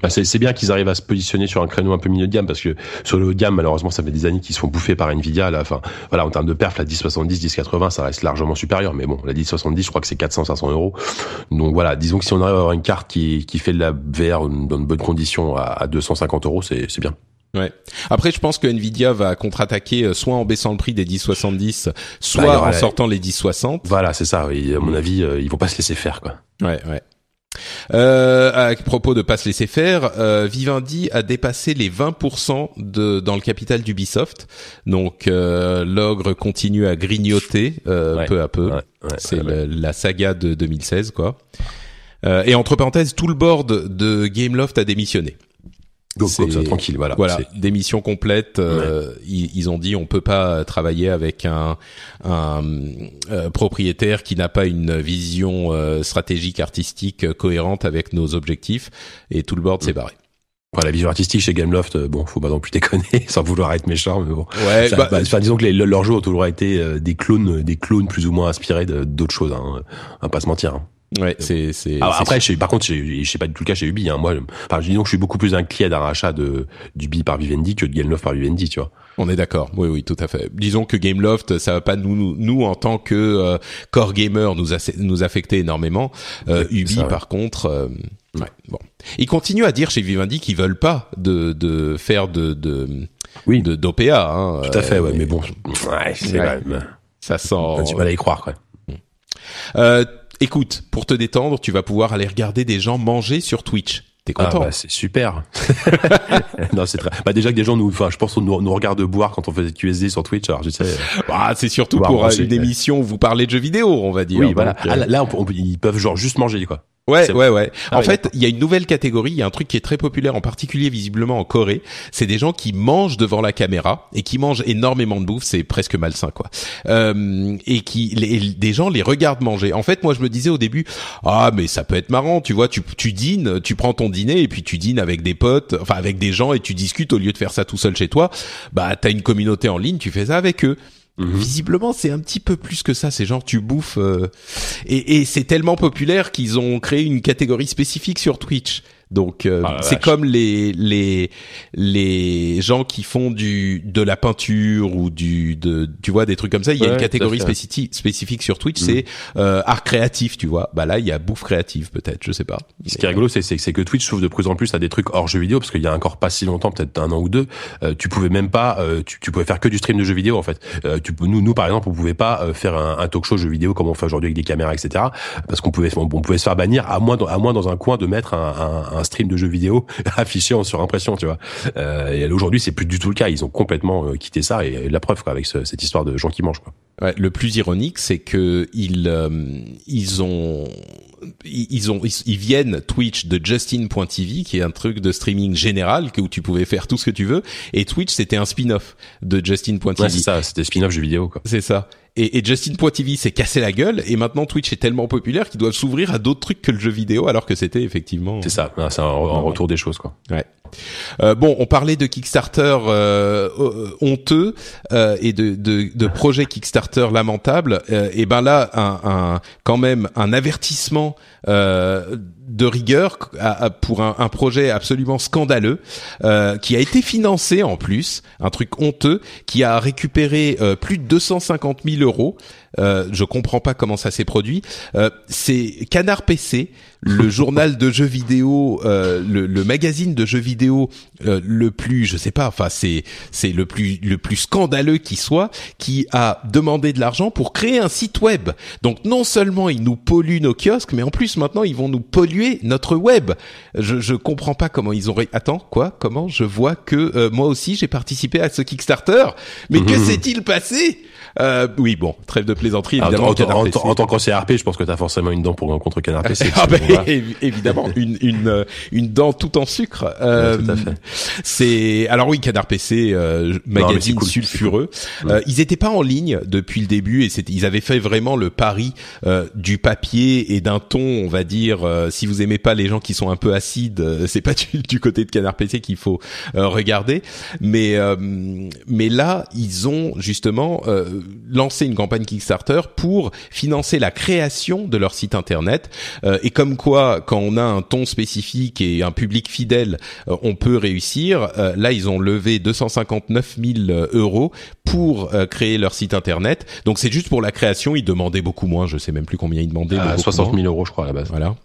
Bah, c'est bien qu'ils arrivent à se positionner sur un créneau un peu milieu de gamme parce que sur le haut de gamme malheureusement ça fait des années qu'ils se font bouffer par Nvidia là enfin voilà en termes de perf la 1070 1080 ça reste largement supérieur mais bon la 1070 je crois que c'est 400 500 euros donc voilà disons que si on arrive à avoir une carte qui qui fait de la VR dans de bonnes conditions à, 250 euros c'est c'est bien Ouais. Après, je pense que Nvidia va contre-attaquer euh, soit en baissant le prix des 1070, soit bah, en sortant les 1060. Voilà, c'est ça. Oui. À mon avis, euh, ils vont pas se laisser faire, quoi. Ouais, ouais. Euh, à propos de pas se laisser faire, euh, Vivendi a dépassé les 20% de dans le capital d'Ubisoft. Donc euh, l'ogre continue à grignoter euh, peu à peu. C'est la saga de 2016 quoi. Euh, et entre parenthèses, tout le board de Gameloft a démissionné. Donc comme ça, tranquille, voilà. Voilà, démission complète. Euh, ils, ont dit on peut pas travailler avec un, un euh, propriétaire qui n'a pas une vision euh, stratégique artistique cohérente avec nos objectifs. Et tout le board s'est mm. barré. La vision artistique chez Gameloft, bon, faut pas non plus déconner, sans vouloir être méchant, mais bon. Ouais. bah, enfin, disons que les, leurs jeux ont toujours été des clones, des clones plus ou moins inspirés d'autres choses. Hein, va pas se mentir. Hein. Ouais, c'est c'est. Ah, après, par contre, je sais pas du tout le cas chez Ubi. Hein. Moi, enfin, disons que je suis beaucoup plus inquiet d'un rachat de d'Ubi par Vivendi que de Gameloft par Vivendi, tu vois. On est d'accord. Oui, oui, tout à fait. Disons que Gameloft, ça va pas nous nous, en tant que euh, core gamer nous nous affecter énormément. Euh, Ubi, par contre. Euh, ouais, bon. Ils continuent à dire chez Vivendi qu'ils veulent pas de de faire de de oui de d'OPA. Hein, tout à fait, ouais. Mais bon, ouais, c'est même... ça sent. Tu vas y croire, quoi. Euh, écoute, pour te détendre, tu vas pouvoir aller regarder des gens manger sur Twitch. T'es content ah bah, C'est super. non, c'est très. Bah déjà que des gens nous, enfin, je pense qu'on nous, nous regardent boire quand on fait QSD sur Twitch. Alors je sais. Bah, c'est surtout pour une émission où vous parlez de jeux vidéo, on va dire. Oui, voilà. Ah, là, ils peuvent genre juste manger quoi. Ouais, ouais, ouais. Ah en fait, il y a une nouvelle catégorie. Il y a un truc qui est très populaire, en particulier visiblement en Corée. C'est des gens qui mangent devant la caméra et qui mangent énormément de bouffe. C'est presque malsain, quoi. Euh, et qui, les, des gens les regardent manger. En fait, moi, je me disais au début, ah, mais ça peut être marrant. Tu vois, tu, tu dînes, tu prends ton dîner et puis tu dînes avec des potes, enfin avec des gens et tu discutes au lieu de faire ça tout seul chez toi. Bah, t'as une communauté en ligne, tu fais ça avec eux. Mhm. Visiblement, c'est un petit peu plus que ça. C'est genre tu bouffes euh, et, et c'est tellement populaire qu'ils ont créé une catégorie spécifique sur Twitch. Donc euh, ah c'est comme les les les gens qui font du de la peinture ou du de tu vois des trucs comme ça. Il y a une catégorie spécifique spécifique sur Twitch, mm. c'est euh, art créatif, tu vois. Bah là il y a bouffe créative peut-être, je sais pas. Ce qui est rigolo, c'est c'est que Twitch s'ouvre de plus en plus à des trucs hors jeux vidéo parce qu'il y a encore pas si longtemps, peut-être un an ou deux, euh, tu pouvais même pas, euh, tu, tu, pouvais faire que du stream de jeux vidéo en fait. Euh, tu nous nous par exemple, on pouvait pas faire un, un, talk show jeux vidéo comme on fait aujourd'hui avec des caméras etc. Parce qu'on pouvait on, pouvait se faire bannir à moins à moins dans un coin de mettre un, un, un stream de jeux vidéo affiché en surimpression, tu vois. Euh, et aujourd'hui, c'est plus du tout le cas. Ils ont complètement euh, quitté ça et, la preuve quoi, avec cette histoire de gens qui mangent. Le plus ironique, c'est que ils euh, ils ont ils ont ils, viennent Twitch de Justin.tv qui est un truc de streaming général où tu pouvais faire tout ce que tu veux et Twitch c'était un spin-off de Justin.tv. Ouais, c'est ça, c'était spin-off jeux vidéo quoi. C'est ça. Et, et Justin.tv s'est cassé la gueule et maintenant Twitch est tellement populaire qu'ils doivent s'ouvrir à d'autres trucs que le jeu vidéo alors que c'était effectivement. C'est ça, c'est un, retour des choses quoi. Ouais. Euh, bon, on parlait de Kickstarter euh, honteux euh, et de, de, de projets Kickstarter lamentables. Euh, et ben là, un, un, quand même un avertissement euh, de rigueur pour un, un, projet absolument scandaleux euh, qui a été financé en plus, un truc honteux, qui a récupéré euh, plus de 250 000 euros. Euh, je comprends pas comment ça s'est produit. Euh, c'est Canard PC, le journal de jeux vidéo, euh, le, le, magazine de jeux vidéo le plus, je sais pas, enfin c'est c'est le plus le plus scandaleux qui soit, qui a demandé de l'argent pour créer un site web. Donc non seulement ils nous polluent nos kiosques, mais en plus maintenant ils vont nous polluer notre web. Je, je comprends pas comment ils ont. Attends, quoi? Comment Je vois que euh, moi aussi j'ai participé à ce Kickstarter. Mais que s'est-il passé? Euh, oui, bon, trêve de plaisanterie. Évidemment, en, en, tant qu'ancien RP, je pense que tu as forcément une dent pour contre Canard PC. ah ben, évidemment, une, une, euh, une dent tout en sucre. Euh, tout à fait. C'est alors oui, Canard PC, euh, magazine cool, sulfureux. Euh, ils étaient pas en ligne depuis le début et ils avaient fait vraiment le pari euh, du papier et d'un ton, on va dire. si vous aimez pas les gens qui sont un peu acides, c'est pas du, du, côté de Canard PC qu'il faut regarder. Mais mais là, ils ont justement lancé une campagne Kickstarter pour financer la création de leur site internet. et comme quoi, quand on a un ton spécifique et un public fidèle, on peut réussir. là, ils ont levé 259 000 euros pour créer leur site internet. Donc c'est juste pour la création. Ils demandaient beaucoup moins. Je sais même plus combien ils demandaient. 60 000 euros, je crois à la base. Voilà.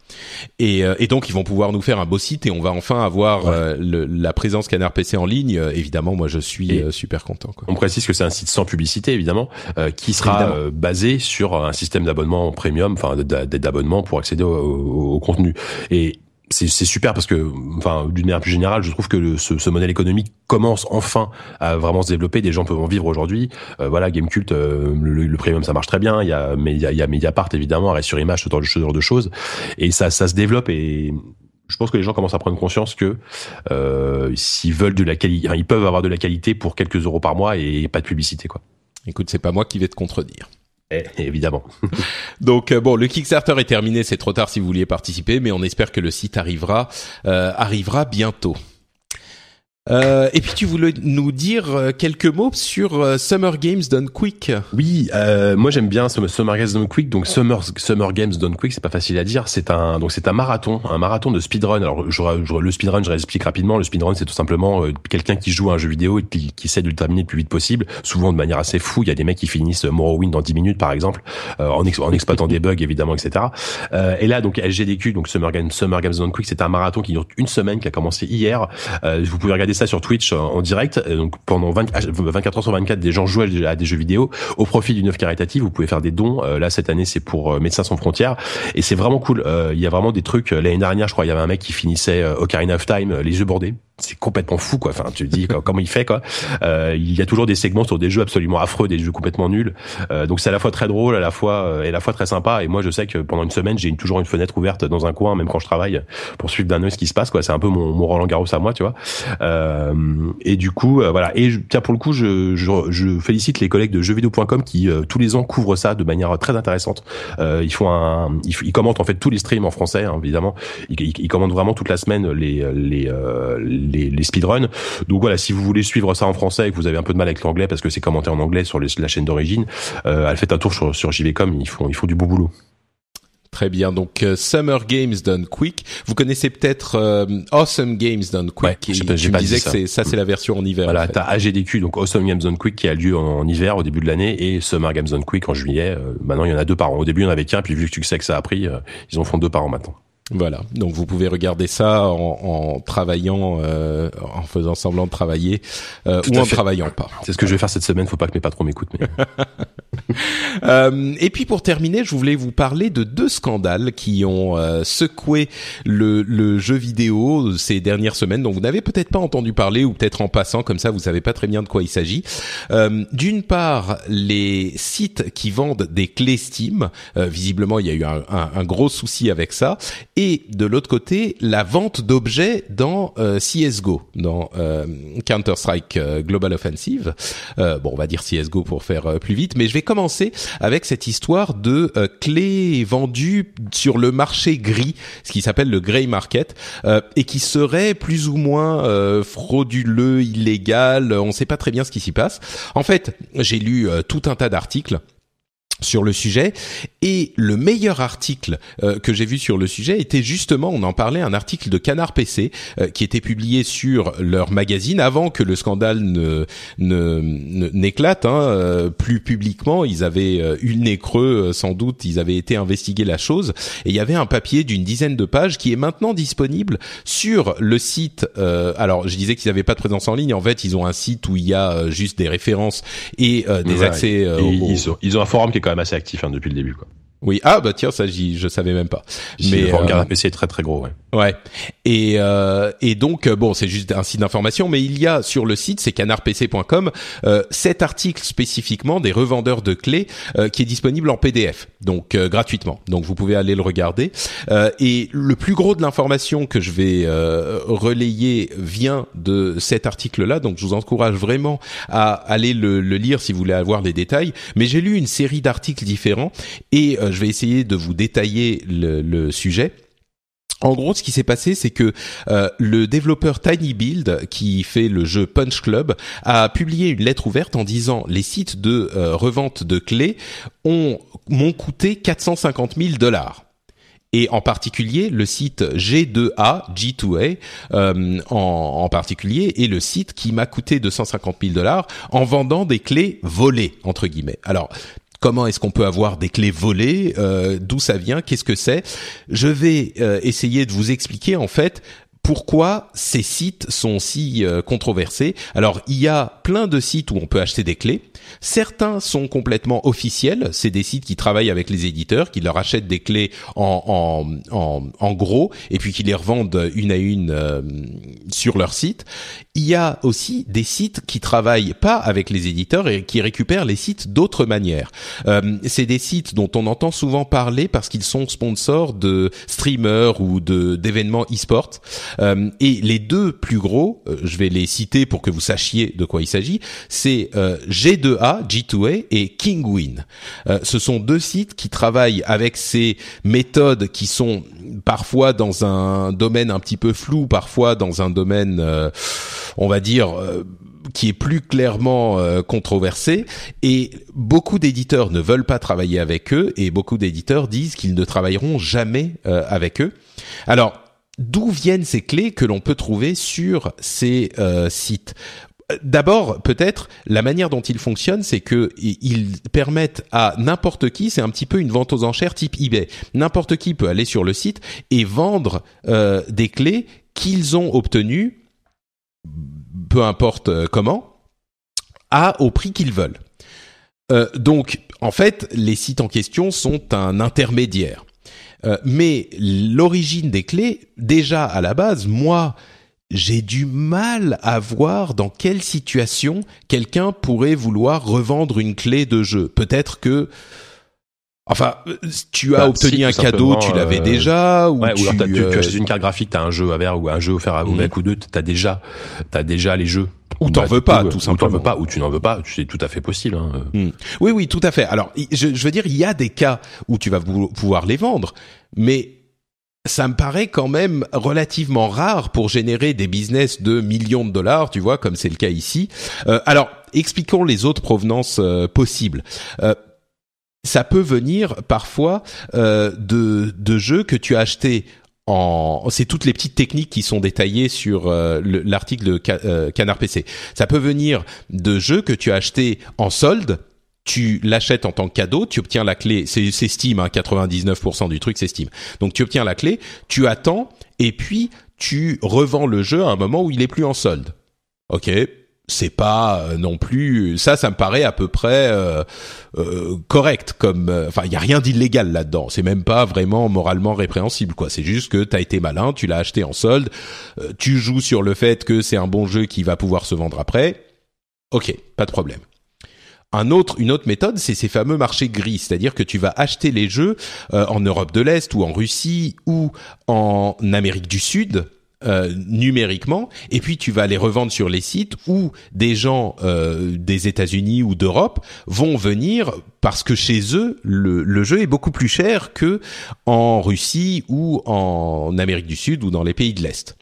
Et, et donc ils vont pouvoir nous faire un beau site et on va enfin avoir le, la présence Canard PC en ligne. évidemment, moi je suis super content. Quoi. On précise que c'est un site sans publicité évidemment, euh, qui sera euh, basé sur un système d'abonnement premium, enfin d'abonnement pour accéder au, au, contenu. Et c'est super parce que, enfin, d'une manière plus générale, je trouve que ce, ce, modèle économique commence enfin à vraiment se développer. Des gens peuvent en vivre aujourd'hui. Euh, voilà, Gamecult, euh, le, le, premium, ça marche très bien. Il y a, mais il y a, Mediapart évidemment, Arrêt sur Image, ce genre de choses, et ça, ça se développe et je pense que les gens commencent à prendre conscience que euh, s'ils veulent de la qualité, ils peuvent avoir de la qualité pour quelques euros par mois et pas de publicité, quoi. Écoute, c'est pas moi qui vais te contredire. Eh, évidemment. Donc euh, bon, le Kickstarter est terminé, c'est trop tard si vous vouliez participer, mais on espère que le site arrivera euh, arrivera bientôt. Euh, et puis tu voulais nous dire euh, quelques mots sur euh, Summer Games Done Quick. Oui, euh, moi j'aime bien Summer Games Done Quick. Donc Summer Summer Games Done Quick, c'est pas facile à dire. C'est un donc c'est un marathon, un marathon de speedrun. Alors je, je, le speedrun, je réexplique rapidement. Le speedrun, c'est tout simplement quelqu'un qui joue à un jeu vidéo et qui, qui, essaie de le terminer le plus vite possible, souvent de manière assez fou. Il y a des mecs qui finissent Morrowind dans 10 minutes par exemple, en, en exploitant des bugs évidemment, etc. et là donc LGDQ, donc Summer Games Summer Games Done Quick, c'est un marathon qui dure une semaine, qui a commencé hier. vous pouvez regarder ça sur Twitch en direct. Donc pendant 24 ah, heures sur 24, des gens jouent à des jeux vidéo au profit d'une œuvre caritative. Vous pouvez faire des dons. Euh, là cette année, c'est pour euh, Médecins sans frontières et c'est vraiment cool. Euh, il y a vraiment des trucs. L'année dernière, je crois, il y avait un mec qui finissait Ocarina of Time, les yeux bordés c'est complètement fou quoi. Enfin, tu dis comment il fait quoi. Euh, il y a toujours des segments sur des jeux absolument affreux, des jeux complètement nuls. Euh, donc c'est à la fois très drôle, à la fois euh, et à la fois très sympa. Et moi je sais que pendant une semaine j'ai toujours une fenêtre ouverte dans un coin, même quand je travaille, pour suivre d'un œil ce qui se passe quoi. C'est un peu mon, mon Roland Garros à moi, tu vois. Euh, et du coup euh, voilà. Et tiens pour le coup je, je, je, félicite les collègues de jeuxvideo.com qui euh, tous les ans couvrent ça de manière très intéressante. ils font un, ils, commentent en fait tous les streams en français hein, évidemment. Ils, ils, ils, commentent vraiment toute la semaine les les, les les, les speedruns. Donc voilà, si vous voulez suivre ça en français et que vous avez un peu de mal avec l'anglais parce que c'est commenté en anglais sur la chaîne d'origine, euh, elle fait un tour sur, sur JVcom, ils font, ils font du beau boulot. Très bien. Donc euh, Summer Games Done Quick. Vous connaissez peut-être euh, Awesome Games Done Quick. Ouais, je, tu me disais que ça, c'est la version en hiver. Voilà, en fait. t'as AGDQ, donc Awesome Games Done Quick qui a lieu en, hiver au début de l'année et Summer Games Done Quick en juillet. maintenant, il y en a deux par an. Au début, il y en avait qu'un, puis vu que tu sais que ça a pris, ils en font deux par an maintenant. Voilà, donc vous pouvez regarder ça en, en travaillant, euh, en faisant semblant de travailler euh, ou en fait. travaillant pas. C'est ce que je vais faire cette semaine. Faut pas que mes patrons m'écoutent. Mais... euh, et puis pour terminer, je voulais vous parler de deux scandales qui ont euh, secoué le, jeu vidéo ces dernières semaines, dont vous n'avez peut-être pas entendu parler ou peut-être en passant comme ça, vous savez pas très bien de quoi il s'agit. Euh, d'une part, les sites qui vendent des clés Steam. Visiblement, il y a eu un, gros souci avec ça et de l'autre côté la vente d'objets dans CS:GO, dans Counter Strike Global Offensive. Bon, on va dire CS:GO pour faire plus vite, mais je vais commencer avec cette histoire de clés vendues sur le marché gris, ce qui s'appelle le grey market, et qui serait plus ou moins frauduleux, illégal. On ne sait pas très bien ce qui s'y passe. En fait, j'ai lu tout un tas d'articles sur le sujet. Et le meilleur article euh, que j'ai vu sur le sujet était justement on en parlait un article de Canard PC euh, qui était publié sur leur magazine avant que le scandale ne n'éclate hein, euh, plus publiquement ils avaient eu le nez creux sans doute ils avaient été investiguer la chose. Et il y avait un papier d'une dizaine de pages qui est maintenant disponible sur le site alors je disais qu'ils n'avaient pas de présence en ligne. En fait ils ont un site où il y a juste des références et des ouais, accès et aux, ils, ont, ils ont un forum qui est quand même assez actif hein, depuis le début. Quoi. Oui, ah bah tiens, ça je savais même pas. Mais le euh, PC est très très gros, ouais. Ouais. Et euh, et donc euh, bon, c'est juste un site d'information, mais il y a sur le site, c'est canardpc.com, euh, cet article spécifiquement des revendeurs de clés euh, qui est disponible en PDF, donc euh, gratuitement. Donc vous pouvez aller le regarder. Euh, et le plus gros de l'information que je vais relayer vient de cet article-là, donc je vous encourage vraiment à aller le, le lire si vous voulez avoir les détails. Mais j'ai lu une série d'articles différents et je vais essayer de vous détailler le, sujet. En gros, ce qui s'est passé, c'est que euh, le développeur Tiny Build, qui fait le jeu Punch Club, a publié une lettre ouverte en disant les sites de euh, revente de clés ont m'ont coûté 450 000 dollars et en particulier le site G2A, G2A euh, en, en, particulier, est le site qui m'a coûté 250 000 dollars en vendant des clés volées entre guillemets. Alors Comment est-ce qu'on peut avoir des clés volées euh, D'où ça vient Qu'est-ce que c'est? Je vais euh, essayer de vous expliquer en fait pourquoi ces sites sont si euh, controversés. Alors, il y a plein de sites où on peut acheter des clés. Certains sont complètement officiels. C'est des sites qui travaillent avec les éditeurs, qui leur achètent des clés en, gros et puis qui les revendent une à une euh, sur leur site. Il y a aussi des sites qui travaillent pas avec les éditeurs et qui récupèrent les sites d'autres manières. Euh, c'est des sites dont on entend souvent parler parce qu'ils sont sponsors de streamers ou d'événements e-sport. Euh, et les deux plus gros, euh, je vais les citer pour que vous sachiez de quoi il s'agit, c'est euh, G2A, G2A et Kingwin. ce sont deux sites qui travaillent avec ces méthodes qui sont parfois dans un domaine un petit peu flou, parfois dans un domaine, on va dire qui est plus clairement controversé et beaucoup d'éditeurs ne veulent pas travailler avec eux et beaucoup d'éditeurs disent qu'ils ne travailleront jamais avec eux. Alors d'où viennent ces clés que l'on peut trouver sur ces euh, sites D'abord, peut-être la manière dont ils fonctionnent, c'est que ils permettent à n'importe qui, c'est un petit peu une vente aux enchères type eBay. N'importe qui peut aller sur le site et vendre euh, des clés qu'ils ont obtenues, peu importe euh, comment, à au prix qu'ils veulent. donc, en fait, les sites en question sont un intermédiaire. Euh, mais l'origine des clés, déjà à la base, moi, j'ai du mal à voir dans quelle situation quelqu'un pourrait vouloir revendre une clé de jeu. Peut-être que Enfin, tu as bah, obtenu un cadeau, tu l'avais euh, déjà, ou, tu, alors tu, euh... une carte graphique, t'as un jeu à verre ou un jeu offert à mmh. ou deux, t'as déjà, t'as déjà les jeux. Ou t'en bah, veux pas, tout simplement. Ou t'en veux pas, ou tu n'en veux pas, c'est tout à fait possible. Hein. Mmh. Oui, oui, tout à fait. Alors, je, je veux dire, il y a des cas où tu vas pouvoir les vendre, mais ça me paraît quand même relativement rare pour générer des business de millions de dollars, tu vois, comme c'est le cas ici. Euh, alors, expliquons les autres provenances euh, possibles. Euh, ça peut venir parfois euh, de, de jeux que tu as achetés en, c'est toutes les petites techniques qui sont détaillées sur euh, l'article de euh, Canard PC. Ça peut venir de jeux que tu as achetés en solde. Tu l'achètes en tant que cadeau, tu obtiens la clé, c'est Steam, hein, 99% du truc c'est Steam. Donc tu obtiens la clé, tu attends et puis tu revends le jeu à un moment où il est plus en solde. Ok, c'est pas euh, non plus ça ça me paraît à peu près euh, euh, correct comme enfin il y a rien d'illégal là-dedans. C'est même pas vraiment moralement répréhensible quoi. C'est juste que t'as été malin tu l'as acheté en solde tu joues sur le fait que c'est un bon jeu qui va pouvoir se vendre après. Ok pas de problème. Un autre, une autre méthode, c'est ces fameux marchés gris, c'est-à-dire que tu vas acheter les jeux en Europe de l'Est ou en Russie ou en Amérique du Sud, euh, numériquement et puis tu vas les revendre sur les sites où des gens euh, des États-Unis ou d'Europe vont venir parce que chez eux le, le, jeu est beaucoup plus cher que en Russie ou en Amérique du Sud ou dans les pays de l'Est.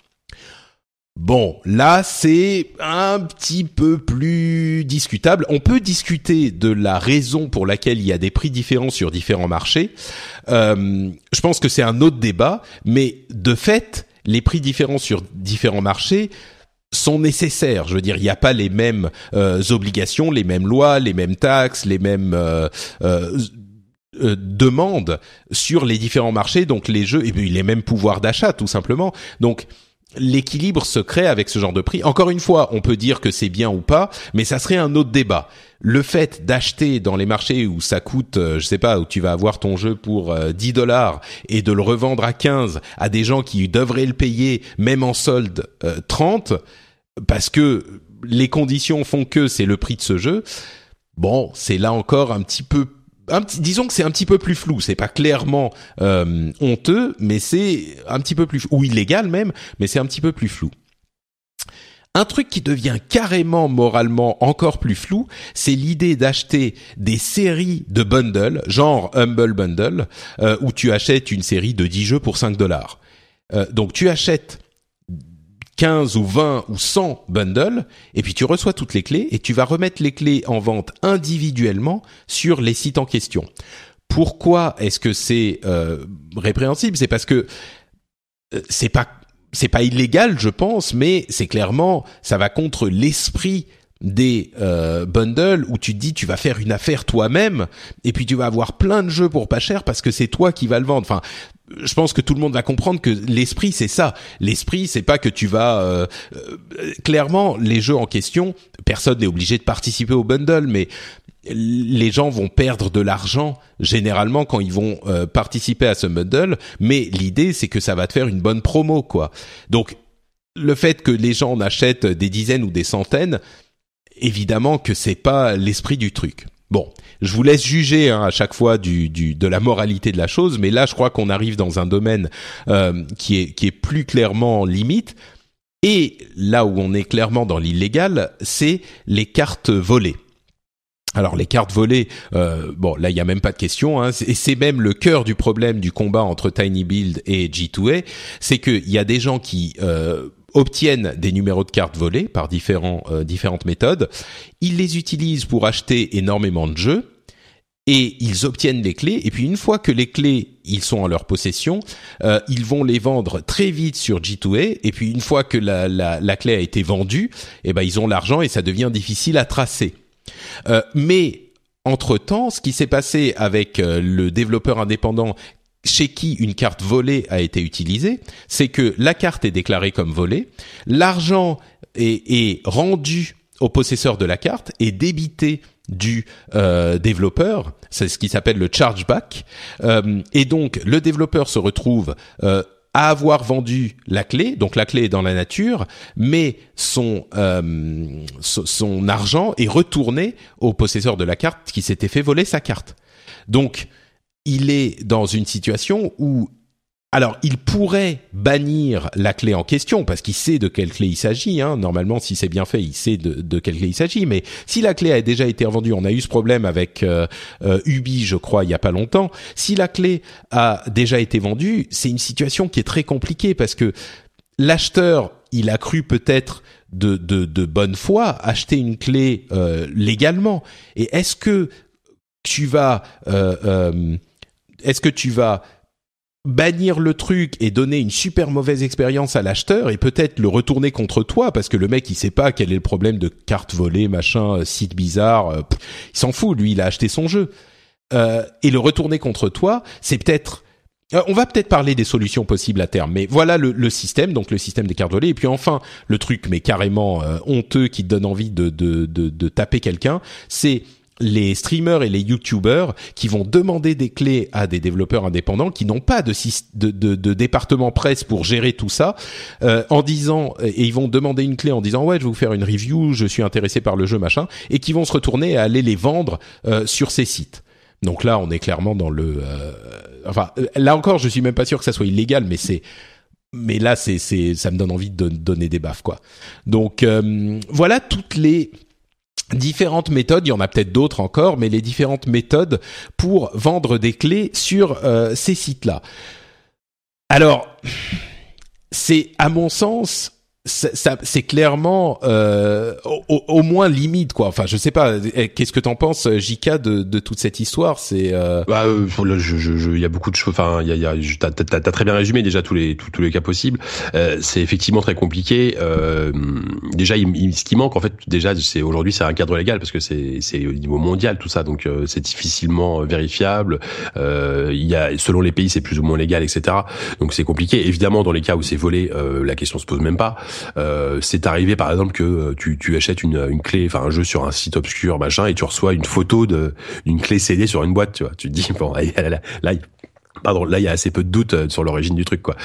Bon, là c'est un petit peu plus discutable. On peut discuter de la raison pour laquelle il y a des prix différents sur différents marchés. Euh, je pense que c'est un autre débat, mais de fait, les prix différents sur différents marchés sont nécessaires. Je veux dire, il n'y a pas les mêmes euh, obligations, les mêmes lois, les mêmes taxes, les mêmes euh, euh, demandes sur les différents marchés. Donc les jeux et puis les mêmes pouvoirs d'achat, tout simplement. Donc l'équilibre se crée avec ce genre de prix. Encore une fois, on peut dire que c'est bien ou pas, mais ça serait un autre débat. Le fait d'acheter dans les marchés où ça coûte, euh, je sais pas, où tu vas avoir ton jeu pour 10 euh, dollars et de le revendre à 15 à des gens qui devraient le payer même en solde 30 euh, parce que les conditions font que c'est le prix de ce jeu. Bon, c'est là encore un petit peu disons que c'est un petit peu plus flou. C'est pas clairement euh, honteux, mais c'est un petit peu plus ou illégal même, mais c'est un petit peu plus flou. Un truc qui devient carrément moralement encore plus flou, c'est l'idée d'acheter des séries de bundles, genre Humble Bundle, euh, où tu achètes une série de 10 jeux pour 5 dollars. Euh, donc tu achètes 15 ou 20 ou 100 bundles, et puis tu reçois toutes les clés, et tu vas remettre les clés en vente individuellement sur les sites en question. Pourquoi est-ce que c'est euh, répréhensible? C'est parce que euh, c'est pas c'est pas illégal, je pense, mais c'est clairement ça va contre l'esprit des euh, bundles où tu te dis tu vas faire une affaire toi-même et puis tu vas avoir plein de jeux pour pas cher parce que c'est toi qui vas le vendre. Enfin, je pense que tout le monde va comprendre que l'esprit c'est ça. L'esprit c'est pas que tu vas euh, euh, clairement les jeux en question, personne n'est obligé de participer au bundle mais les gens vont perdre de l'argent généralement quand ils vont euh, participer à ce bundle, mais l'idée c'est que ça va te faire une bonne promo quoi. Donc le fait que les gens en achètent des dizaines ou des centaines, évidemment que c'est pas l'esprit du truc. Bon, je vous laisse juger hein, à chaque fois de la moralité de la chose, mais là je crois qu'on arrive dans un domaine euh, qui est qui est plus clairement limite. Et là où on est clairement dans l'illégal, c'est les cartes volées. Alors les cartes volées, euh, bon là il y a même pas de question, hein, et c'est même le cœur du problème du combat entre Tiny Build et G2A, c'est qu'il y a des gens qui euh, obtiennent des numéros de cartes volés par euh, différentes méthodes. Ils les utilisent pour acheter énormément de jeux et ils obtiennent les clés. Et puis une fois que les clés ils sont en leur possession, euh, ils vont les vendre très vite sur G2A. Et puis une fois que la, clé a été vendue, eh ben ils ont l'argent et ça devient difficile à tracer. Euh, mais entre temps, ce qui s'est passé avec le développeur indépendant chez qui une carte volée a été utilisée, c'est que la carte est déclarée comme volée, l'argent est, rendu au possesseur de la carte et débité du euh, développeur, c'est ce qui s'appelle le chargeback, euh, et donc le développeur se retrouve euh, à avoir vendu la clé, donc la clé est dans la nature, mais son son argent est retourné au possesseur de la carte qui s'était fait voler sa carte. Donc il est dans une situation où alors, il pourrait bannir la clé en question parce qu'il sait de quelle clé il s'agit. Hein. Normalement, si c'est bien fait, il sait de, quelle clé il s'agit. Mais si la clé a déjà été revendue, on a eu ce problème avec euh, euh, Ubi, je crois, il y a pas longtemps. Si la clé a déjà été vendue, c'est une situation qui est très compliquée parce que l'acheteur, il a cru peut-être de, de, bonne foi acheter une clé euh, légalement. Et est-ce que tu vas est-ce que tu vas bannir le truc et donner une super mauvaise expérience à l'acheteur et peut-être le retourner contre toi parce que le mec il sait pas quel est le problème de carte volée machin euh, site bizarre euh, il s'en fout lui il a acheté son jeu euh, et le retourner contre toi c'est peut-être on va peut-être parler des solutions possibles à terme, mais voilà le, système, donc le système des cartes volées. Et puis enfin, le truc, mais carrément honteux, qui te donne envie de, de, de taper quelqu'un, c'est les streamers et les youtubers qui vont demander des clés à des développeurs indépendants qui n'ont pas de, de, de, département presse pour gérer tout ça euh, en disant et ils vont demander une clé en disant ouais je vais vous faire une review je suis intéressé par le jeu machin et qui vont se retourner et aller les vendre euh, sur ces sites. Donc là on est clairement dans le euh, enfin là encore je suis même pas sûr que ça soit illégal mais c'est mais là c'est c'est ça me donne envie de donner des baffes quoi. Donc voilà toutes les différentes méthodes, il y en a peut-être d'autres encore, mais les différentes méthodes pour vendre des clés sur euh, ces sites-là. Alors, c'est à mon sens c'est clairement euh, au, moins limite quoi. Enfin, je sais pas. Eh, qu'est-ce que t'en penses, Jika, de, de toute cette histoire? C'est euh... bah, euh, je, je, je, il y a beaucoup de choses. Enfin, il y a, y a t'as, t'as, t'as très bien résumé déjà tous les tous, les cas possibles. Euh, c'est effectivement très compliqué. Euh, déjà, il, ce qui manque en fait, déjà, c'est aujourd'hui, c'est un cadre légal parce que c'est c'est au niveau mondial tout ça, donc euh, c'est difficilement vérifiable. Euh, il y a selon les pays, c'est plus ou moins légal, etc. Donc c'est compliqué. Évidemment, dans les cas où c'est volé, la question se pose même pas. Euh, c'est arrivé par exemple que euh, tu, achètes une, une clé, enfin un jeu sur un site obscur machin et tu reçois une photo d'une clé CD sur une boîte, tu vois. Tu te dis bon là, là, là pardon, là il y a assez peu de doutes euh, sur l'origine du truc quoi.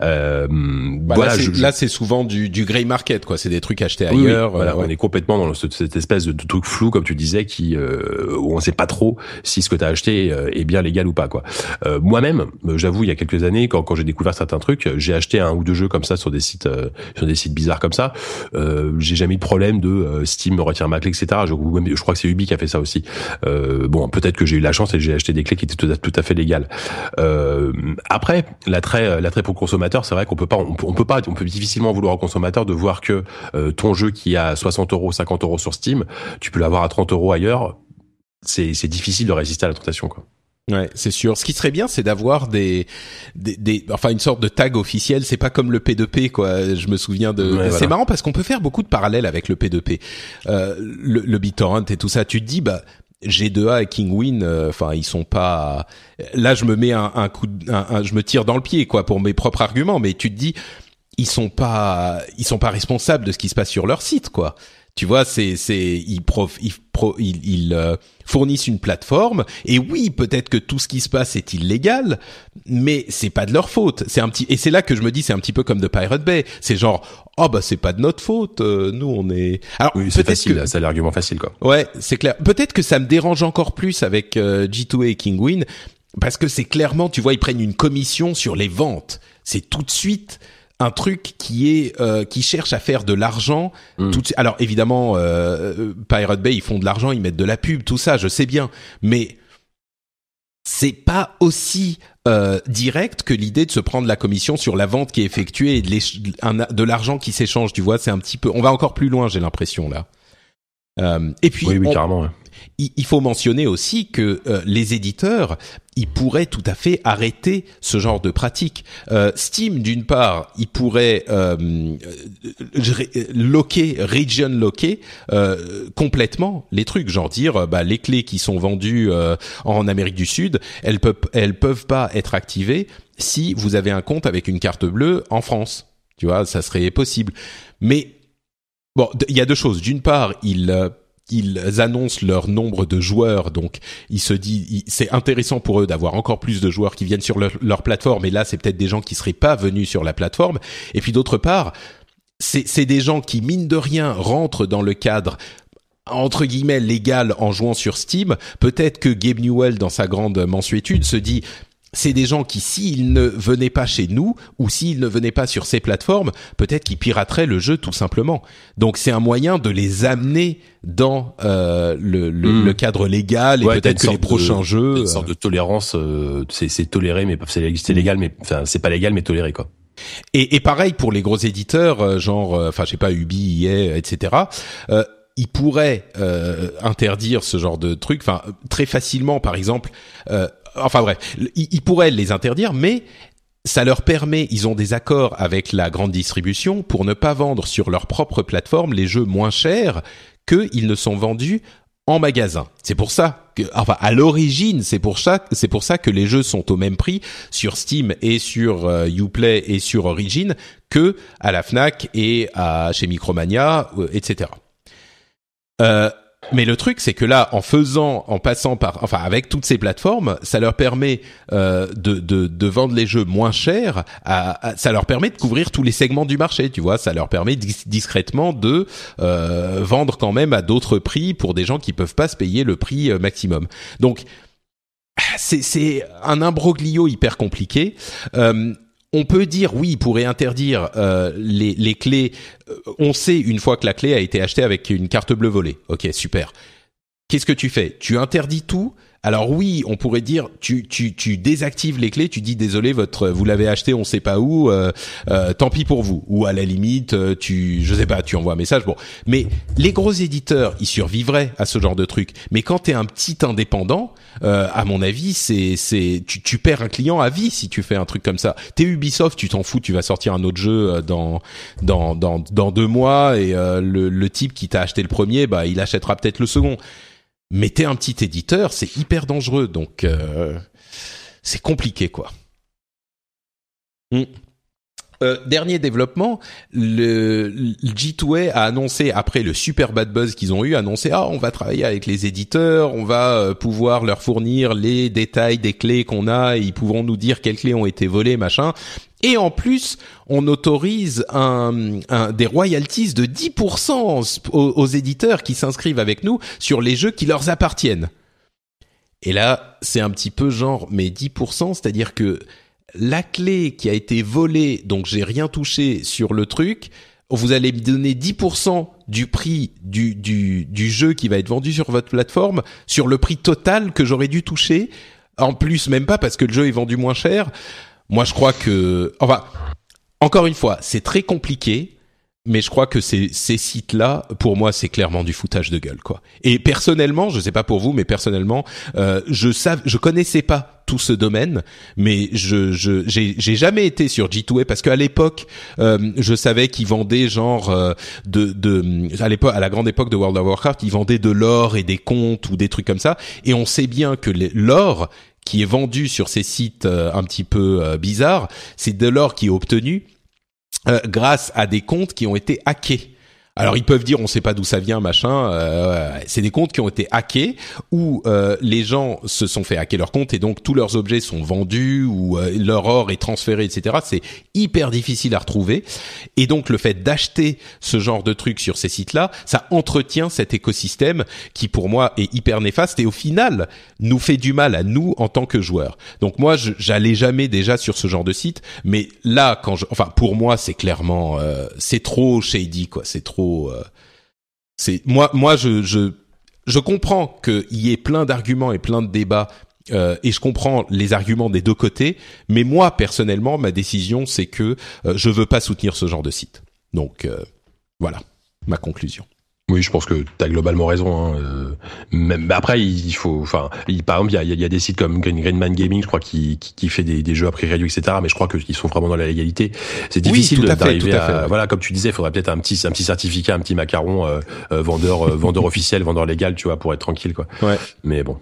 Euh, bah, voilà, là c'est souvent du, du grey market quoi, c'est des trucs achetés ailleurs. voilà, on est complètement dans cette, espèce de, truc flou comme tu disais qui euh, où on sait pas trop si ce que tu as acheté est bien légal ou pas quoi. Euh, Moi-même, j'avoue, il y a quelques années quand, quand j'ai découvert certains trucs, j'ai acheté un ou deux jeux comme ça sur des sites sur des sites bizarres comme ça. Euh, j'ai jamais eu de problème de Steam me retire ma clé etc. Je, je crois que c'est Ubi qui a fait ça aussi. bon, peut-être que j'ai eu la chance et j'ai acheté des clés qui étaient tout à, tout à fait légales. Euh, après, l'attrait, l'attrait pour le consommateur, c'est vrai qu'on peut pas, on peut, pas, on peut difficilement vouloir au consommateur de voir que euh, ton jeu qui a 60 euros, 50 euros sur Steam, tu peux l'avoir à 30 euros ailleurs. C'est, c'est difficile de résister à la tentation, quoi. Ouais, c'est sûr. Ce qui serait bien, c'est d'avoir des, des, des, enfin une sorte de tag officiel. C'est pas comme le P2P, quoi. Je me souviens de. c'est marrant parce qu'on peut faire beaucoup de parallèles avec le P2P, euh, le, le BitTorrent et tout ça. Tu te dis, bah G2A et Kingwin, euh, enfin ils sont pas. Là, je me mets un, un coup, de, un, je me tire dans le pied quoi pour mes propres arguments, mais tu te dis ils sont pas, ils sont pas responsables de ce qui se passe sur leur site quoi. Tu vois, c'est c'est ils prof, ils, pro, ils, ils euh, fournissent une plateforme et oui, peut-être que tout ce qui se passe est illégal, mais c'est pas de leur faute. C'est un petit et c'est là que je me dis c'est un petit peu comme de Pirate Bay. C'est genre oh bah c'est pas de notre faute, euh, nous on est. Alors oui, c'est facile, c'est l'argument facile quoi. Ouais, c'est clair. Peut-être que ça me dérange encore plus avec euh, G2A et Kingwin parce que c'est clairement, tu vois, ils prennent une commission sur les ventes. C'est tout de suite un truc qui est euh, qui cherche à faire de l'argent. Mm. Tout, alors évidemment, euh, Pirate Bay ils font de l'argent, ils mettent de la pub, tout ça, je sais bien, mais c'est pas aussi euh, direct que l'idée de se prendre la commission sur la vente qui est effectuée et de, l'argent qui s'échange. Tu vois, c'est un petit peu. On va encore plus loin, j'ai l'impression là. Euh, et puis, oui, oui, carrément il, faut mentionner aussi que euh, les éditeurs, ils pourraient tout à fait arrêter ce genre de pratique. Euh, Steam, d'une part, il pourrait euh, loquer, region loquer complètement les trucs, genre dire bah, les clés qui sont vendues en Amérique du Sud, elles peuvent elles peuvent pas être activées si vous avez un compte avec une carte bleue en France. Tu vois, ça serait possible. Mais Bon, il y a deux choses. D'une part, ils ils annoncent leur nombre de joueurs, donc il se dit c'est intéressant pour eux d'avoir encore plus de joueurs qui viennent sur leur, plateforme. Et là, c'est peut-être des gens qui seraient pas venus sur la plateforme. Et puis d'autre part, c'est des gens qui mine de rien rentrent dans le cadre entre guillemets légal en jouant sur Steam. Peut-être que Gabe Newell, dans sa grande mensuétude, se dit c'est des gens qui, s'ils ne venaient pas chez nous ou s'ils ne venaient pas sur ces plateformes, peut-être qu'ils pirateraient le jeu tout simplement. Donc c'est un moyen de les amener dans euh, le, le, hmm. cadre légal et peut-être que les prochains jeux, une sorte de tolérance, euh, c'est toléré mais c'est légal mais enfin c'est pas légal mais toléré quoi. Et, et pareil pour les gros éditeurs, euh, genre, enfin je sais pas Ubi, EA, etc. Euh, ils pourraient euh, interdire ce genre de truc, enfin très facilement, par exemple. Euh, enfin bref, ils, pourraient les interdire, mais ça leur permet, ils ont des accords avec la grande distribution pour ne pas vendre sur leur propre plateforme les jeux moins chers qu'ils ne sont vendus en magasin. C'est pour ça que, enfin, à l'origine, c'est pour ça, que les jeux sont au même prix sur Steam et sur euh, Uplay et sur Origin que à la Fnac et à chez Micromania, etc. Euh, mais le truc, c'est que là, en faisant, en passant par, enfin, avec toutes ces plateformes, ça leur permet euh, de, de, de, vendre les jeux moins chers. À, ça leur permet de couvrir tous les segments du marché. Tu vois, ça leur permet discrètement de euh, vendre quand même à d'autres prix pour des gens qui peuvent pas se payer le prix euh, maximum. Donc c'est un imbroglio hyper compliqué. Euh, on peut dire oui, il pourrait interdire euh, les, les, clés. Euh, on sait une fois que la clé a été achetée avec une carte bleue volée. Ok, super. Qu'est-ce que tu fais? Tu interdis tout alors oui, on pourrait dire tu tu tu désactives les clés, tu dis désolé votre vous l'avez acheté on sait pas où, euh, euh, tant pis pour vous. Ou à la limite euh, tu je sais pas tu envoies un message. Bon, mais les gros éditeurs ils survivraient à ce genre de truc. Mais quand t'es un petit indépendant, à mon avis c'est c'est tu tu perds un client à vie si tu fais un truc comme ça. T'es Ubisoft, tu t'en fous, tu vas sortir un autre jeu dans dans dans dans deux mois et le le type qui t'a acheté le premier bah il achètera peut-être le second mettez un petit éditeur, c'est hyper dangereux, donc euh, c'est compliqué quoi. Hmm. Euh, dernier développement, le, G2A a annoncé après le super bad buzz qu'ils ont eu, annoncé ah on va travailler avec les éditeurs, on va euh, pouvoir leur fournir les détails des clés qu'on a, ils pourront nous dire quelles clés ont été volées machin. Et en plus, on autorise un, des royalties de 10% aux, éditeurs qui s'inscrivent avec nous sur les jeux qui leur appartiennent. Et là, c'est un petit peu genre, mais 10%, c'est-à-dire que la clé qui a été volée, donc j'ai rien touché sur le truc, vous allez me donner 10% du prix du, du, du jeu qui va être vendu sur votre plateforme, sur le prix total que j'aurais dû toucher en plus même pas parce que le jeu est vendu moins cher. Moi, je crois que, enfin, encore une fois, c'est très compliqué mais je crois que ces, ces sites-là, pour moi, c'est clairement du foutage de gueule, quoi. Et personnellement, je sais pas pour vous, mais personnellement, euh, je sav je connaissais pas tout ce domaine, mais je je j'ai jamais été sur G2A parce qu'à l'époque, euh, je savais qu'ils vendaient genre euh, de de à l'époque à la grande époque de World of Warcraft, ils vendaient de l'or et des comptes ou des trucs comme ça, et on sait bien que l'or qui est vendu sur ces sites euh, un petit peu euh, bizarres, c'est de l'or qui est obtenu grâce à des comptes qui ont été hackés. Alors ils peuvent dire on sait pas d'où ça vient machin. Euh, c'est des comptes qui ont été hackés où euh, les gens se sont fait hacker leur compte et donc tous leurs objets sont vendus ou euh, leur or est transféré etc. C'est hyper difficile à retrouver et donc le fait d'acheter ce genre de trucs sur ces sites-là, ça entretient cet écosystème qui pour moi est hyper néfaste et au final nous fait du mal à nous en tant que joueurs. Donc moi j'allais jamais déjà sur ce genre de site, mais là quand je, enfin pour moi c'est clairement c'est trop shady quoi, c'est trop euh, c'est moi, je, je, comprends qu'il y ait plein d'arguments et plein de débats. Euh, et je comprends les arguments des deux côtés, mais moi personnellement, ma décision, c'est que euh, je veux pas soutenir ce genre de site. Donc voilà ma conclusion. Oui, je pense que tu as globalement raison. Hein. Euh, mais après, il faut, enfin, par exemple, il y a, y a, des sites comme Green, Greenman Gaming, je crois, qui, qui, qui fait des, des, jeux à prix réduit, etc. Mais je crois qu'ils sont vraiment dans la légalité. C'est difficile d'arriver à, voilà, comme tu disais, il faudrait peut-être un petit, un petit certificat, un petit macaron, euh, euh vendeur, vendeur officiel, vendeur légal, tu vois, pour être tranquille, quoi. Ouais. Mais bon.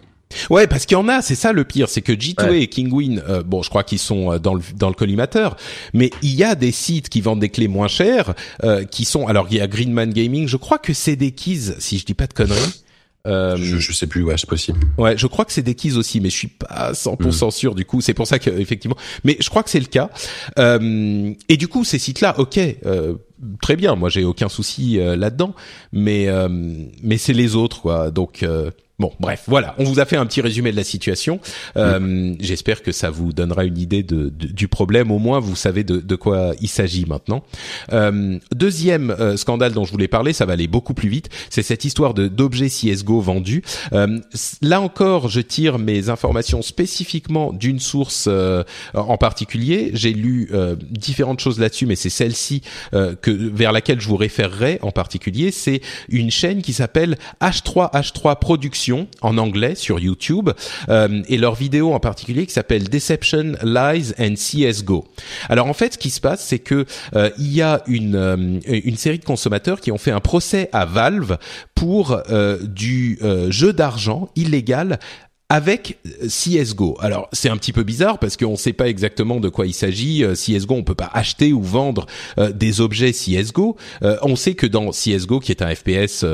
Ouais, parce qu'il y en a, c'est ça le pire, c'est que G2A et Kingwin, euh, bon, je crois qu'ils sont euh, dans le dans le collimateur, mais il y a des sites qui vendent des clés moins chères, euh, qui sont, alors il y a Greenman Gaming, je crois que c'est des keys, si je dis pas de conneries. Euh, je, je sais plus, ouais, c'est possible. Ouais, je crois que c'est des keys aussi, mais je suis pas 100% mm. sûr du coup. C'est pour ça que effectivement, mais je crois que c'est le cas. Euh, et du coup, ces sites-là, ok, euh, très bien. Moi, j'ai aucun souci euh, là-dedans, mais mais c'est les autres, quoi. Donc Bon, bref, voilà, on vous a fait un petit résumé de la situation. Euh, J'espère que ça vous donnera une idée de, du problème. Au moins, vous savez de, de quoi il s'agit maintenant. Euh, deuxième euh, scandale dont je voulais parler, ça va aller beaucoup plus vite. C'est cette histoire d'objets CS:GO vendus. Euh, là encore, je tire mes informations spécifiquement d'une source euh, en particulier. J'ai lu différentes choses là-dessus, mais c'est celle-ci que vers laquelle je vous référerai en particulier. C'est une chaîne qui s'appelle H3H3 Production en anglais sur YouTube euh, et leur vidéo en particulier qui s'appelle Deception, Lies and CS:GO. Alors en fait, ce qui se passe, c'est que euh, il y a une euh, une série de consommateurs qui ont fait un procès à Valve pour du jeu d'argent illégal avec euh, CS:GO. Alors c'est un petit peu bizarre parce qu'on ne sait pas exactement de quoi il s'agit. Euh, CS:GO, on peut pas acheter ou vendre euh, des objets CS:GO. on sait que dans CS:GO, qui est un FPS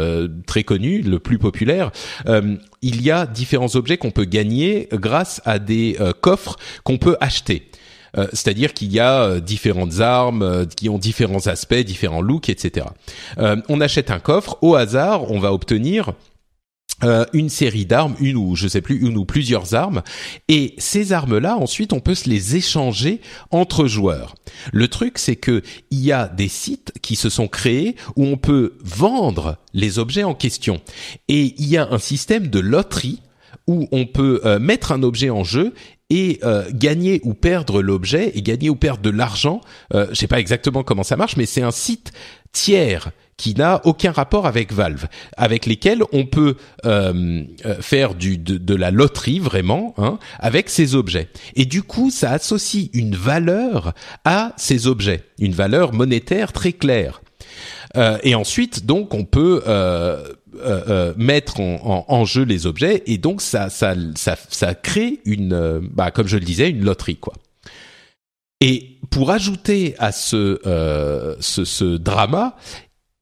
très connu, le plus populaire, il y a différents objets qu'on peut gagner grâce à des coffres qu'on peut acheter. c'est-à-dire qu'il y a différentes armes qui ont différents aspects, différents looks, etc. on achète un coffre, au hasard, on va obtenir euh, une série d'armes, une ou je sais plus, une ou plusieurs armes, et ces armes-là, ensuite, on peut se les échanger entre joueurs. Le truc, c'est que il y a des sites qui se sont créés où on peut vendre les objets en question, et il y a un système de loterie où on peut euh, mettre un objet en jeu et euh, gagner ou perdre l'objet et gagner ou perdre de l'argent. Euh, je sais pas exactement comment ça marche, mais c'est un site tiers qui n'a aucun rapport avec Valve, avec lesquels on peut euh, euh, faire de, la loterie vraiment hein, avec ces objets. Et du coup, ça associe une valeur à ces objets, une valeur monétaire très claire. Euh, et ensuite, donc, on peut mettre en, jeu les objets, et donc ça, crée une, bah, comme je le disais, une loterie, quoi. Et pour ajouter à ce drama,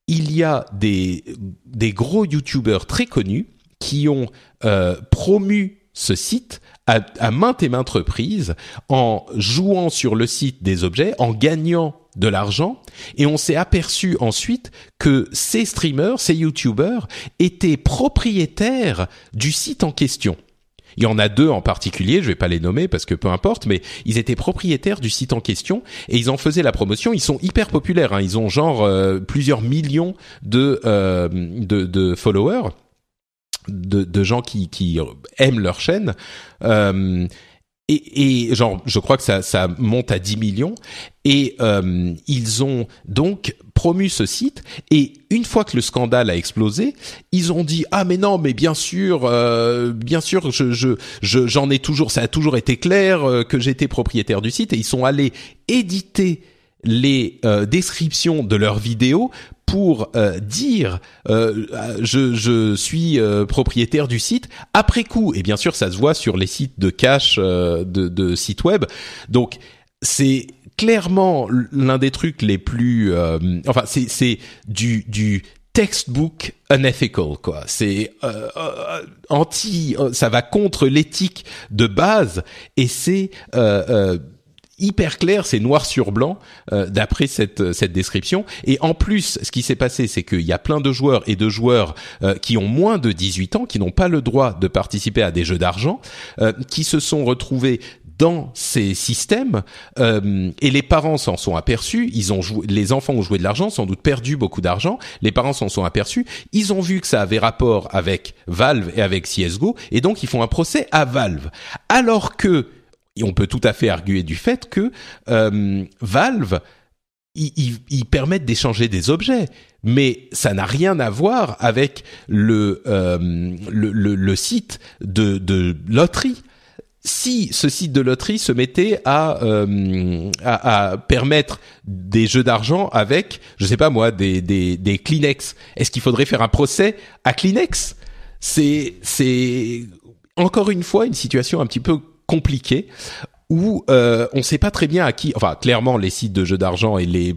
il y a des, des gros youtubeurs très connus qui ont euh, promu ce site à, à, maintes et maintes reprises en jouant sur le site des objets, en gagnant de l'argent, et on s'est aperçu ensuite que ces streamers, ces youtubeurs étaient propriétaires du site en question. Il y en a deux en particulier, je vais pas les nommer parce que peu importe, mais ils étaient propriétaires du site en question et ils en faisaient la promotion. Ils sont hyper populaires, hein. ils ont genre euh, plusieurs millions de, euh, de, de followers. de, de gens qui, qui aiment leur chaîne. Euh, et, et, genre, je crois que ça, ça monte à 10 millions. Et euh, ils ont donc promu ce site. Et une fois que le scandale a explosé, ils ont dit ah mais non mais bien sûr, euh, bien sûr, je je j'en ai toujours, ça a toujours été clair euh, que j'étais propriétaire du site. Et ils sont allés éditer les euh, descriptions de leurs vidéos pour dire je, je suis propriétaire du site après coup et bien sûr ça se voit sur les sites de cache de sites web donc c'est clairement l'un des trucs les plus enfin c'est c'est du du textbook unethical quoi c'est anti ça va contre l'éthique de base et c'est hyper clair, c'est noir sur blanc euh, d'après cette cette description. Et en plus, ce qui s'est passé, c'est qu'il y a plein de joueurs et de joueurs euh, qui ont moins de 18 ans, qui n'ont pas le droit de participer à des jeux d'argent, euh, qui se sont retrouvés dans ces systèmes et les parents s'en sont aperçus. Ils ont joué, les enfants ont joué de l'argent, sans doute perdu beaucoup d'argent. Les parents s'en sont aperçus. Ils ont vu que ça avait rapport avec Valve et avec CS:GO et donc ils font un procès à Valve. Alors que on peut tout à fait arguer du fait que euh, Valve ils, permettent d'échanger des objets, mais ça n'a rien à voir avec le, euh, le, le, site de, de loterie. Si ce site de loterie se mettait à, euh, à, à, permettre des jeux d'argent avec, je sais pas moi, des, des, des Kleenex, est-ce qu'il faudrait faire un procès à Kleenex? C'est c'est encore une fois une situation un petit peu compliqué où euh, on ne sait pas très bien à qui. Enfin, clairement, les sites de jeux d'argent et les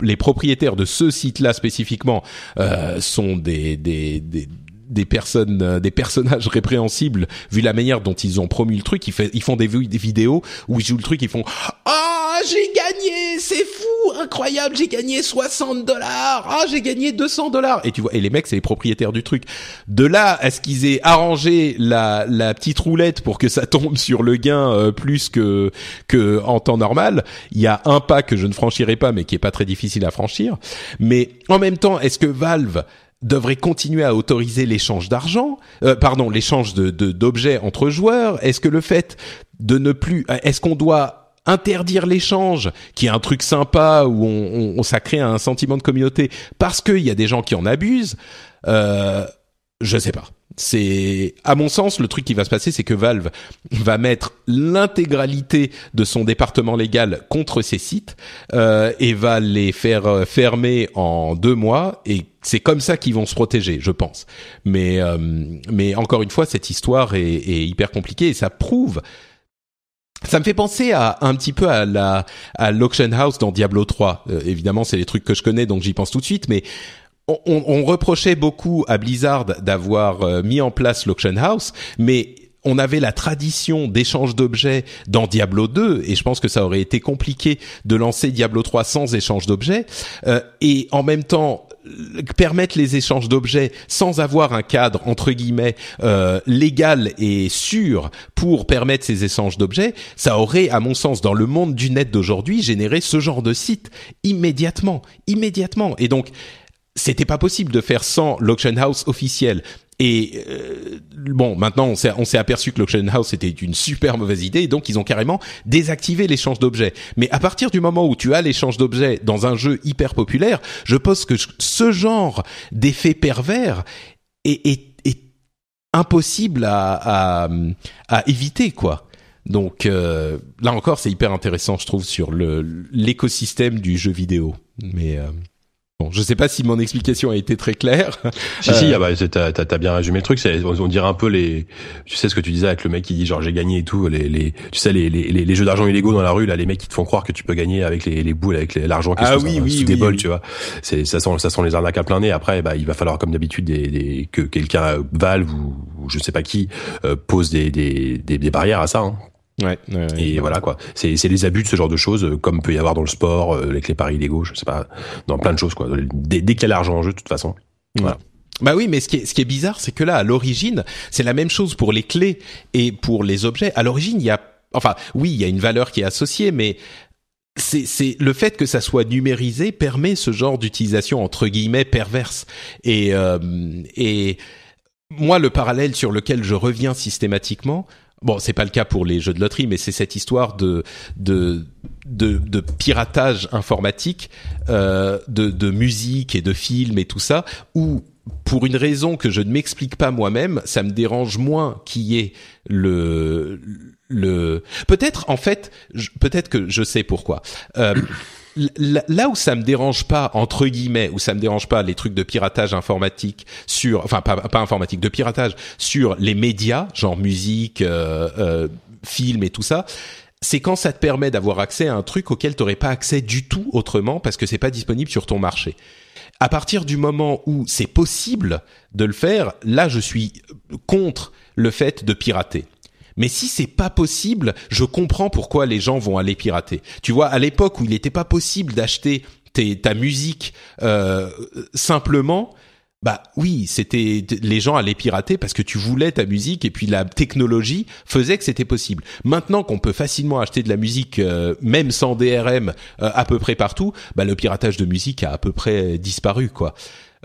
les propriétaires de ce site-là spécifiquement euh, sont des, des, des des personnes, euh, des personnages répréhensibles vu la manière dont ils ont promu le truc. Ils, fait, ils font des, vidéos où ils jouent le truc, ils font ah j'ai gagné, c'est fou, incroyable, j'ai gagné 60 dollars, ah j'ai gagné 200 dollars. Et tu vois, et les mecs c'est les propriétaires du truc. De là à ce qu'ils aient arrangé la, la petite roulette pour que ça tombe sur le gain euh, plus que que en temps normal, il y a un pas que je ne franchirai pas, mais qui est pas très difficile à franchir. Mais en même temps, est-ce que Valve devrait continuer à autoriser l'échange d'argent, euh, pardon, l'échange d'objets entre joueurs. Est-ce que le fait de ne plus, est-ce qu'on doit interdire l'échange, qui est un truc sympa où on, on, ça crée un sentiment de communauté, parce qu'il y a des gens qui en abusent euh, Je sais pas c'est à mon sens le truc qui va se passer c'est que Valve va mettre l'intégralité de son département légal contre ces sites euh, et va les faire euh, fermer en deux mois et c'est comme ça qu'ils vont se protéger je pense mais euh, mais encore une fois cette histoire est, est, hyper compliquée et ça prouve ça me fait penser à un petit peu à la à l'auction house dans Diablo 3. Euh, évidemment, c'est les trucs que je connais donc j'y pense tout de suite mais on, on, reprochait beaucoup à Blizzard d'avoir euh, mis en place l'auction house, mais on avait la tradition d'échange d'objets dans Diablo 2 et je pense que ça aurait été compliqué de lancer Diablo 3 sans échange d'objets euh, et en même temps permettre les échanges d'objets sans avoir un cadre entre guillemets euh, légal et sûr pour permettre ces échanges d'objets, ça aurait, à mon sens, dans le monde du net d'aujourd'hui, généré ce genre de site immédiatement, immédiatement. Et donc, c'était pas possible de faire sans l'auction house officiel. Et euh, bon, maintenant on s'est on s'est aperçu que l'auction house était une super mauvaise idée, donc ils ont carrément désactivé l'échange d'objets. Mais à partir du moment où tu as l'échange d'objets dans un jeu hyper populaire, je pense que ce genre d'effet pervers est, est, est impossible à, à, à éviter, quoi. Donc euh, là encore, c'est hyper intéressant, je trouve, sur le l'écosystème du jeu vidéo. Mais euh, Bon, je sais pas si mon explication a été très claire. Si si, euh, ah bah, t'as as, bien résumé le truc. C'est on, dirait un peu les, tu sais ce que tu disais avec le mec qui dit genre j'ai gagné et tout. Les, les tu sais les, les, les jeux d'argent illégaux dans la rue là, les mecs qui te font croire que tu peux gagner avec les, les boules, avec l'argent qui ah, oui, oui, sous des bols, tu vois. C'est ça sent ça sent les arnaques à plein nez. Après, bah il va falloir comme d'habitude des, des, que quelqu'un Valve ou, ou, je sais pas qui euh, pose des, des, des, barrières à ça. Hein. Ouais, et voilà quoi. C'est c'est les abus de ce genre de choses, euh, comme peut y avoir dans le sport, euh, avec les paris illégaux, je sais pas, dans plein de choses quoi. Dès, dès qu'il y a l'argent en jeu, de toute façon. Voilà. Bah oui, mais ce qui est, ce qui est bizarre, c'est que là, à l'origine, c'est la même chose pour les clés et pour les objets. À l'origine, il y a, enfin, oui, il y a une valeur qui est associée, mais c'est, c'est le fait que ça soit numérisé permet ce genre d'utilisation entre guillemets perverse et euh, et moi, le parallèle sur lequel je reviens systématiquement, bon, c'est pas le cas pour les jeux de loterie, mais c'est cette histoire de de de, de piratage informatique euh, de, de musique et de films et tout ça, où pour une raison que je ne m'explique pas moi-même, ça me dérange moins qu'il y ait le le peut-être en fait peut-être que je sais pourquoi. Euh, là où ça me dérange pas entre guillemets où ça me dérange pas les trucs de piratage informatique sur enfin pas, informatique de piratage sur les médias genre musique euh, euh, film et tout ça c'est quand ça te permet d'avoir accès à un truc auquel tu n'aurais pas accès du tout autrement parce que c'est pas disponible sur ton marché. À partir du moment où c'est possible de le faire, là je suis contre le fait de pirater. Mais si c'est pas possible, je comprends pourquoi les gens vont aller pirater. Tu vois, à l'époque où il n'était pas possible d'acheter ta musique euh, simplement, bah oui, c'était les gens allaient pirater parce que tu voulais ta musique et puis la technologie faisait que c'était possible. Maintenant qu'on peut facilement acheter de la musique euh, même sans DRM euh, à peu près partout, bah le piratage de musique a à peu près disparu quoi.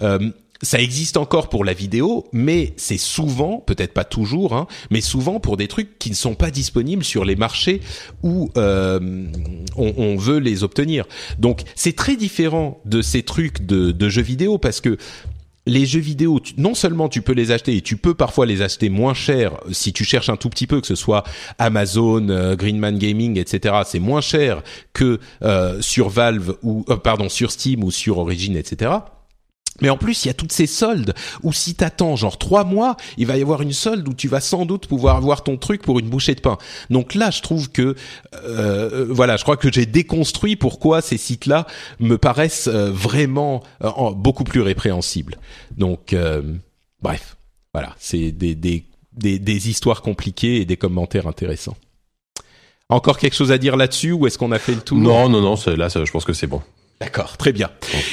Euh, ça existe encore pour la vidéo, mais c'est souvent, peut-être pas toujours, hein, mais souvent pour des trucs qui ne sont pas disponibles sur les marchés où on, on, veut les obtenir. Donc c'est très différent de ces trucs de, de jeux vidéo parce que les jeux vidéo, non seulement tu peux les acheter et tu peux parfois les acheter moins cher euh, si tu cherches un tout petit peu, que ce soit Amazon, euh, Greenman Gaming, etc. C'est moins cher que euh, sur Valve ou pardon sur Steam ou sur Origin, etc. Mais en plus, il y a toutes ces soldes où si t'attends genre trois mois, il va y avoir une solde où tu vas sans doute pouvoir avoir ton truc pour une bouchée de pain. Donc là, je trouve que euh, voilà, je crois que j'ai déconstruit pourquoi ces sites-là me paraissent euh, vraiment euh, beaucoup plus répréhensibles. Donc bref, voilà, c'est des, des, des, des histoires compliquées et des commentaires intéressants. Encore quelque chose à dire là-dessus ou est-ce qu'on a fait le tour? Non, non, non, là, je pense que c'est bon. D'accord, très bien.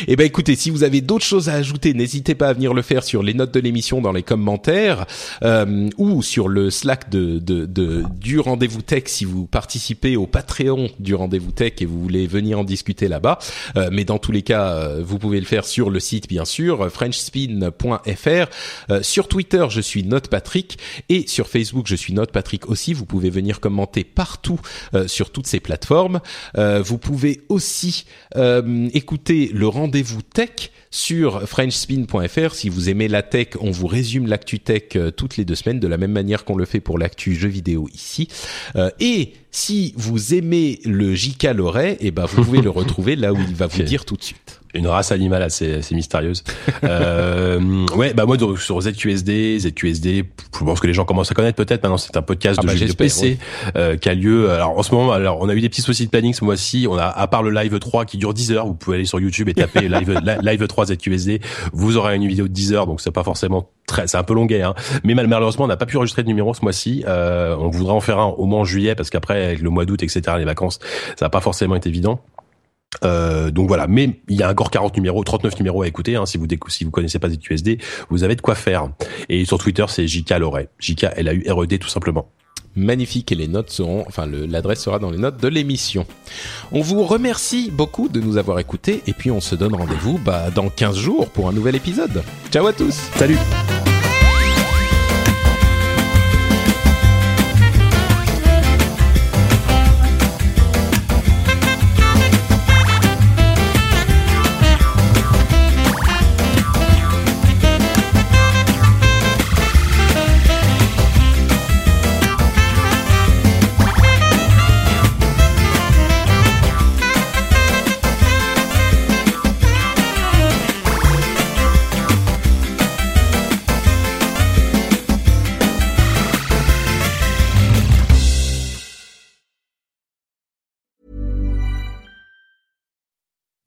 Eh ben écoutez, si vous avez d'autres choses à ajouter, n'hésitez pas à venir le faire sur les notes de l'émission dans les commentaires euh, ou sur le Slack de, de, de du rendez-vous tech si vous participez au Patreon du rendez-vous tech et vous voulez venir en discuter là-bas. Euh, mais dans tous les cas, euh, vous pouvez le faire sur le site bien sûr, frenchspin.fr. sur Twitter, je suis NotePatrick et sur Facebook, je suis NotePatrick aussi. Vous pouvez venir commenter partout sur toutes ces plateformes. vous pouvez aussi euh, écoutez le rendez-vous tech sur frenchspin.fr. Si vous aimez la tech, on vous résume l'actu tech euh, toutes les deux semaines de la même manière qu'on le fait pour l'actu jeux vidéo ici. Euh, et si vous aimez le JK Loret, eh ben vous pouvez le retrouver là où il va vous dire tout de suite une race animale assez, assez mystérieuse. euh, ouais, bah moi sur ZQSD, ZQSD, je pense que les gens commencent à connaître peut-être. Maintenant, c'est un podcast ah de bah, PC euh, qui a lieu. Alors en ce moment, alors on a eu des petits soucis de planning ce mois-ci. On a à part le live 3 qui dure 10 heures, vous pouvez aller sur YouTube et taper live live 3 ZQSD. Vous aurez une vidéo de 10 heures, donc c'est pas forcément très, c'est un peu longuet. Hein. Mais malheureusement, on n'a pas pu enregistrer de numéro ce mois-ci. Euh, on voudrait en faire un au moins en juillet parce qu'après avec le mois d'août, etc., les vacances, ça n'a pas forcément été évident. Euh, donc voilà, mais il y a encore 40 numéros, 39 numéros à écouter. Hein, si vous si vous connaissez pas ZQSD, vous avez de quoi faire. Et sur Twitter, c'est JK Loret, JK L A U R E D tout simplement. Magnifique et les notes seront, enfin l'adresse sera dans les notes de l'émission. On vous remercie beaucoup de nous avoir écoutés et puis on se donne rendez-vous bah, dans 15 jours pour un nouvel épisode. Ciao à tous. Salut.